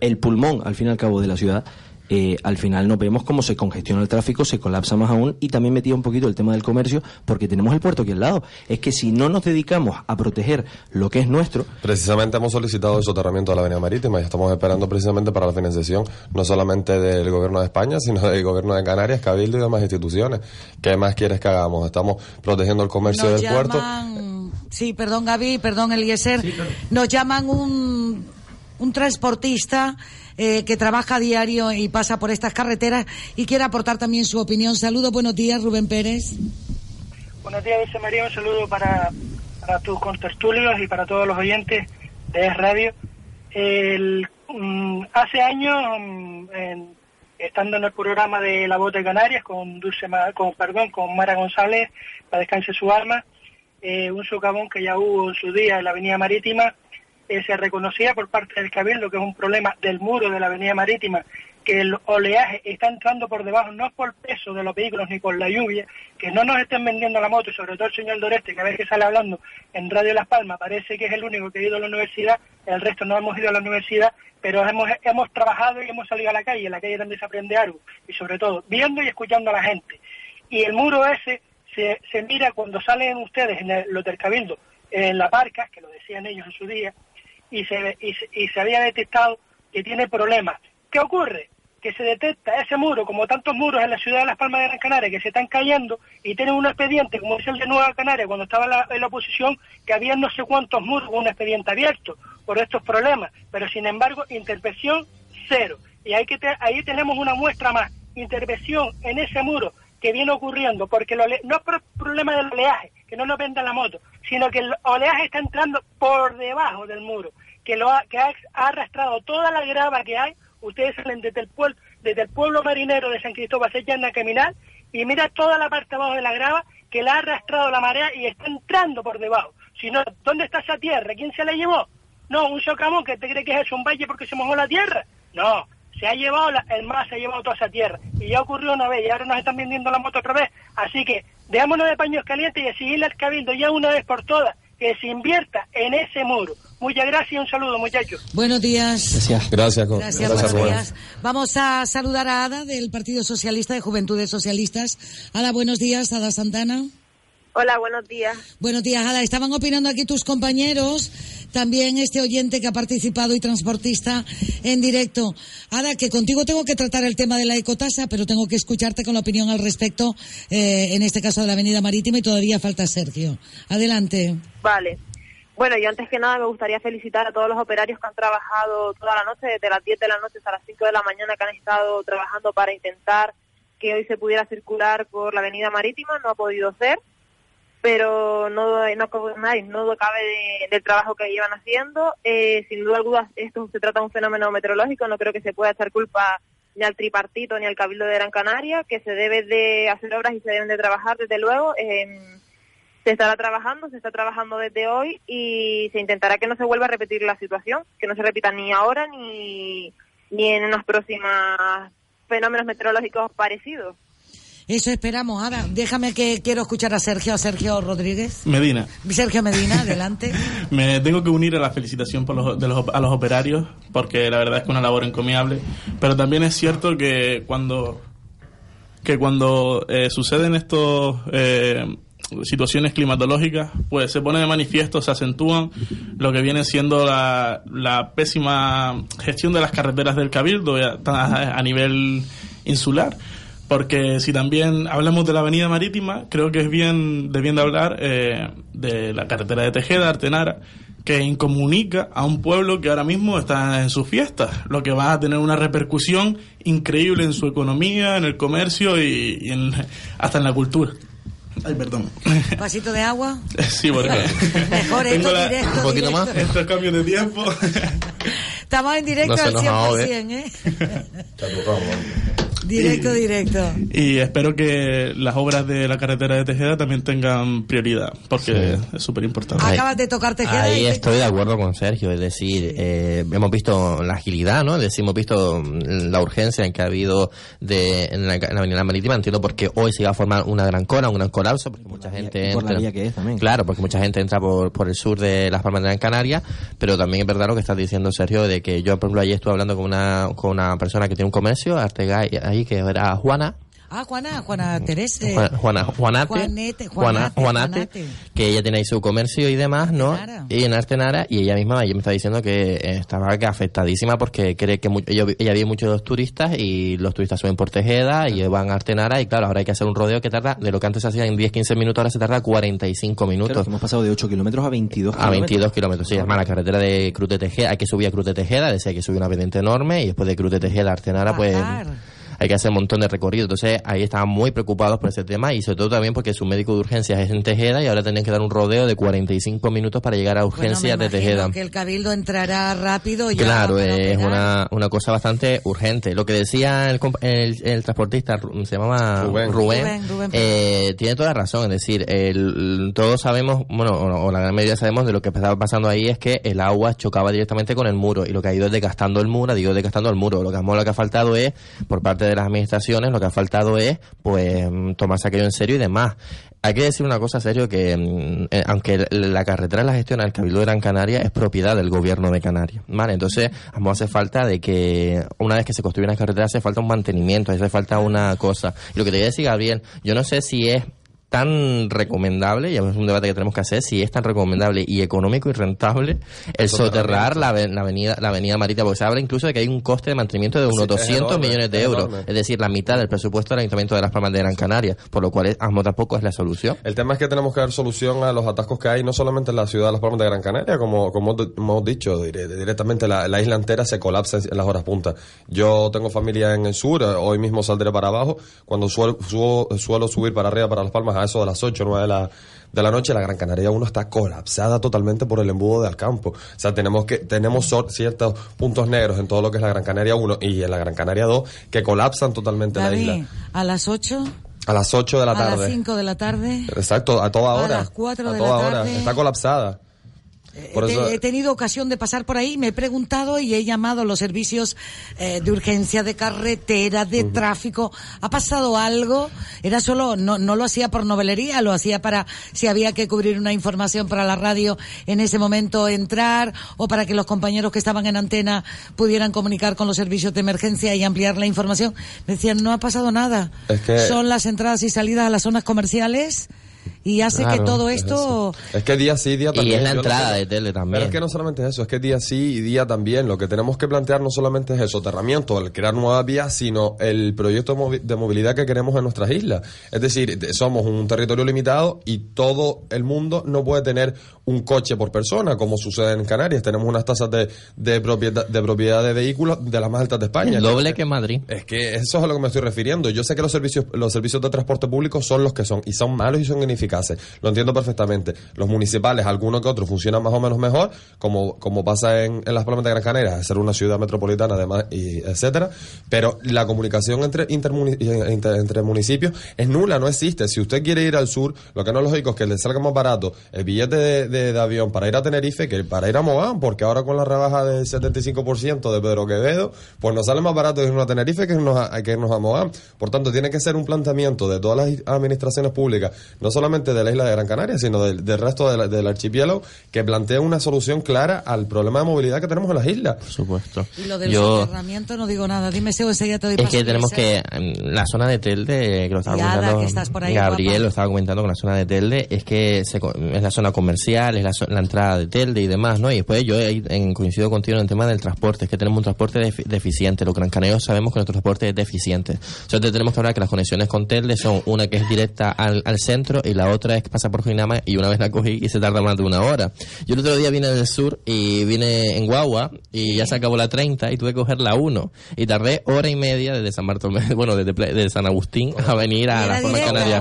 Speaker 31: el pulmón, al fin y al cabo, de la ciudad, eh, al final nos vemos cómo se congestiona el tráfico, se colapsa más aún y también metía un poquito el tema del comercio porque tenemos el puerto aquí al lado. Es que si no nos dedicamos a proteger lo que es nuestro,
Speaker 32: Precisamente hemos solicitado el soterramiento de la avenida marítima y estamos esperando precisamente para la financiación no solamente del gobierno de España, sino del gobierno de Canarias, Cabildo y demás instituciones. ¿Qué más quieres que hagamos? Estamos protegiendo el comercio
Speaker 13: Nos
Speaker 32: del puerto.
Speaker 13: llaman, sí, perdón Gaby, perdón Eliezer, nos llaman un, un transportista eh, que trabaja diario y pasa por estas carreteras y quiere aportar también su opinión. Saludos, buenos días, Rubén Pérez.
Speaker 34: Buenos días, Dulce María. Un saludo para, para tus contertulios y para todos los oyentes de Radio. Mm, hace años, mm, estando en el programa de La Voz de Canarias con Dulce, con, perdón, con Mara González, para descanse su alma, eh, un socavón que ya hubo en su día en la Avenida Marítima, eh, se reconocía por parte del Cabildo que es un problema del muro de la Avenida Marítima, que el oleaje está entrando por debajo, no por peso de los vehículos ni por la lluvia, que no nos estén vendiendo la moto, y sobre todo el señor Doreste, que a veces sale hablando en Radio Las Palmas, parece que es el único que ha ido a la universidad, el resto no hemos ido a la universidad, pero hemos, hemos trabajado y hemos salido a la calle, en la calle donde se aprende algo, y sobre todo viendo y escuchando a la gente. Y el muro ese se, se mira cuando salen ustedes en el, los del Cabildo, en la parca, que lo decían ellos en su día, y se, y se, había detectado que tiene problemas. ¿Qué ocurre? Que se detecta ese muro, como tantos muros en la ciudad de Las Palmas de Gran Canaria, que se están cayendo y tienen un expediente, como es el de Nueva Canaria, cuando estaba en la, oposición, que había no sé cuántos muros con un expediente abierto por estos problemas. Pero sin embargo, intervención cero. Y hay que ahí tenemos una muestra más. Intervención en ese muro que viene ocurriendo, porque no es por problema del oleaje, que no nos venda la moto, sino que el oleaje está entrando por debajo del muro, que lo ha, que ha, arrastrado toda la grava que hay. Ustedes salen desde el pueblo, desde el pueblo marinero de San Cristóbal, se echan a caminar y mira toda la parte abajo de la grava que la ha arrastrado la marea y está entrando por debajo. Si no, ¿dónde está esa tierra? ¿Quién se la llevó? No, un socavón que te cree que es un valle porque se mojó la tierra. No, se ha llevado, el mar se ha llevado toda esa tierra. Y ya ocurrió una vez y ahora nos están vendiendo la moto otra vez. Así que dejémonos de paños calientes y exigirle al cabildo ya una vez por todas que se invierta en ese muro. Muchas gracias y un saludo, muchachos.
Speaker 13: Buenos días.
Speaker 32: Gracias. Gracias,
Speaker 13: Gracias,
Speaker 32: gracias,
Speaker 13: buenos días. Vamos a saludar a Ada del Partido Socialista de Juventudes Socialistas. Ada, buenos días. Ada Santana.
Speaker 35: Hola, buenos días.
Speaker 13: Buenos días, Ada. Estaban opinando aquí tus compañeros, también este oyente que ha participado y transportista en directo. Ada, que contigo tengo que tratar el tema de la ecotasa, pero tengo que escucharte con la opinión al respecto, eh, en este caso de la Avenida Marítima, y todavía falta Sergio. Adelante.
Speaker 35: Vale. Bueno, yo antes que nada me gustaría felicitar a todos los operarios que han trabajado toda la noche, desde las 10 de la noche hasta las 5 de la mañana, que han estado trabajando para intentar que hoy se pudiera circular por la avenida marítima. No ha podido ser, pero no, no, no, no cabe de- del trabajo que llevan haciendo. Eh, sin duda alguna, esto se trata de un fenómeno meteorológico, no creo que se pueda echar culpa ni al tripartito ni al Cabildo de Gran Canaria, que se debe de hacer obras y se deben de trabajar, desde luego. Eh, se estará trabajando, se está trabajando desde hoy y se intentará que no se vuelva a repetir la situación, que no se repita ni ahora ni, ni en unos próximos fenómenos meteorológicos parecidos.
Speaker 13: Eso esperamos. Ahora, déjame que quiero escuchar a Sergio, a Sergio Rodríguez.
Speaker 33: Medina.
Speaker 13: Sergio Medina, adelante.
Speaker 33: Me tengo que unir a la felicitación por los, de los, a los operarios, porque la verdad es que es una labor encomiable. Pero también es cierto que cuando, que cuando eh, suceden estos eh, situaciones climatológicas, pues se pone de manifiesto, se acentúan lo que viene siendo la, la pésima gestión de las carreteras del Cabildo a, a nivel insular. Porque si también hablamos de la avenida marítima, creo que es bien de bien de hablar eh, de la carretera de Tejeda, Artenara, que incomunica a un pueblo que ahora mismo está en sus fiestas, lo que va a tener una repercusión increíble en su economía, en el comercio y, y en- hasta en la cultura. Ay, perdón.
Speaker 13: Vasito de agua.
Speaker 33: Sí, porque
Speaker 13: Mejor esto
Speaker 33: la-
Speaker 13: directo, Un poquito directo. más.
Speaker 33: Estos cambios de tiempo.
Speaker 13: Estamos en directo
Speaker 33: No
Speaker 13: al
Speaker 33: nos
Speaker 13: 100%,
Speaker 33: ahogue.
Speaker 13: ¿eh? Directo, directo.
Speaker 33: Y espero que las obras de la carretera de Tejeda también tengan prioridad, porque es súper importante.
Speaker 13: Acabas de tocar Tejeda
Speaker 30: Ahí
Speaker 13: y te-
Speaker 30: estoy de acuerdo con Sergio, es decir, eh, hemos visto la agilidad, ¿no? Es decir, hemos visto mm, la urgencia en que ha habido de, en, la, en la Avenida Marítima. Entiendo por qué hoy se iba a formar una gran cola, un gran colapso, porque mucha gente
Speaker 31: y por la
Speaker 30: entra.
Speaker 31: vía que es también.
Speaker 30: Claro, porque mucha gente entra por, por el sur de las Palmas de Gran Canaria, pero también es verdad lo que estás diciendo, Sergio, de que yo, por ejemplo, ayer estuve hablando con una, con una persona que tiene un comercio, Artegay, ahí, que era Juana,
Speaker 13: Ah, Juana, Juana Teresa.
Speaker 30: Juana, Juana- Juanate,
Speaker 13: Juanete,
Speaker 30: Juana-
Speaker 13: Juanate,
Speaker 30: Juanate,
Speaker 13: Juanate.
Speaker 30: que ella tiene ahí su comercio y demás, ¿no? Y en Artenara, y ella misma ella me está diciendo que eh, estaba que afectadísima porque cree que mu- ella, ella ve muchos turistas y los turistas suben por Tejeda y van a Artenara y claro, ahora hay que hacer un rodeo que tarda, de lo que antes se hacía en 10-15 minutos, ahora se tarda 45 minutos.
Speaker 31: Claro, hemos pasado de 8 kilómetros a 22
Speaker 30: A 22 kilómetros, sí. Es más, la carretera de Cruz de Tejeda, hay que subir a Cruz de Tejeda, decía que subir una pendiente enorme y después de Cruz de Tejeda a Artenara, pues hay que hacer un montón de recorrido. Entonces ahí estaban muy preocupados por ese tema y sobre todo también porque su médico de urgencias es en Tejeda y ahora tenían que dar un rodeo de 45 minutos para llegar a
Speaker 13: Bueno, me
Speaker 30: urgencias de Tejeda.
Speaker 13: que el cabildo entrará rápido ya.
Speaker 30: Claro, es una, una cosa bastante urgente. Lo que decía el, el, el transportista, se llamaba
Speaker 32: Rubén.
Speaker 30: Rubén,
Speaker 13: Rubén, Rubén
Speaker 30: eh, tiene toda razón. Es decir, el- todos sabemos, bueno, o, o la gran mayoría sabemos de lo que estaba pasando ahí es que el agua chocaba directamente con el muro y lo que ha ido es desgastando el muro, ha ido desgastando el muro. Lo que, lo que ha faltado es, por parte de las administraciones, lo que ha faltado es, pues, tomarse aquello en serio y demás. Hay que decir una cosa serio que mm, eh, aunque la carretera la gestiona el Cabildo de Gran Canaria es propiedad del gobierno de Canarias, ¿vale? Entonces, vamos hace falta de que una vez que se construye una carretera hace falta un mantenimiento, hace falta una cosa. Y lo que te voy a decir, Gabriel, yo no sé si es tan recomendable, y es un debate que tenemos que hacer, si es tan recomendable y económico y rentable el soterrar la, la avenida la avenida marítima, porque se habla incluso de que hay un coste de mantenimiento de unos
Speaker 32: Sí, es
Speaker 30: 200
Speaker 32: enorme,
Speaker 30: millones de
Speaker 32: es
Speaker 30: euros,
Speaker 32: enorme.
Speaker 30: es decir, la mitad del presupuesto del Ayuntamiento de Las Palmas de Gran Canaria, por lo cual ASMO tampoco es la solución.
Speaker 32: El tema es que tenemos que dar solución a los atascos que hay, no solamente en la ciudad de Las Palmas de Gran Canaria, como, como hemos dicho, dire- directamente la, la isla entera se colapsa en, las horas puntas. Yo tengo familia en el sur, eh, hoy mismo saldré para abajo, cuando suelo, subo- suelo subir para arriba, para Las Palmas, a eso de las 8 o 9 de la, de la noche, la Gran Canaria 1 está colapsada totalmente por el embudo de Alcampo. O sea, tenemos que tenemos ciertos puntos negros en todo lo que es la Gran Canaria 1 y en la Gran Canaria 2 que colapsan totalmente la
Speaker 13: David,
Speaker 32: isla.
Speaker 13: a las 8,
Speaker 32: A las 8 de la
Speaker 13: a las
Speaker 32: tarde.
Speaker 13: 5 de la tarde.
Speaker 32: Exacto, a toda
Speaker 13: A
Speaker 32: hora.
Speaker 13: las cuatro
Speaker 32: a
Speaker 13: de
Speaker 32: toda
Speaker 13: la
Speaker 32: hora.
Speaker 13: tarde.
Speaker 32: Está colapsada. Por
Speaker 13: He-
Speaker 32: eso,
Speaker 13: He tenido ocasión de pasar por ahí, me he preguntado y he llamado a los servicios eh, de urgencia, de carretera, de tráfico. ¿Ha pasado algo? Era solo, no, no lo hacía por novelería, lo hacía para si había que cubrir una información para la radio en ese momento entrar o para que los compañeros que estaban en antena pudieran comunicar con los servicios de emergencia y ampliar la información. Me decían, no ha pasado nada.
Speaker 32: Es que-
Speaker 13: Son las entradas y salidas a las zonas comerciales y hace que todo
Speaker 32: es
Speaker 13: esto...
Speaker 32: Es que día sí, día
Speaker 30: Y
Speaker 32: también.
Speaker 30: es la entrada
Speaker 32: que-
Speaker 30: de tele también.
Speaker 32: Pero es que no solamente es eso, es que día sí y día también. Lo que tenemos que plantear no solamente es el soterramiento, el crear nuevas vías, sino el proyecto de movi- de movilidad que queremos en nuestras islas. Es decir, de- somos un territorio limitado y todo el mundo no puede tener un coche por persona, como sucede en Canarias. Tenemos unas tasas de, de, propiedad, de propiedad de vehículos de las más altas de España.
Speaker 30: El doble que en Madrid.
Speaker 32: es que eso es a lo que me estoy refiriendo. Yo sé que los servicios, los servicios de transporte público son los que son, y son malos y son ineficaces. Lo entiendo perfectamente. Los municipales, algunos que otros, funcionan más o menos mejor, como, como pasa en, en las Palmas de Gran Canaria, ser una ciudad metropolitana, además, y etcétera. Pero la comunicación entre, eh, inter- entre municipios es nula, no existe. Si usted quiere ir al sur, lo que no es lógico es que le salga más barato el billete de, de- avión para ir a Tenerife que para ir a Mogán, porque ahora con la rebaja del 75% de Pedro Quevedo, pues nos sale más barato irnos a Tenerife que irnos a, que irnos a Mogán. Por tanto, tiene que ser un planteamiento de todas las administraciones públicas, no solamente de la isla de Gran Canaria, sino del, del resto de la- del archipiélago, que plantee una solución clara al problema de movilidad que tenemos en las islas. Por
Speaker 30: supuesto.
Speaker 13: Y lo del
Speaker 30: Yo-
Speaker 13: soterramiento no digo nada. Dime, Seo, enseguida te doy
Speaker 30: Es que tenemos que, mm, la zona de Telde, que lo estaba comentando,
Speaker 13: que estás por ahí,
Speaker 30: Gabriel
Speaker 13: guapa.
Speaker 30: lo estaba comentando con la zona de Telde, es que se es la zona comercial, es la, entrada de Telde y demás, ¿no? Y después yo en, coincido contigo en el tema del transporte, es que tenemos un transporte defi- deficiente, los gran canarios sabemos que nuestro transporte es deficiente. Entonces tenemos que hablar que las conexiones con Telde son una que es directa al, al centro y la otra es que pasa por Jinama y una vez la cogí y se tarda más de una hora. Yo el otro día vine del sur y vine en Guagua y ya se acabó la 30 y tuve que coger la 1 y tardé hora y media desde San Bartolomé, bueno, desde, San Agustín a venir a la zona canaria.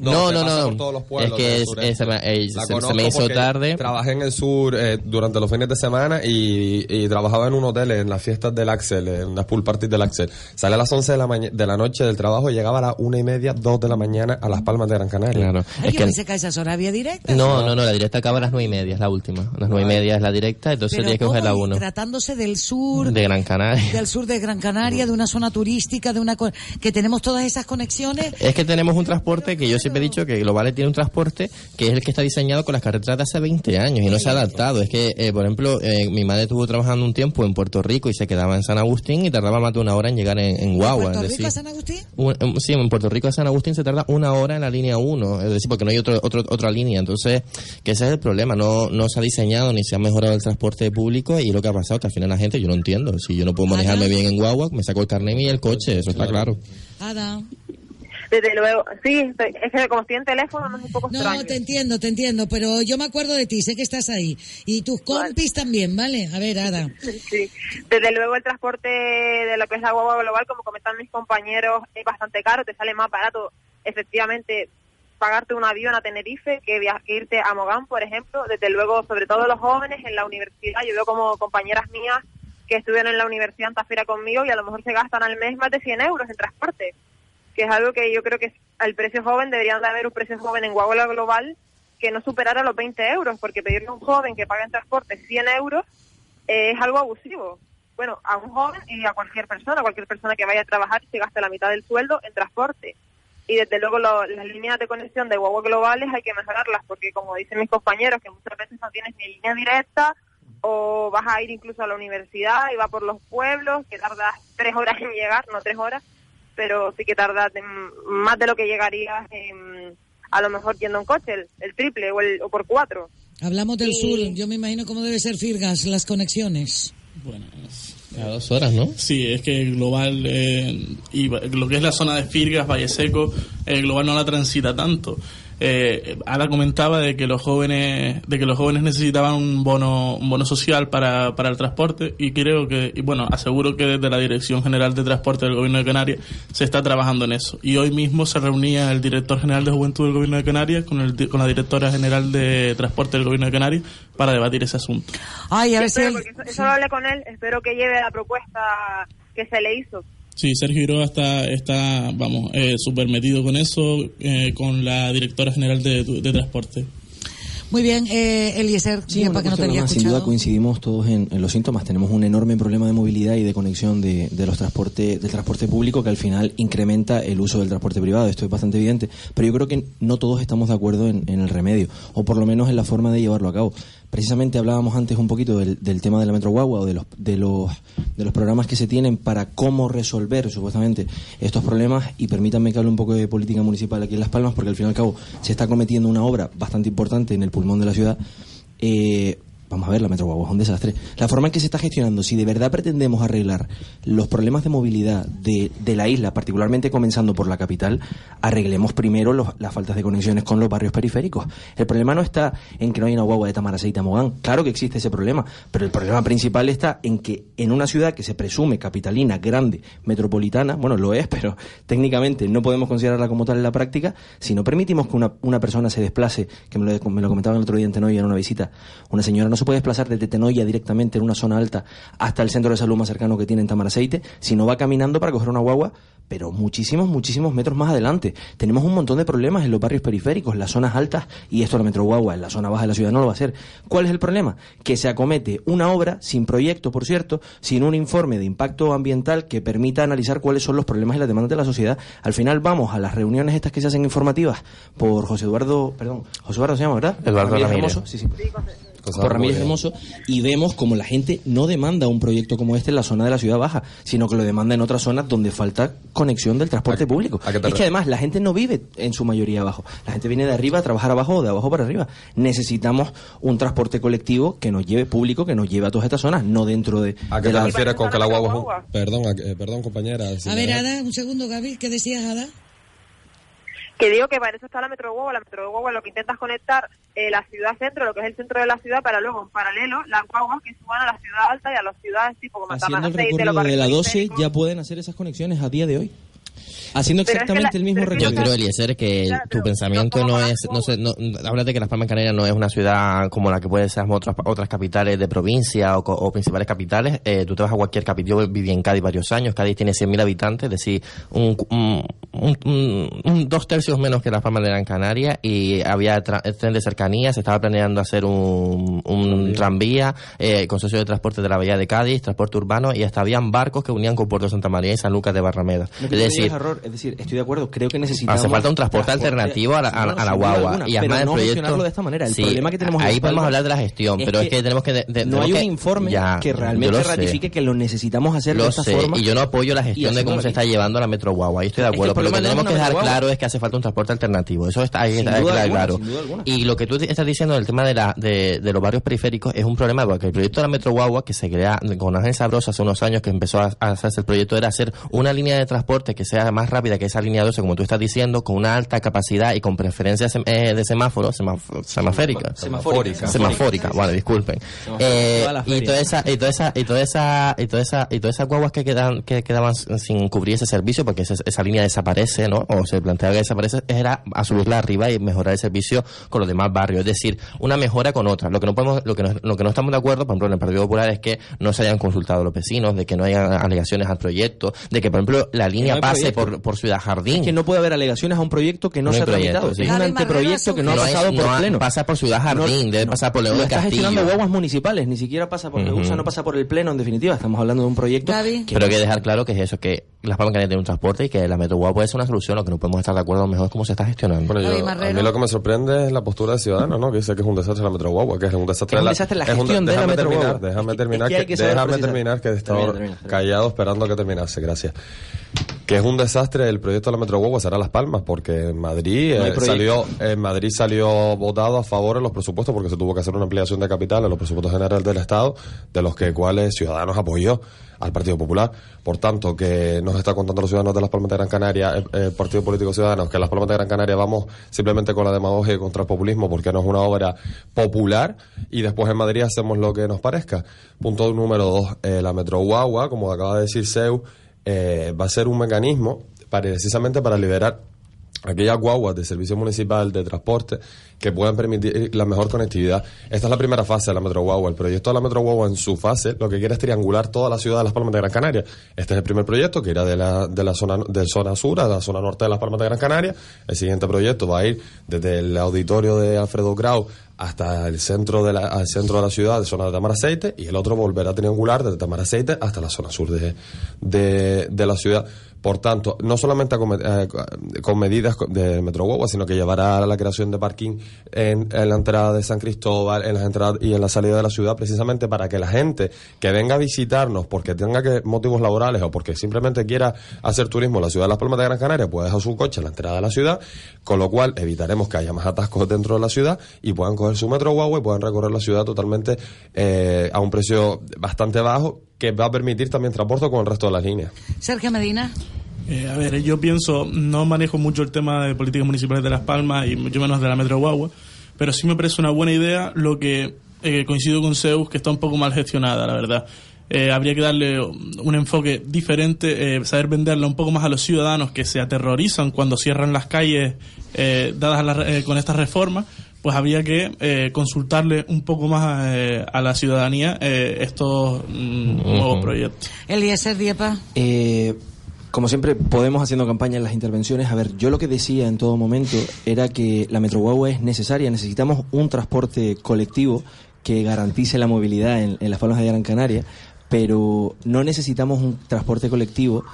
Speaker 30: No, no, no.
Speaker 32: por todos los
Speaker 30: Es
Speaker 32: pueblos
Speaker 30: que
Speaker 32: del
Speaker 30: es-
Speaker 32: sureste.
Speaker 30: es- se, me, eh, se- se me hizo tarde.
Speaker 32: Trabajé en el sur eh, durante los fines de semana y, y trabajaba en un hotel en las fiestas del Axel, en las pool parties del Axel. Salí a las 11 de la, de la noche del trabajo y llegaba a las una y media, dos de la mañana a Las Palmas de Gran Canaria.
Speaker 30: Claro.
Speaker 13: Ay, yo pensé que a esas horas había directa.
Speaker 30: No, no, no, la directa acaba a las nueve y media, es la última. A las nueve y media es la directa, entonces tienes que coger la. 1
Speaker 13: Tratándose del sur,
Speaker 30: de Gran Canaria.
Speaker 13: del sur de Gran Canaria, de una zona turística, de una que tenemos todas esas conexiones.
Speaker 30: Es que tenemos un transporte que yo siempre he dicho que Globales tiene un transporte que es el que está diseñado con las carreteras de hace 20 años y no se ha adaptado. Es que, eh, por ejemplo, eh, mi madre estuvo trabajando un tiempo en Puerto Rico y se quedaba en San Agustín y tardaba más de una hora en llegar en, en Guagua.
Speaker 13: ¿Puerto
Speaker 30: es
Speaker 13: Rico
Speaker 30: decir,
Speaker 13: a San Agustín?
Speaker 30: un- un- sí, en Puerto Rico a San Agustín se tarda una hora en la línea 1, es decir, porque no hay otro, otro, otra línea. Entonces, que ese es el problema, no, no se ha diseñado ni se ha mejorado el transporte público y lo que ha pasado que al final la gente, yo no entiendo, si yo no puedo manejarme bien en Guagua, me saco el carnet y el coche, eso está claro.
Speaker 13: Ada.
Speaker 35: Desde luego, sí, es que como estoy en teléfono no es un poco
Speaker 13: No,
Speaker 35: extraño.
Speaker 13: te entiendo, te entiendo, pero yo me acuerdo de ti, sé que estás ahí. Y tus compis también, ¿vale? A ver, Ada.
Speaker 35: Sí, desde luego el transporte de lo que es la guagua global, como comentan mis compañeros, es bastante caro, te sale más barato efectivamente pagarte un avión a Tenerife que, que irte a Mogán, por ejemplo. Desde luego, sobre todo los jóvenes en la universidad, yo veo como compañeras mías que estuvieron en la universidad en Tafira conmigo y a lo mejor se gastan al mes más de 100 euros en transporte, que es algo que yo creo que al precio joven deberían de haber un precio joven en Guagua Global que no superara los 20 euros, porque pedirle a un joven que pague en transporte 100 euros eh, es algo abusivo. Bueno, a un joven y a cualquier persona, cualquier persona que vaya a trabajar se gaste la mitad del sueldo en transporte. Y desde luego lo- las líneas de conexión de guagua globales hay que mejorarlas, porque como dicen mis compañeros, que muchas veces no tienes ni línea directa o vas a ir incluso a la universidad y va por los pueblos, que tardas tres horas en llegar, no tres horas, pero sí que tardas más de lo que llegarías en- a lo mejor yendo en coche, el, el triple o, el, o por cuatro.
Speaker 13: Hablamos del
Speaker 35: Y-
Speaker 13: sur, yo me imagino cómo debe ser Firgas, las conexiones.
Speaker 30: Cada dos horas, ¿no?
Speaker 33: Sí, es que el global eh, y lo que es la zona de Firgas, Valle Seco, el global no la transita tanto. Eh, Ada comentaba de que los jóvenes, de que los jóvenes necesitaban un bono, un bono social para, para el transporte y creo que, y bueno, aseguro que desde la Dirección General de Transporte del Gobierno de Canarias se está trabajando en eso. Y hoy mismo se reunía el director general de Juventud del Gobierno de Canarias con, el, con la directora general de Transporte del Gobierno de Canarias para debatir ese asunto.
Speaker 13: Ay, a ver si
Speaker 35: eso, eso hablé con él, espero que lleve la propuesta que se le hizo.
Speaker 33: Sí, Sergio Iroa está, está vamos, eh, súper metido con eso, eh, con la directora general de, de transporte.
Speaker 13: Muy bien, eh, Eliezer,
Speaker 31: Sí,
Speaker 13: para que no te
Speaker 31: cuestión
Speaker 13: había
Speaker 31: más, sin duda coincidimos todos en, en los síntomas. Tenemos un enorme problema de movilidad y de conexión de, de los transporte, del transporte público que al final incrementa el uso del transporte privado. Esto es bastante evidente. Pero yo creo que no todos estamos de acuerdo en, en el remedio, o por lo menos en la forma de llevarlo a cabo. Precisamente hablábamos antes un poquito del, tema de la Metro Guagua o de los, de, los, de los programas que se tienen para cómo resolver supuestamente estos problemas y permítanme que hable un poco de política municipal aquí en Las Palmas porque al fin y al cabo se está cometiendo una obra bastante importante en el pulmón de la ciudad. Eh, Vamos a ver, la Metro Guagua es un desastre. La forma en que se está gestionando, si de verdad pretendemos arreglar los problemas de movilidad de, de la isla, particularmente comenzando por la capital, arreglemos primero los- las faltas de conexiones con los barrios periféricos. El problema no está en que no hay una guagua de Tamaraceite a Mogán. Claro que existe ese problema, pero el problema principal está en que en una ciudad que se presume capitalina, grande, metropolitana, bueno, lo es, pero técnicamente no podemos considerarla como tal en la práctica, si no permitimos que una, una persona se desplace, que me lo, me lo comentaba el otro día en Tenoya en una visita, una señora no se puede desplazar desde Tenoya directamente en una zona alta hasta el centro de salud más cercano que tiene en Tamaraceite, si no va caminando para coger una guagua, pero muchísimos, muchísimos metros más adelante. Tenemos un montón de problemas en los barrios periféricos, las zonas altas, y esto la Metro Guagua en la zona baja de la ciudad no lo va a hacer. ¿Cuál es el problema? Que se acomete una obra sin proyecto, por cierto, sin un informe de impacto ambiental que permita analizar cuáles son los problemas y las demandas de la sociedad. Al final vamos a las reuniones estas que se hacen informativas por José Eduardo, perdón, José Eduardo se llama, ¿verdad?
Speaker 30: Eduardo Ramírez.
Speaker 31: Hermoso, sí, sí. Por Ramírez
Speaker 32: muy bien.
Speaker 31: Hermoso y vemos como la gente no demanda un proyecto como este en la zona de la ciudad baja, sino que lo demanda en otras zonas donde falta conexión del transporte público.
Speaker 32: a
Speaker 31: Es que además la gente no vive en su mayoría abajo. La gente viene de arriba a trabajar abajo o de abajo para arriba. Necesitamos un transporte colectivo que nos lleve público, que nos lleve a todas estas zonas, no dentro de,
Speaker 32: ¿A qué
Speaker 31: de
Speaker 32: te
Speaker 31: la...
Speaker 32: refieres con que la guagua. Perdón, eh, perdón compañera. si
Speaker 13: A ver. Ada, un segundo, Gaby, ¿qué decías, Ada?
Speaker 35: Que digo que para eso está la Metro Guagua. La Metro Guagua lo que intenta es conectar eh, la ciudad centro, lo que es el centro de la ciudad, para luego, en paralelo, las guaguas que suban a la ciudad alta y a las ciudades tipo como
Speaker 31: Haciendo el de
Speaker 35: barrios
Speaker 31: la 12
Speaker 35: periféricos.
Speaker 31: ya pueden hacer esas conexiones a día de hoy. Haciendo
Speaker 35: Pero es que
Speaker 31: exactamente
Speaker 35: la-
Speaker 31: el mismo
Speaker 35: que
Speaker 30: Yo
Speaker 31: recorrido.
Speaker 30: creo, Eliezer, que tu pensamiento no es, no sé, no, háblate que Las Palmas de Canarias no es una ciudad como la que puede ser otras, otras capitales de provincia o, co- o principales capitales. Eh, tú te vas a cualquier capital, yo viví en Cádiz varios años, Cádiz tiene 100.000 habitantes, es decir, un, un, un- un- un dos tercios menos que Las Palmas de Gran Canaria y había tra- tren de cercanía, se estaba planeando hacer un, un tranvía, eh, consorcio de transporte de la Bahía de Cádiz, transporte urbano y hasta habían barcos que unían con Puerto Santa María y San Lucas de Barrameda. Es decir,
Speaker 31: error, es decir, estoy de acuerdo, creo que necesitamos...
Speaker 30: Hace falta un transporte alternativo a la, a, a la guagua.
Speaker 31: alguna,
Speaker 30: y
Speaker 31: pero
Speaker 30: además el
Speaker 31: no
Speaker 30: proyecto.
Speaker 31: de esta manera. El
Speaker 30: Sí,
Speaker 31: problema que tenemos en
Speaker 30: Ahí podemos hablar de la gestión,
Speaker 31: es
Speaker 30: pero es
Speaker 31: que
Speaker 30: que tenemos que. de- de-
Speaker 31: no hay
Speaker 30: tenemos
Speaker 31: un
Speaker 30: que-
Speaker 31: informe
Speaker 30: Ya,
Speaker 31: que realmente
Speaker 30: lo sé.
Speaker 31: ratifique que lo necesitamos hacer
Speaker 30: Lo
Speaker 31: de esta
Speaker 30: sé,
Speaker 31: forma.
Speaker 30: y yo no apoyo la gestión de cómo se está llevando la Metro Guagua, ahí estoy de
Speaker 31: que
Speaker 30: acuerdo, pero lo que tenemos que dejar claro es que hace falta un transporte alternativo, eso está ahí claro. Y lo que tú estás diciendo del tema de, la, de, de los barrios periféricos es un problema, porque el proyecto de la Metro Guagua, que se crea con Ángel Sabrosa hace unos años que empezó a, a hacerse el proyecto, era hacer una línea de transporte que sea más rápida que esa línea 12, como tú estás diciendo, con una alta capacidad y con preferencias eh, de semáforo, semaférica.
Speaker 31: Semafórica.
Speaker 30: Semafórica, vale, disculpen. Eh,
Speaker 31: Toda
Speaker 30: y
Speaker 31: feria.
Speaker 30: toda esa, y toda esa, y toda esa, y toda esa, y todas esas guaguas que quedan, que quedaban sin cubrir ese servicio, porque esa, esa línea desaparece, ¿no? O se plantea que desaparece, era a subirla arriba y mejorar el servicio con los demás barrios. Es decir, una mejora con otra. Lo que no podemos, lo que no, lo que no estamos de acuerdo, por ejemplo, en el Partido Popular es que no se hayan consultado los vecinos, de que no haya alegaciones al proyecto, de que, por ejemplo, la línea pase
Speaker 31: proyecto.
Speaker 30: por, por Ciudad Jardín.
Speaker 31: Es que no puede haber alegaciones a un proyecto que no,
Speaker 30: No
Speaker 31: se ha tramitado.
Speaker 30: proyecto, sí.
Speaker 31: Es un anteproyecto que no ha
Speaker 30: No es-
Speaker 31: pasado por
Speaker 30: no ha-
Speaker 31: pleno.
Speaker 30: pasa por Ciudad Jardín, debe pasar por León
Speaker 31: Lo
Speaker 30: del
Speaker 31: está
Speaker 30: Castillo.
Speaker 31: gestionando guaguas municipales, ni siquiera pasa por
Speaker 30: Ujú.
Speaker 31: Medusa, no pasa por el pleno, en definitiva. Estamos hablando de un proyecto que
Speaker 30: Pero hay que dejar claro que es eso, que Las Palmas Canarias tiene un transporte y que la Metro Guagua puede ser una solución, lo que no podemos estar de acuerdo mejor es cómo se está gestionando.
Speaker 32: Bueno, yo- a mí lo que me sorprende es la postura de Ciudadanos, ¿no? Que dice que es un desastre la Metro Guagua, que es un desastre
Speaker 31: Es un
Speaker 32: la-
Speaker 31: desastre la
Speaker 32: es un
Speaker 31: gestión de la
Speaker 32: déjame
Speaker 31: Metro
Speaker 32: terminar,
Speaker 31: Guagua.
Speaker 32: Déjame terminar,
Speaker 31: es que
Speaker 32: que,
Speaker 31: que
Speaker 32: déjame terminar, que he estado
Speaker 31: Termina, termina, termina.
Speaker 32: callado esperando que terminase, gracias. Que es un desastre el proyecto de la Metro Guagua será Las Palmas, porque en Madrid,
Speaker 31: No
Speaker 32: eh, salió, en Madrid salió votado a favor en los presupuestos porque se tuvo que hacer una ampliación de capital en los presupuestos generales del Estado, de los que cuales Ciudadanos apoyó al Partido Popular. Por tanto, que nos está contando los ciudadanos de Las Palmas de Gran Canaria, el, Partido Político Ciudadanos, que en Las Palmas de Gran Canaria vamos simplemente con la demagogia y contra el populismo porque no es una obra popular y después en Madrid hacemos lo que nos parezca. Punto número dos, eh, la Metro Guagua, como acaba de decir Seu, eh, va a ser un mecanismo para, precisamente para liberar aquellas guaguas de servicio municipal de transporte que puedan permitir la mejor conectividad. Esta es la primera fase de la Metro Guagua. El proyecto de la Metro Guagua en su fase lo que quiere es triangular toda la ciudad de Las Palmas de Gran Canaria. Este es el primer proyecto que irá de la, de la zona de zona sur a la zona norte de Las Palmas de Gran Canaria. El siguiente proyecto va a ir desde el auditorio de Alfredo Grau hasta el centro de la, al centro de la ciudad, de zona de Tamaraceite, y el otro volverá a triangular desde Tamaraceite hasta la zona sur de, de, de la ciudad. Por tanto, no solamente con, eh, con medidas de Metro Guagua, sino que llevará a la creación de parking en, la entrada de San Cristóbal, en las entradas y en la salida de la ciudad, precisamente para que la gente que venga a visitarnos porque tenga que motivos laborales o porque simplemente quiera hacer turismo en la ciudad de Las Palmas de Gran Canaria, pueda dejar su coche en la entrada de la ciudad, con lo cual evitaremos que haya más atascos dentro de la ciudad y puedan coger su Metro Guagua y puedan recorrer la ciudad totalmente eh, a un precio bastante bajo que va a permitir también transporte con el resto de las líneas.
Speaker 13: Sergio Medina.
Speaker 33: Eh, a ver, yo pienso, no manejo mucho el tema de políticas municipales de Las Palmas y mucho menos de la Metro Guagua, pero sí me parece una buena idea lo que eh, coincido con Zeus, que está un poco mal gestionada, la verdad. Eh, habría que darle un enfoque diferente, eh, saber venderla un poco más a los ciudadanos que se aterrorizan cuando cierran las calles eh, dadas la- eh, con estas reformas, pues habría que eh, consultarle un poco más eh, a la ciudadanía eh, estos mm, nuevos proyectos.
Speaker 13: Eliezer Diepa.
Speaker 31: Eh, como siempre, podemos haciendo campaña en las intervenciones. A ver, yo lo que decía en todo momento era que la Metro Guagua es necesaria. Necesitamos un transporte colectivo que garantice la movilidad en, en las Palmas de Gran Canaria, pero no necesitamos un transporte colectivo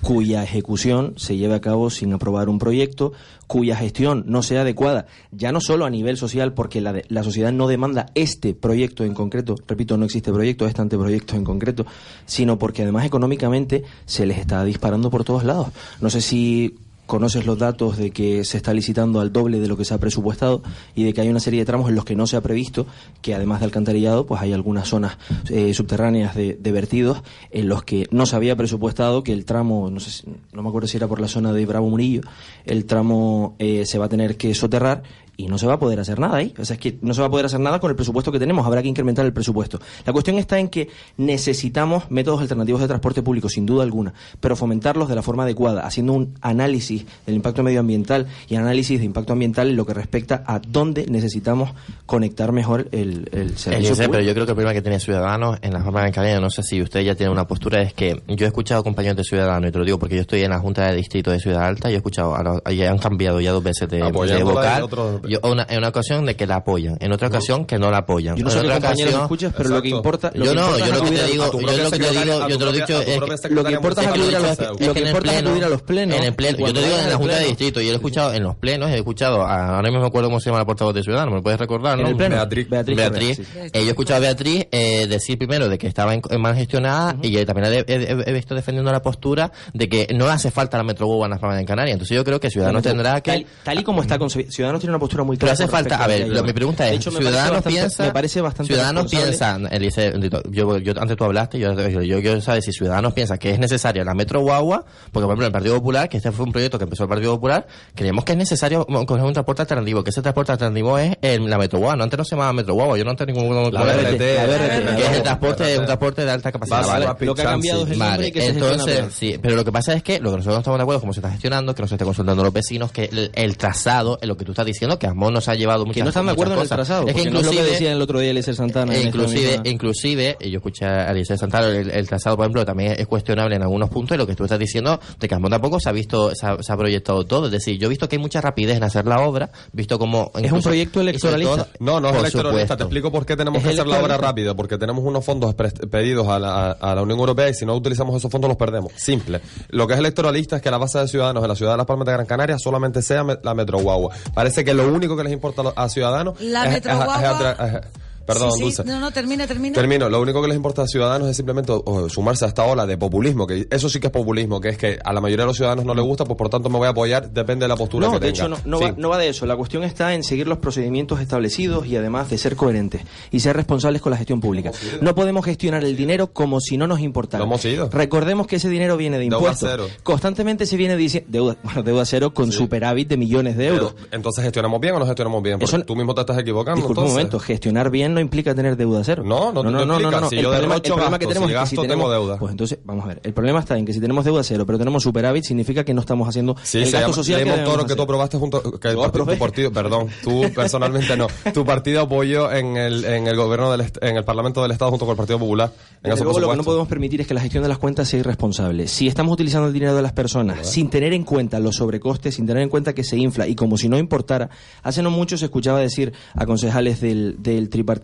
Speaker 31: cuya ejecución se lleve a cabo sin aprobar un proyecto, cuya gestión no sea adecuada, ya no solo a nivel social, porque la, de- la sociedad no demanda este proyecto en concreto, repito, no existe proyecto, este anteproyecto en concreto, sino porque además económicamente se les está disparando por todos lados. No sé si conoces los datos de que se está licitando al doble de lo que se ha presupuestado y de que hay una serie de tramos en los que no se ha previsto que además de alcantarillado pues hay algunas zonas eh, subterráneas de, vertidos en los que no se había presupuestado que el tramo no sé si- no me acuerdo si era por la zona de Bravo Murillo el tramo eh, se va a tener que soterrar y no se va a poder hacer nada ahí. O sea, es que no se va a poder hacer nada con el presupuesto que tenemos, habrá que incrementar el presupuesto. La cuestión está en que necesitamos métodos alternativos de transporte público, sin duda alguna, pero fomentarlos de la forma adecuada, haciendo un análisis del impacto medioambiental y análisis de impacto ambiental en lo que respecta a dónde necesitamos conectar mejor el, el servicio.
Speaker 30: Eliezer, pero
Speaker 31: público.
Speaker 30: yo creo que el problema que tiene Ciudadanos en la forma de Canaria, no sé si usted ya tiene una postura, es que yo he escuchado compañeros de Ciudadanos, y te lo digo porque yo estoy en la Junta de Distrito de Ciudad Alta, y he escuchado, a los- y han cambiado ya dos veces de, de vocal,
Speaker 32: otro-
Speaker 30: Yo- una- en una ocasión de que la apoyan, en otra ocasión que no la apoyan.
Speaker 31: Yo no sé qué
Speaker 30: otra
Speaker 31: compañeros
Speaker 30: ocasión-
Speaker 31: escuchas, pero lo que importa... lo
Speaker 30: yo
Speaker 31: que
Speaker 30: no,
Speaker 31: importa
Speaker 30: yo lo que te digo, yo lo que te digo, yo te lo he dicho es
Speaker 31: Lo que importa es acudir a los,
Speaker 30: es que
Speaker 31: lo importa es
Speaker 30: pleno-
Speaker 31: acudir a los plenos.
Speaker 30: En el pleno, yo te digo en la Junta de Distrito, y he escuchado en los plenos, he escuchado, a- ahora mismo me acuerdo cómo se llama la portavoz de Ciudadanos, ¿me lo puedes recordar?
Speaker 31: En
Speaker 30: no?
Speaker 31: el pleno.
Speaker 32: Beatriz.
Speaker 31: Beatriz.
Speaker 30: Eh, yo he escuchado a Beatriz eh, decir primero de que estaba mal gestionada y también he, visto defendiendo la postura de que no hace falta la Metro Guagua en las Palmas de Canarias. Entonces yo creo que Ciudadanos tendrá que...
Speaker 31: Tal, tal y como está concebido, Ciudadanos tiene una postura muy
Speaker 30: Pero hace falta, a ver, lo- mi pregunta
Speaker 31: De
Speaker 30: es,
Speaker 31: hecho, me parece
Speaker 30: Ciudadanos
Speaker 31: bastante-
Speaker 30: piensa,
Speaker 31: me parece bastante
Speaker 30: Ciudadanos
Speaker 31: responsable.
Speaker 30: piensa, Elise, yo, yo, antes tú hablaste, yo, yo, yo quiero saber si Ciudadanos piensa que es necesaria la Metro Guagua, porque por ejemplo el Partido Popular, que este fue un proyecto que empezó el Partido Popular, creemos que es necesario coger un transporte alternativo, que ese transporte alternativo es el- la Metro Guagua, no antes no se llamaba Metro Guagua, yo no antes ningún
Speaker 32: La BRT,
Speaker 31: la BRT,
Speaker 30: que es el transporte, un transporte de alta capacidad.
Speaker 31: Lo que ha cambiado es el
Speaker 30: Vale, entonces, sí, pero lo que pasa es que lo que nosotros no estamos de acuerdo es cómo se está gestionando, que no se esté consultando a los vecinos, que el, el trazado, en lo que tú estás diciendo, que nos ha llevado muchas
Speaker 31: Que no están de acuerdo en el trazado.
Speaker 30: Es que
Speaker 31: no es lo que
Speaker 30: inclusive,
Speaker 31: decía el otro día Eliezer Santana.
Speaker 30: e inclusive, inclusive, y yo escuché a Alicia Santana, el, el trazado, por ejemplo, también es cuestionable en algunos puntos, y lo que tú estás diciendo, de que tampoco se ha visto, se ha, se ha proyectado todo. Es decir, yo he visto que hay mucha rapidez en hacer la obra, visto como...
Speaker 31: Es un proyecto electoralista.
Speaker 32: No, no es electoralista.
Speaker 30: supuesto.
Speaker 32: Te explico por qué tenemos
Speaker 31: Es
Speaker 32: que hacer la obra rápida. Porque tenemos unos fondos pedidos a la, a- a la Unión Europea y si no utilizamos esos fondos los perdemos. Simple. Lo que es electoralista es que la base de ciudadanos en la ciudad de Las Palmas de Gran Canaria solamente sea me- la Metro Guagua. Parece que lo único que les importa a los- a ciudadanos
Speaker 13: La
Speaker 32: es-
Speaker 13: Metro
Speaker 32: es- es
Speaker 13: Guagua-
Speaker 32: atra- es- Perdón,
Speaker 13: Sí, sí,
Speaker 32: Dulce.
Speaker 13: No, no, termina, termina.
Speaker 32: Termino. Lo único que les importa a Ciudadanos es simplemente sumarse a esta ola de populismo, que eso sí que es populismo, que es que a la mayoría de los ciudadanos no les gusta, pues por tanto me voy a apoyar, depende de la postura
Speaker 31: No,
Speaker 32: que
Speaker 31: de
Speaker 32: tenga.
Speaker 31: hecho no, no va, no va de eso. La cuestión está en seguir los procedimientos establecidos y además de ser coherentes y ser responsables con la gestión pública. No podemos gestionar el dinero como si no nos importara.
Speaker 32: Lo hemos ido.
Speaker 31: Recordemos que ese dinero viene de
Speaker 32: Deuda
Speaker 31: impuestos.
Speaker 32: cero.
Speaker 31: Constantemente se viene diciendo deuda, bueno, deuda cero con superávit de millones de euros.
Speaker 32: Pero, entonces gestionamos bien o no gestionamos bien, porque
Speaker 31: Eso-
Speaker 32: tú mismo te estás equivocando.
Speaker 31: Disculpe un
Speaker 32: entonces.
Speaker 31: momento, gestionar bien no implica tener deuda cero.
Speaker 32: No, no, no, no, implica. Si
Speaker 31: El
Speaker 32: yo
Speaker 31: problema, el problema que tenemos
Speaker 32: si
Speaker 31: es que si tenemos
Speaker 32: tengo deuda.
Speaker 31: Pues entonces, vamos a ver, el problema está en que si tenemos deuda cero, pero tenemos superávit, significa que no estamos haciendo
Speaker 32: Sí,
Speaker 31: el gasto
Speaker 32: llama
Speaker 31: social que
Speaker 32: Montoro que tú
Speaker 31: hacer.
Speaker 32: aprobaste junto que tu partido, perdón, tú personalmente no, tu partido apoyó en el en el gobierno del en el Parlamento del Estado junto con el Partido Popular en
Speaker 31: Desde luego, lo que no podemos permitir es que la gestión de las cuentas sea irresponsable. Si estamos utilizando el dinero de las personas sin tener en cuenta los sobrecostes, sin tener en cuenta que se infla y como si no importara, hace no mucho se escuchaba decir a concejales del, del tripartito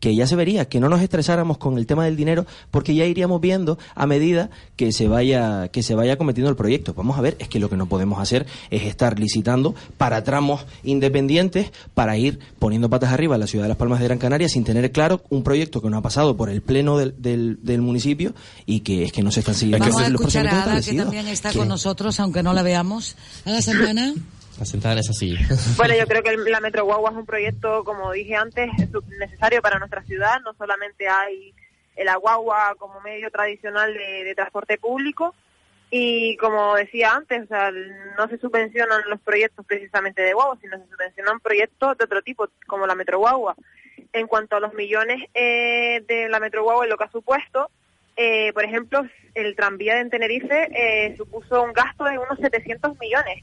Speaker 31: que ya se vería, que no nos estresáramos con el tema del dinero, porque ya iríamos viendo a medida que se vaya, que se vaya cometiendo el proyecto. Vamos a ver, es que lo que no podemos hacer es estar licitando para tramos independientes para ir poniendo patas arriba a la ciudad de Las Palmas de Gran Canaria sin tener claro un proyecto que no ha pasado por el pleno del, del, del municipio y que es que no se están siguiendo
Speaker 13: Vamos a escuchar a Ada, que también está con nosotros, aunque no la veamos. Ada Santana.
Speaker 30: Sentada en esa silla.
Speaker 35: Bueno, yo creo que el- la Metro Guagua es un proyecto, como dije antes, necesario para nuestra ciudad. No solamente hay la guagua como medio tradicional de, de transporte público y como decía antes, o sea, no se subvencionan los proyectos precisamente de guagua, sino se subvencionan proyectos de otro tipo, como la Metro Guagua. En cuanto a los millones eh, de la Metro Guagua y lo que ha supuesto, eh, por ejemplo, el tranvía de Tenerife eh, supuso un gasto de unos 700 millones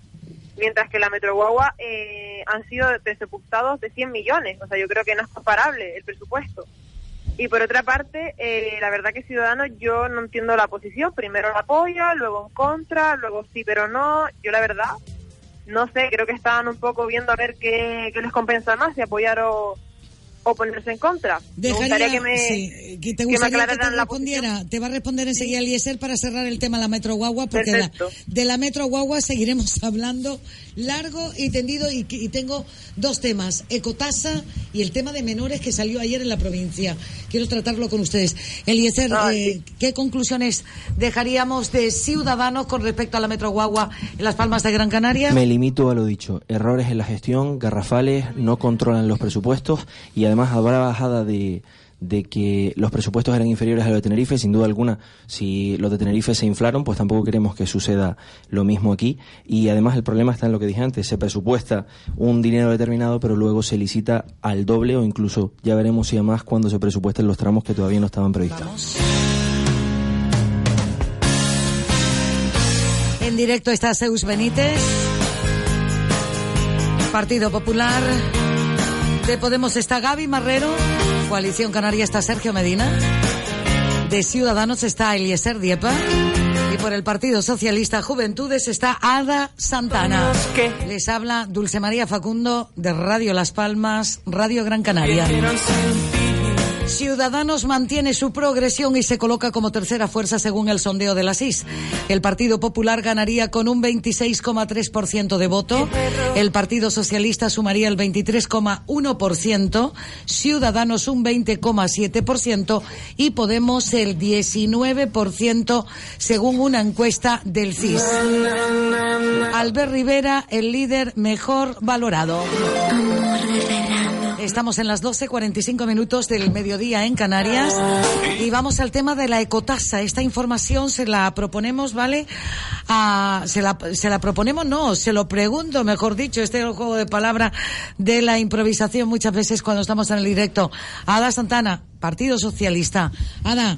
Speaker 35: mientras que la Metro Guagua eh, han sido presupuestados de 100 millones. O sea, yo creo que no es comparable el presupuesto. Y por otra parte, eh, la verdad que Ciudadanos yo no entiendo la posición. Primero la apoya, luego en contra, luego sí, pero no. Yo la verdad, no sé, creo que estaban un poco viendo a ver qué, qué les compensa más, si apoyar o, o ponerse en contra. me
Speaker 13: Dejaría,
Speaker 35: gustaría que me,
Speaker 13: sí, que te
Speaker 35: que me
Speaker 13: te respondiera. Te va a responder enseguida Eliezer para cerrar el tema de la Metro Guagua, porque la- de la Metro Guagua seguiremos hablando largo y tendido. Y, y tengo dos temas: ecotasa y el tema de menores que salió ayer en la provincia. Quiero tratarlo con ustedes. Eliezer, eh, ¿qué conclusiones dejaríamos de Ciudadanos con respecto a la Metro Guagua en Las Palmas de Gran Canaria?
Speaker 31: Me limito a lo dicho. Errores en la gestión, garrafales, no controlan los presupuestos y además habrá bajada de, que los presupuestos eran inferiores a los de Tenerife. Sin duda alguna, si los de Tenerife se inflaron, pues tampoco queremos que suceda lo mismo aquí. Y además el problema está en lo que dije antes. Se presupuesta un dinero determinado, pero luego se licita al doble o incluso ya veremos si a más cuando se presupuesten los tramos que todavía no estaban previstos.
Speaker 13: En directo está Zeus Benítez, Partido Popular. De Podemos está Gaby Marrero, Coalición Canaria está Sergio Medina, de Ciudadanos está Eliezer Diepa y por el Partido Socialista Juventudes está Ada Santana. Les habla Dulce María Facundo de Radio Las Palmas, Radio Gran Canaria. Ciudadanos mantiene su progresión y se coloca como tercera fuerza según el sondeo de la SIS. El Partido Popular ganaría con un 26,3% de voto. El Partido Socialista sumaría el 23,1%. Ciudadanos un 20,7% y Podemos el 19% según una encuesta del CIS. Albert Rivera, el líder mejor valorado. Estamos en las 12.45 minutos del mediodía en Canarias y vamos al tema de la ecotasa. Esta información se la proponemos, ¿vale? Ah, se, la, se la proponemos, no, se lo pregunto, mejor dicho. Este es el juego de palabra de la improvisación muchas veces cuando estamos en el directo. Ada Santana, Partido Socialista. Ada,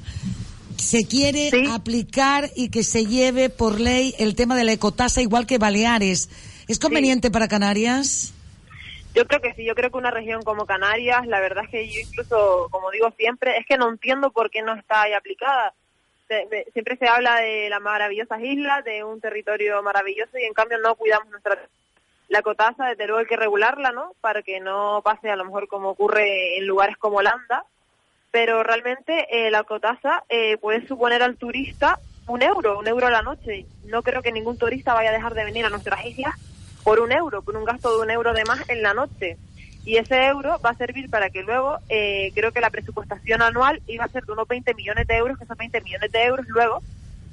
Speaker 13: se quiere aplicar y que se lleve por ley el tema de la ecotasa igual que Baleares. ¿Es conveniente para Canarias?
Speaker 35: Yo creo que sí, yo creo que una región como Canarias, la verdad es que yo incluso, como digo siempre, es que no entiendo por qué no está ahí aplicada. Siempre se habla de las maravillosas islas, de un territorio maravilloso y en cambio no cuidamos nuestra la cotasa, desde luego hay que regularla, ¿no? Para que no pase a lo mejor como ocurre en lugares como Holanda, pero realmente eh, la cotasa eh, puede suponer al turista un euro, un euro a la noche. No creo que ningún turista vaya a dejar de venir a nuestras islas por un euro, por un gasto de un euro de más en la noche. Y ese euro va a servir para que luego, eh, creo que la presupuestación anual iba a ser de unos 20 millones de euros, que esos 20 millones de euros luego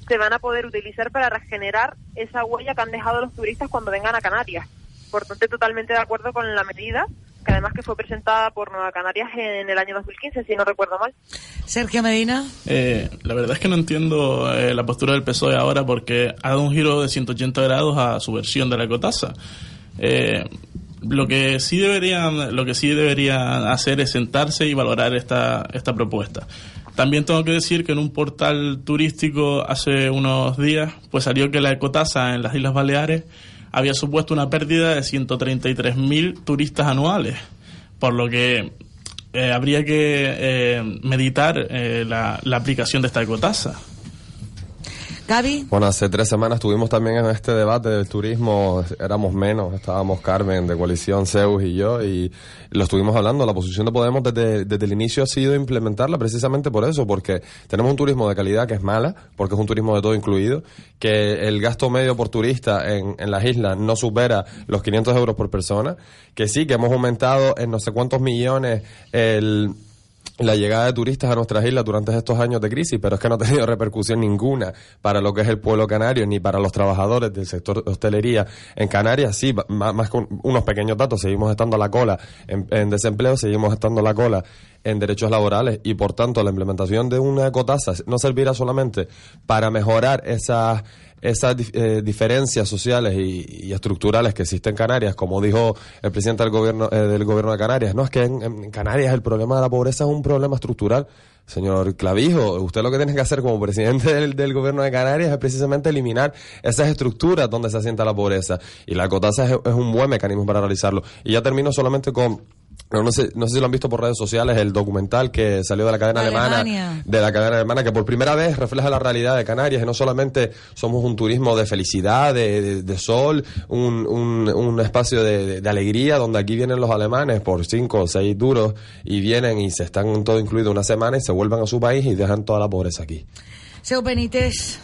Speaker 35: se van a poder utilizar para regenerar esa huella que han dejado los turistas cuando vengan a Canarias. Por tanto, totalmente de acuerdo con la medida, que además que fue presentada por Nueva Canarias en el año 2015, si no recuerdo mal.
Speaker 13: Sergio Medina.
Speaker 33: Eh, la verdad es que no entiendo eh, la postura del PSOE ahora porque ha dado un giro de 180 grados a su versión de la ecotasa. Eh, lo que sí deberían, lo que sí deberían hacer es sentarse y valorar esta, esta propuesta. También tengo que decir que en un portal turístico hace unos días pues salió que la ecotasa en las Islas Baleares había supuesto una pérdida de 133.000 turistas anuales, por lo que eh, habría que eh, meditar eh, la, la aplicación de esta ecotasa.
Speaker 13: Gaby.
Speaker 32: Bueno, hace tres semanas estuvimos también en este debate del turismo, éramos menos, estábamos Carmen de Coalición, Zeus y yo, y lo estuvimos hablando. La posición de Podemos desde, desde el inicio ha sido implementarla precisamente por eso, porque tenemos un turismo de calidad que es mala, porque es un turismo de todo incluido, que el gasto medio por turista en, en las islas no supera los 500 euros por persona, que sí, que hemos aumentado en no sé cuántos millones el la llegada de turistas a nuestras islas durante estos años de crisis, pero es que no ha tenido repercusión ninguna para lo que es el pueblo canario ni para los trabajadores del sector de hostelería en Canarias. Sí, ma- más con unos pequeños datos, seguimos estando a la cola en, en desempleo, seguimos estando a la cola en derechos laborales y por tanto la implementación de una ecotasa no servirá solamente para mejorar esas esas eh, diferencias sociales y, estructurales que existen en Canarias, como dijo el presidente del gobierno eh, del gobierno de Canarias, no es que en, Canarias el problema de la pobreza es un problema estructural. Señor Clavijo, usted lo que tiene que hacer como presidente del, del gobierno de Canarias es precisamente eliminar esas estructuras donde se asienta la pobreza. Y la cotasa es, es un buen mecanismo para realizarlo. Y ya termino solamente con no, no sé, no sé si lo han visto por redes sociales, el documental que salió de la cadena alemana,
Speaker 13: Alemania.
Speaker 32: de la cadena alemana, que por primera vez refleja la realidad de Canarias, y no solamente somos un turismo de felicidad, de, de- de sol, un, un, un espacio de, de- de alegría, donde aquí vienen los alemanes por cinco o seis duros, y vienen y se están todo incluido una semana y se vuelven a su país y dejan toda la pobreza aquí.
Speaker 13: Seu Benítez.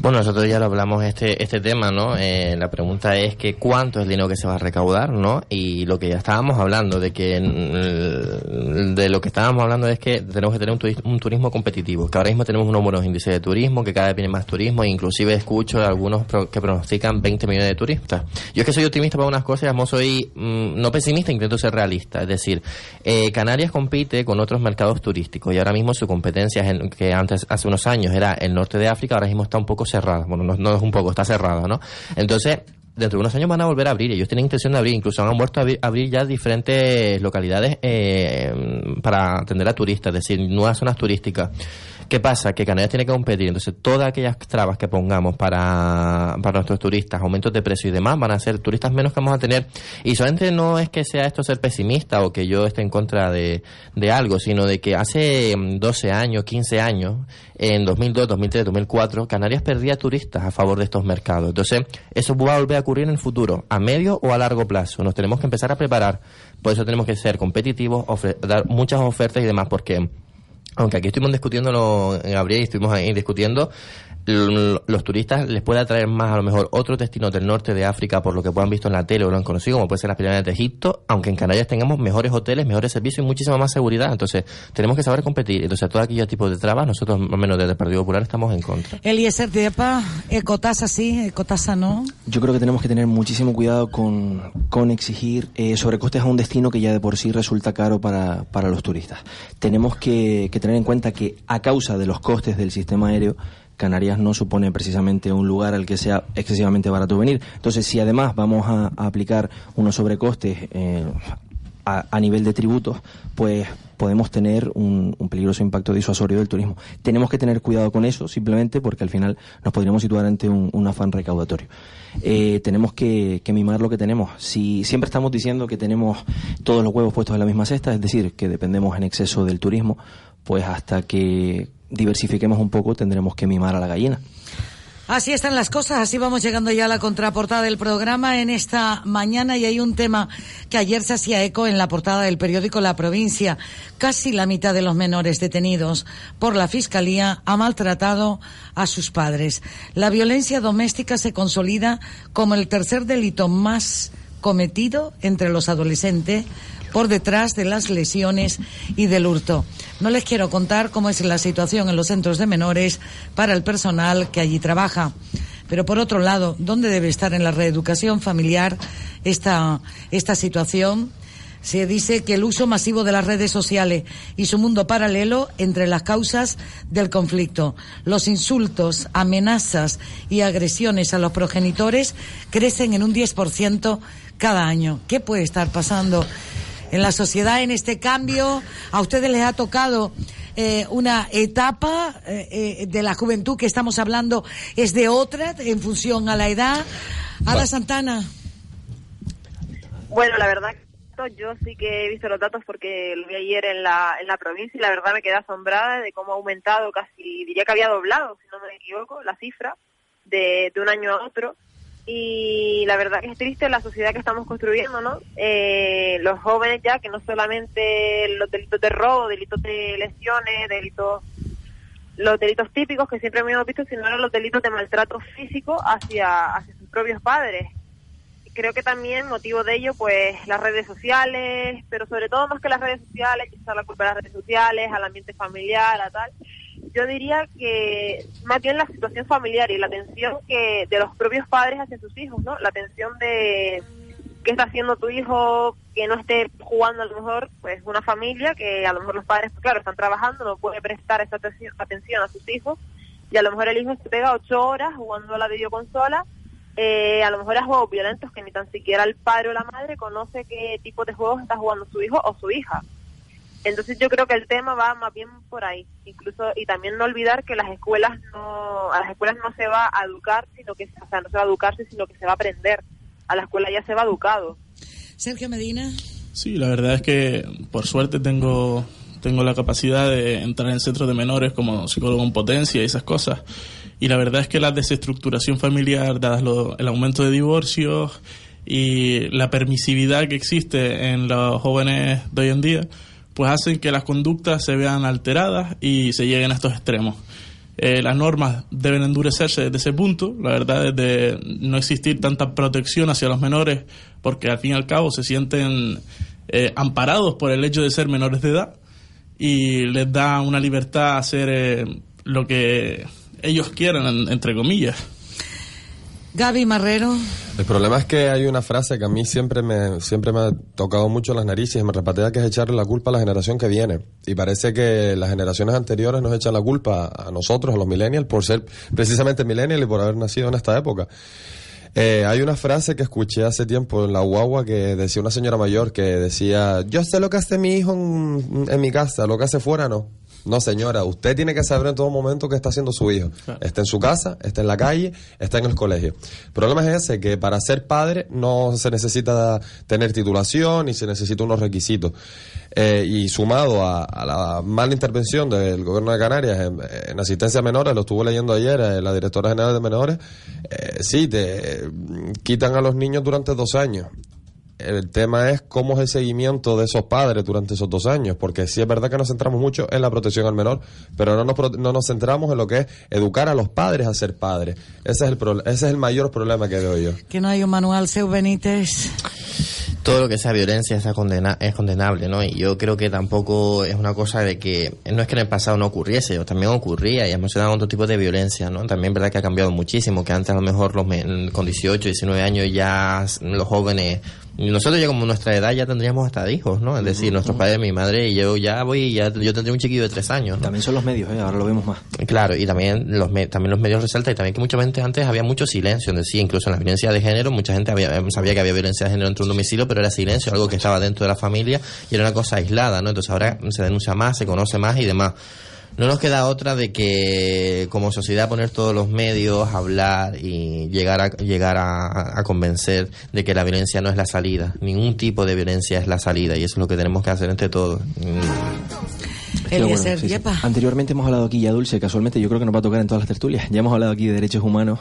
Speaker 30: Bueno, nosotros ya lo hablamos este este tema, ¿no? Eh, la pregunta es que cuánto es el dinero que se va a recaudar, ¿no? Y lo que ya estábamos hablando de que mm, de lo que estábamos hablando es que tenemos que tener un turismo, un turismo competitivo, que ahora mismo tenemos unos buenos índices de turismo, que cada vez viene más turismo, e inclusive escucho de algunos pro- que pronostican 20 millones de turistas. Yo es que soy optimista para unas cosas, no soy mm, no pesimista, intento ser realista, es decir, eh, Canarias compite con otros mercados turísticos y ahora mismo su competencia es que antes hace unos años era el norte de África, ahora está un poco cerrada. Bueno, no, es un poco, está cerrada, ¿no? Entonces, dentro de unos años van a volver a abrir. Ellos tienen intención de abrir, incluso han vuelto a abrir, abrir ya diferentes localidades eh, para atender a turistas, es decir, nuevas zonas turísticas. ¿Qué pasa? Que Canarias tiene que competir. Entonces, todas aquellas trabas que pongamos para, para nuestros turistas, aumentos de precio y demás, van a ser turistas menos que vamos a tener. Y solamente no es que sea esto ser pesimista o que yo esté en contra de, de algo, sino de que hace mm, 12 años, 15 años, en 2002, 2003, 2004, Canarias perdía turistas a favor de estos mercados. Entonces, eso va a volver a ocurrir en el futuro, a medio o a largo plazo. Nos tenemos que empezar a preparar. Por eso tenemos que ser competitivos, ofre- dar muchas ofertas y demás, porque aunque aquí estuvimos discutiendo, Gabriel, y estuvimos ahí discutiendo, los turistas les puede atraer más a lo mejor otros destinos del norte de África por lo que puedan visto en la tele o lo han conocido, como puede ser las pirámides de Egipto, aunque en Canarias tengamos mejores hoteles, mejores servicios y muchísima más seguridad. Entonces, tenemos que saber competir. Entonces, todo aquellos tipos de trabas, nosotros, más o menos desde el Partido Popular, estamos en contra.
Speaker 13: Eliezer Diepa, ecotasa sí, ecotasa no.
Speaker 31: Yo creo que tenemos que tener muchísimo cuidado con, con exigir eh, sobrecostes a un destino que ya de por sí resulta caro para, para los turistas. Tenemos que, que tener en cuenta que a causa de los costes del sistema aéreo, Canarias no supone precisamente un lugar al que sea excesivamente barato venir. Entonces, si además vamos a, aplicar unos sobrecostes eh, a, a nivel de tributos, pues podemos tener un, peligroso impacto disuasorio del turismo. Tenemos que tener cuidado con eso, simplemente porque al final nos podríamos situar ante un, un afán recaudatorio. Eh, tenemos que, que mimar lo que tenemos. Si siempre estamos diciendo que tenemos todos los huevos puestos en la misma cesta, es decir, que dependemos en exceso del turismo, pues hasta que diversifiquemos un poco tendremos que mimar a la gallina.
Speaker 13: Así están las cosas, así vamos llegando ya a la contraportada del programa en esta mañana y hay un tema que ayer se hacía eco en la portada del periódico La Provincia. Casi la mitad de los menores detenidos por la Fiscalía ha maltratado a sus padres. La violencia doméstica se consolida como el tercer delito más cometido entre los adolescentes por detrás de las lesiones y del hurto. No les quiero contar cómo es la situación en los centros de menores para el personal que allí trabaja. Pero por otro lado, ¿dónde debe estar en la reeducación familiar esta, esta situación? Se dice que el uso masivo de las redes sociales y su mundo paralelo entre las causas del conflicto. Los insultos, amenazas y agresiones a los progenitores crecen en un 10% cada año. ¿Qué puede estar pasando en la sociedad en este cambio? ¿A ustedes les ha tocado eh, una etapa eh, eh, de la juventud que estamos hablando? ¿Es de otra en función a la edad? Ada Santana.
Speaker 35: Bueno, la verdad yo sí que he visto los datos porque lo vi ayer en la, en la provincia y la verdad me quedé asombrada de cómo ha aumentado casi, diría que había doblado, si no me equivoco, la cifra de, de un año a otro. Y la verdad que es triste la sociedad que estamos construyendo, ¿no? Eh, los jóvenes ya que no solamente los delitos de robo, delitos de lesiones, delitos los delitos típicos que siempre hemos visto, sino los delitos de maltrato físico hacia, hacia sus propios padres. Creo que también motivo de ello, pues las redes sociales, pero sobre todo más que las redes sociales, quizás la culpa de las redes sociales, al ambiente familiar, a tal. Yo diría que más bien la situación familiar y la atención que de los propios padres hacia sus hijos, ¿no? La atención de qué está haciendo tu hijo, que no esté jugando a lo mejor, pues una familia que a lo mejor los padres, pues, claro, están trabajando, no puede prestar esa atención, a sus hijos y a lo mejor el hijo se pega ocho horas jugando a la videoconsola, eh, a lo mejor a juegos violentos que ni tan siquiera el padre o la madre conoce qué tipo de juegos está jugando su hijo o su hija. Entonces yo creo que el tema va más bien por ahí, incluso y también no olvidar que las escuelas no a las escuelas no se va a educar, sino que o sea, no se va a educarse, sino que se va a aprender. A la escuela ya se va educado.
Speaker 13: Sergio Medina.
Speaker 33: Sí, la verdad es que por suerte tengo, tengo la capacidad de entrar en centros de menores como psicólogo en potencia y esas cosas. Y la verdad es que la desestructuración familiar, dadas lo- el aumento de divorcios y la permisividad que existe en los jóvenes de hoy en día, pues hacen que las conductas se vean alteradas y se lleguen a estos extremos. Eh, las normas deben endurecerse desde ese punto, la verdad es de no existir tanta protección hacia los menores porque al fin y al cabo se sienten eh, amparados por el hecho de ser menores de edad y les da una libertad a hacer eh, lo que ellos quieran, en- entre comillas.
Speaker 13: Gaby Marrero.
Speaker 32: El problema es que hay una frase que a mí siempre me, siempre me ha tocado mucho las narices y me repatea que es echarle la culpa a la generación que viene. Y parece que las generaciones anteriores nos echan la culpa a nosotros, a los millennials, por ser precisamente millennial y por haber nacido en esta época. Eh, hay una frase que escuché hace tiempo en la guagua que decía una señora mayor que decía, yo sé lo que hace mi hijo en mi casa, lo que hace fuera no. No, señora, usted tiene que saber en todo momento qué está haciendo su hijo. Está en su casa, está en la calle, está en el colegio. El problema es ese, que para ser padre no se necesita tener titulación ni se necesita unos requisitos. Eh, y sumado a, a la mala intervención del gobierno de Canarias en, en asistencia a menores, lo estuvo leyendo ayer eh, la directora general de menores, eh, sí, te mm, quitan a los niños durante dos años. El tema es cómo es el seguimiento de esos padres durante esos dos años, porque sí es verdad que nos centramos mucho en la protección al menor, pero no nos, no nos centramos en lo que es educar a los padres a ser padres. Ese es el, pro- ese es el mayor problema que veo yo.
Speaker 13: Que no hay un manual, Seu Benítez.
Speaker 30: todo lo que sea violencia está condena es condenable, ¿no? Y yo creo que tampoco es una cosa de que no es que en el pasado no ocurriese, o también ocurría y hemos mencionado otro tipo de violencia, ¿no? También es verdad que ha cambiado muchísimo, que antes a lo mejor los con 18, 19 años ya los jóvenes nosotros ya como nuestra edad ya tendríamos hasta hijos, ¿no? Es decir, nuestros padres, mi madre y yo ya voy, ya yo tendría un chiquillo de tres años. ¿no?
Speaker 31: También son los medios, ¿eh? ahora lo vemos más.
Speaker 30: Claro, y también los me- también los medios resaltan y también que mucha gente antes había mucho silencio, decir, incluso en la violencia de género, mucha gente había, sabía que había violencia de género dentro de un domicilio, pero era silencio, algo que estaba dentro de la familia y era una cosa aislada, ¿no? Entonces ahora se denuncia más, se conoce más y demás. No nos queda otra de que como sociedad poner todos los medios, hablar y llegar a, llegar a, a convencer de que la violencia no es la salida. Ningún tipo de violencia es la salida y eso es lo que tenemos que hacer entre todos. Mm.
Speaker 31: Sí, sí. Anteriormente hemos hablado aquí, ya Dulce, casualmente yo creo que nos va a tocar en todas las tertulias. Ya hemos hablado aquí de derechos humanos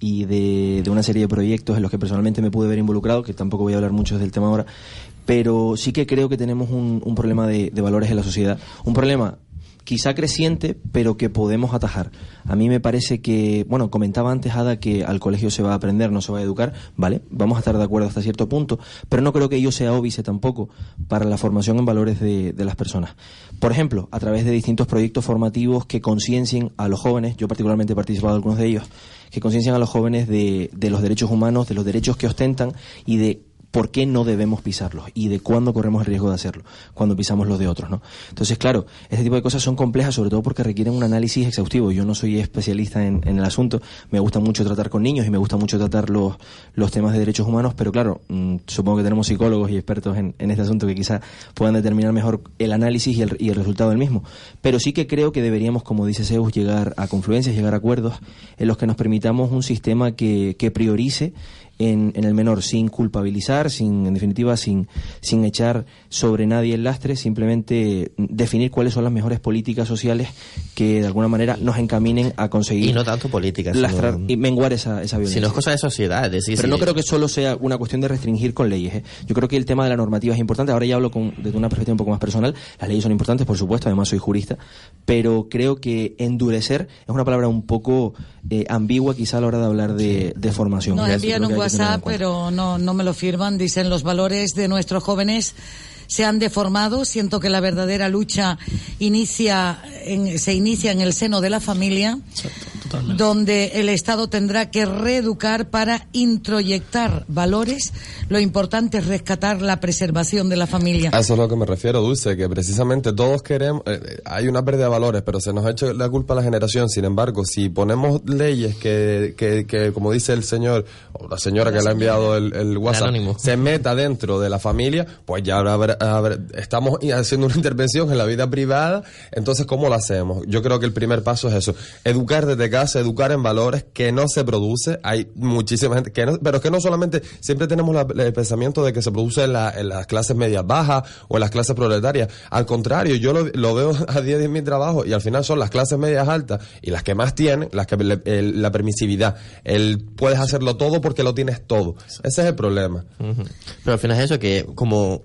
Speaker 31: y de, de una serie de proyectos en los que personalmente me pude ver involucrado, que tampoco voy a hablar mucho del tema ahora, pero sí que creo que tenemos un, un problema de, de valores en la sociedad. Un problema quizá creciente, pero que podemos atajar. A mí me parece que, bueno, comentaba antes Ada que al colegio se va a aprender, no se va a educar, vale, vamos a estar de acuerdo hasta cierto punto, pero no creo que ello sea óbice tampoco para la formación en valores de, de las personas. Por ejemplo, a través de distintos proyectos formativos que conciencien a los jóvenes, yo particularmente he participado en algunos de ellos, que conciencien a los jóvenes de, de los derechos humanos, de los derechos que ostentan y de por qué no debemos pisarlos y de cuándo corremos el riesgo de hacerlo, cuando pisamos los de otros, ¿no? Entonces, claro, este tipo de cosas son complejas, sobre todo porque requieren un análisis exhaustivo. Yo no soy especialista en, en el asunto, me gusta mucho tratar con niños y me gusta mucho tratar los, los temas de derechos humanos, pero claro, mm, supongo que tenemos psicólogos y expertos en, en este asunto que quizá puedan determinar mejor el análisis y el, y el resultado del mismo. Pero sí que creo que deberíamos, como dice Zeus, llegar a confluencias, llegar a acuerdos en los que nos permitamos un sistema que, que priorice en, en el menor, sin culpabilizar, sin, en definitiva, sin, sin echar sobre nadie el lastre, simplemente definir cuáles son las mejores políticas sociales que de alguna manera nos encaminen a conseguir
Speaker 30: Y no tanto políticas,
Speaker 31: lastrar
Speaker 30: sino-
Speaker 31: y menguar esa, esa violencia.
Speaker 30: Si no es cosa de sociedad, es decir,
Speaker 31: Pero
Speaker 30: si-
Speaker 31: no creo que solo sea una cuestión de restringir con leyes. ¿eh? Yo creo que el tema de la normativa es importante. Ahora ya hablo con, desde una perspectiva un poco más personal. Las leyes son importantes, por supuesto, además soy jurista. Pero creo que endurecer es una palabra un poco eh, ambigua quizá a la hora de hablar de, de formación.
Speaker 13: WhatsApp, pero no, no me lo firman. Dicen los valores de nuestros jóvenes se han deformado. Siento que la verdadera lucha inicia en- se inicia en el seno de la familia, donde el Estado tendrá que reeducar para introyectar valores. Lo importante es rescatar la preservación de la familia.
Speaker 32: A eso es lo que me refiero, Dulce, que precisamente todos queremos, eh, eh, hay una pérdida de valores, pero se nos ha hecho la culpa a la generación. Sin embargo, si ponemos leyes que, que, que como dice el señor, o la señora que le ha enviado el, el WhatsApp, se meta dentro de la familia, pues ya habrá- habrá- estamos haciendo una intervención en la vida privada, entonces ¿cómo lo hacemos? Yo creo que el primer paso es eso, educar desde casa, educar en valores que no se produce, hay muchísima gente, que no, pero que no solamente, siempre tenemos la- el pensamiento de que se produce en, la- en las clases medias bajas o en las clases proletarias, al contrario, yo lo, lo veo a día de mi trabajo y al final son las clases medias altas y las que más tienen, las que le- el- la permisividad, el puedes hacerlo todo porque lo tienes todo, ese es el problema.
Speaker 30: Pero al final es eso, que como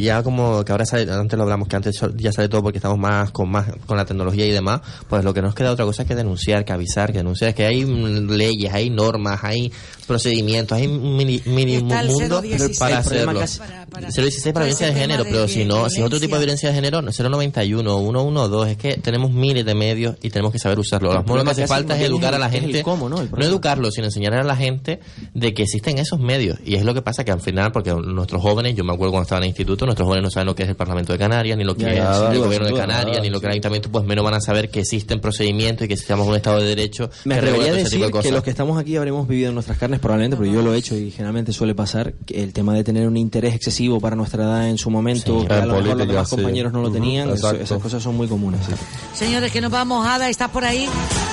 Speaker 30: ya como que ahora sale, antes lo hablamos que antes ya sale todo porque estamos más con más con la tecnología y demás, pues lo que nos queda otra cosa es que denunciar, que avisar, que denunciar, que hay leyes, hay normas, hay procedimientos, hay mínimo mundo
Speaker 13: 016
Speaker 30: para hacerlo.
Speaker 13: para- para-
Speaker 30: 016 para violencia de género,
Speaker 13: de
Speaker 30: pero si no, si es otro tipo de violencia de género, no, 091, 112, es que tenemos miles de medios y tenemos que saber usarlo. Lo que hace falta es educar
Speaker 31: es
Speaker 30: a la
Speaker 31: es
Speaker 30: gente,
Speaker 31: cómo, ¿no?
Speaker 30: Educarlo, sino enseñar a la gente de que existen esos medios. Y es lo que pasa que al final, porque nuestros jóvenes, yo me acuerdo cuando estaba en el instituto, nuestros jóvenes no saben lo que es el Parlamento de Canarias, ni lo que
Speaker 31: Ya,
Speaker 30: es el
Speaker 31: duda,
Speaker 30: gobierno de Canarias,
Speaker 31: nada,
Speaker 30: ni lo que es el ayuntamiento, pues menos van a saber que existen procedimientos y que estamos en un Estado de Derecho
Speaker 31: Me atrevería a
Speaker 30: todo ese tipo
Speaker 31: decir
Speaker 30: de cosas.
Speaker 31: que los que estamos aquí habremos vivido en nuestras carnes probablemente, porque yo lo he hecho y generalmente suele pasar, que el tema de tener un interés excesivo para nuestra edad en su momento,
Speaker 32: Sí,
Speaker 31: que a lo mejor los demás
Speaker 32: sí.
Speaker 31: compañeros no lo tenían, eso- esas cosas son muy comunes. sí.
Speaker 13: Señores, que nos vamos. Ada, ¿estás por ahí?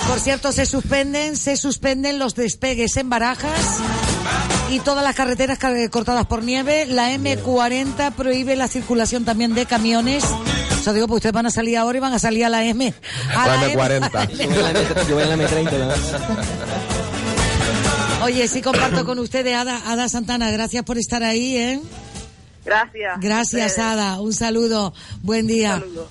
Speaker 13: Por cierto, se suspenden, se suspenden los despegues en Barajas y todas las carreteras ca- cortadas por nieve. La M40 prohíbe la circulación también de camiones. Eso digo, pues ustedes van a salir ahora y van a salir a la M. A
Speaker 32: La
Speaker 13: la
Speaker 32: M40.
Speaker 31: Yo voy a la M- yo voy a la M30. la-
Speaker 13: Oye, sí comparto con ustedes, Ada, Ada Santana, gracias por estar ahí, ¿eh?
Speaker 35: Gracias.
Speaker 13: Gracias. Ada. Un saludo. Buen día.
Speaker 35: Saludos.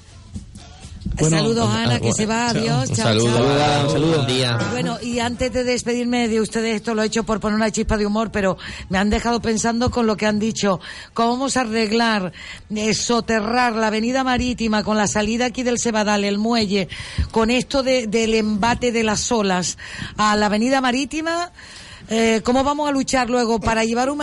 Speaker 33: Bueno,
Speaker 13: Saludos, Ana, que
Speaker 33: bueno,
Speaker 13: se va. Adiós.
Speaker 30: Un
Speaker 13: Chao,
Speaker 30: saludo,
Speaker 13: chao.
Speaker 30: Ada, un saludo. Buen día.
Speaker 13: Bueno, y antes de despedirme de ustedes, esto lo he hecho por poner una chispa de humor, pero me han dejado pensando con lo que han dicho. ¿Cómo vamos a arreglar, eh, soterrar la avenida marítima con la salida aquí del Cebadal, el muelle, con esto de- del embate de las olas a la avenida marítima? Eh, ¿Cómo vamos a luchar luego para llevar un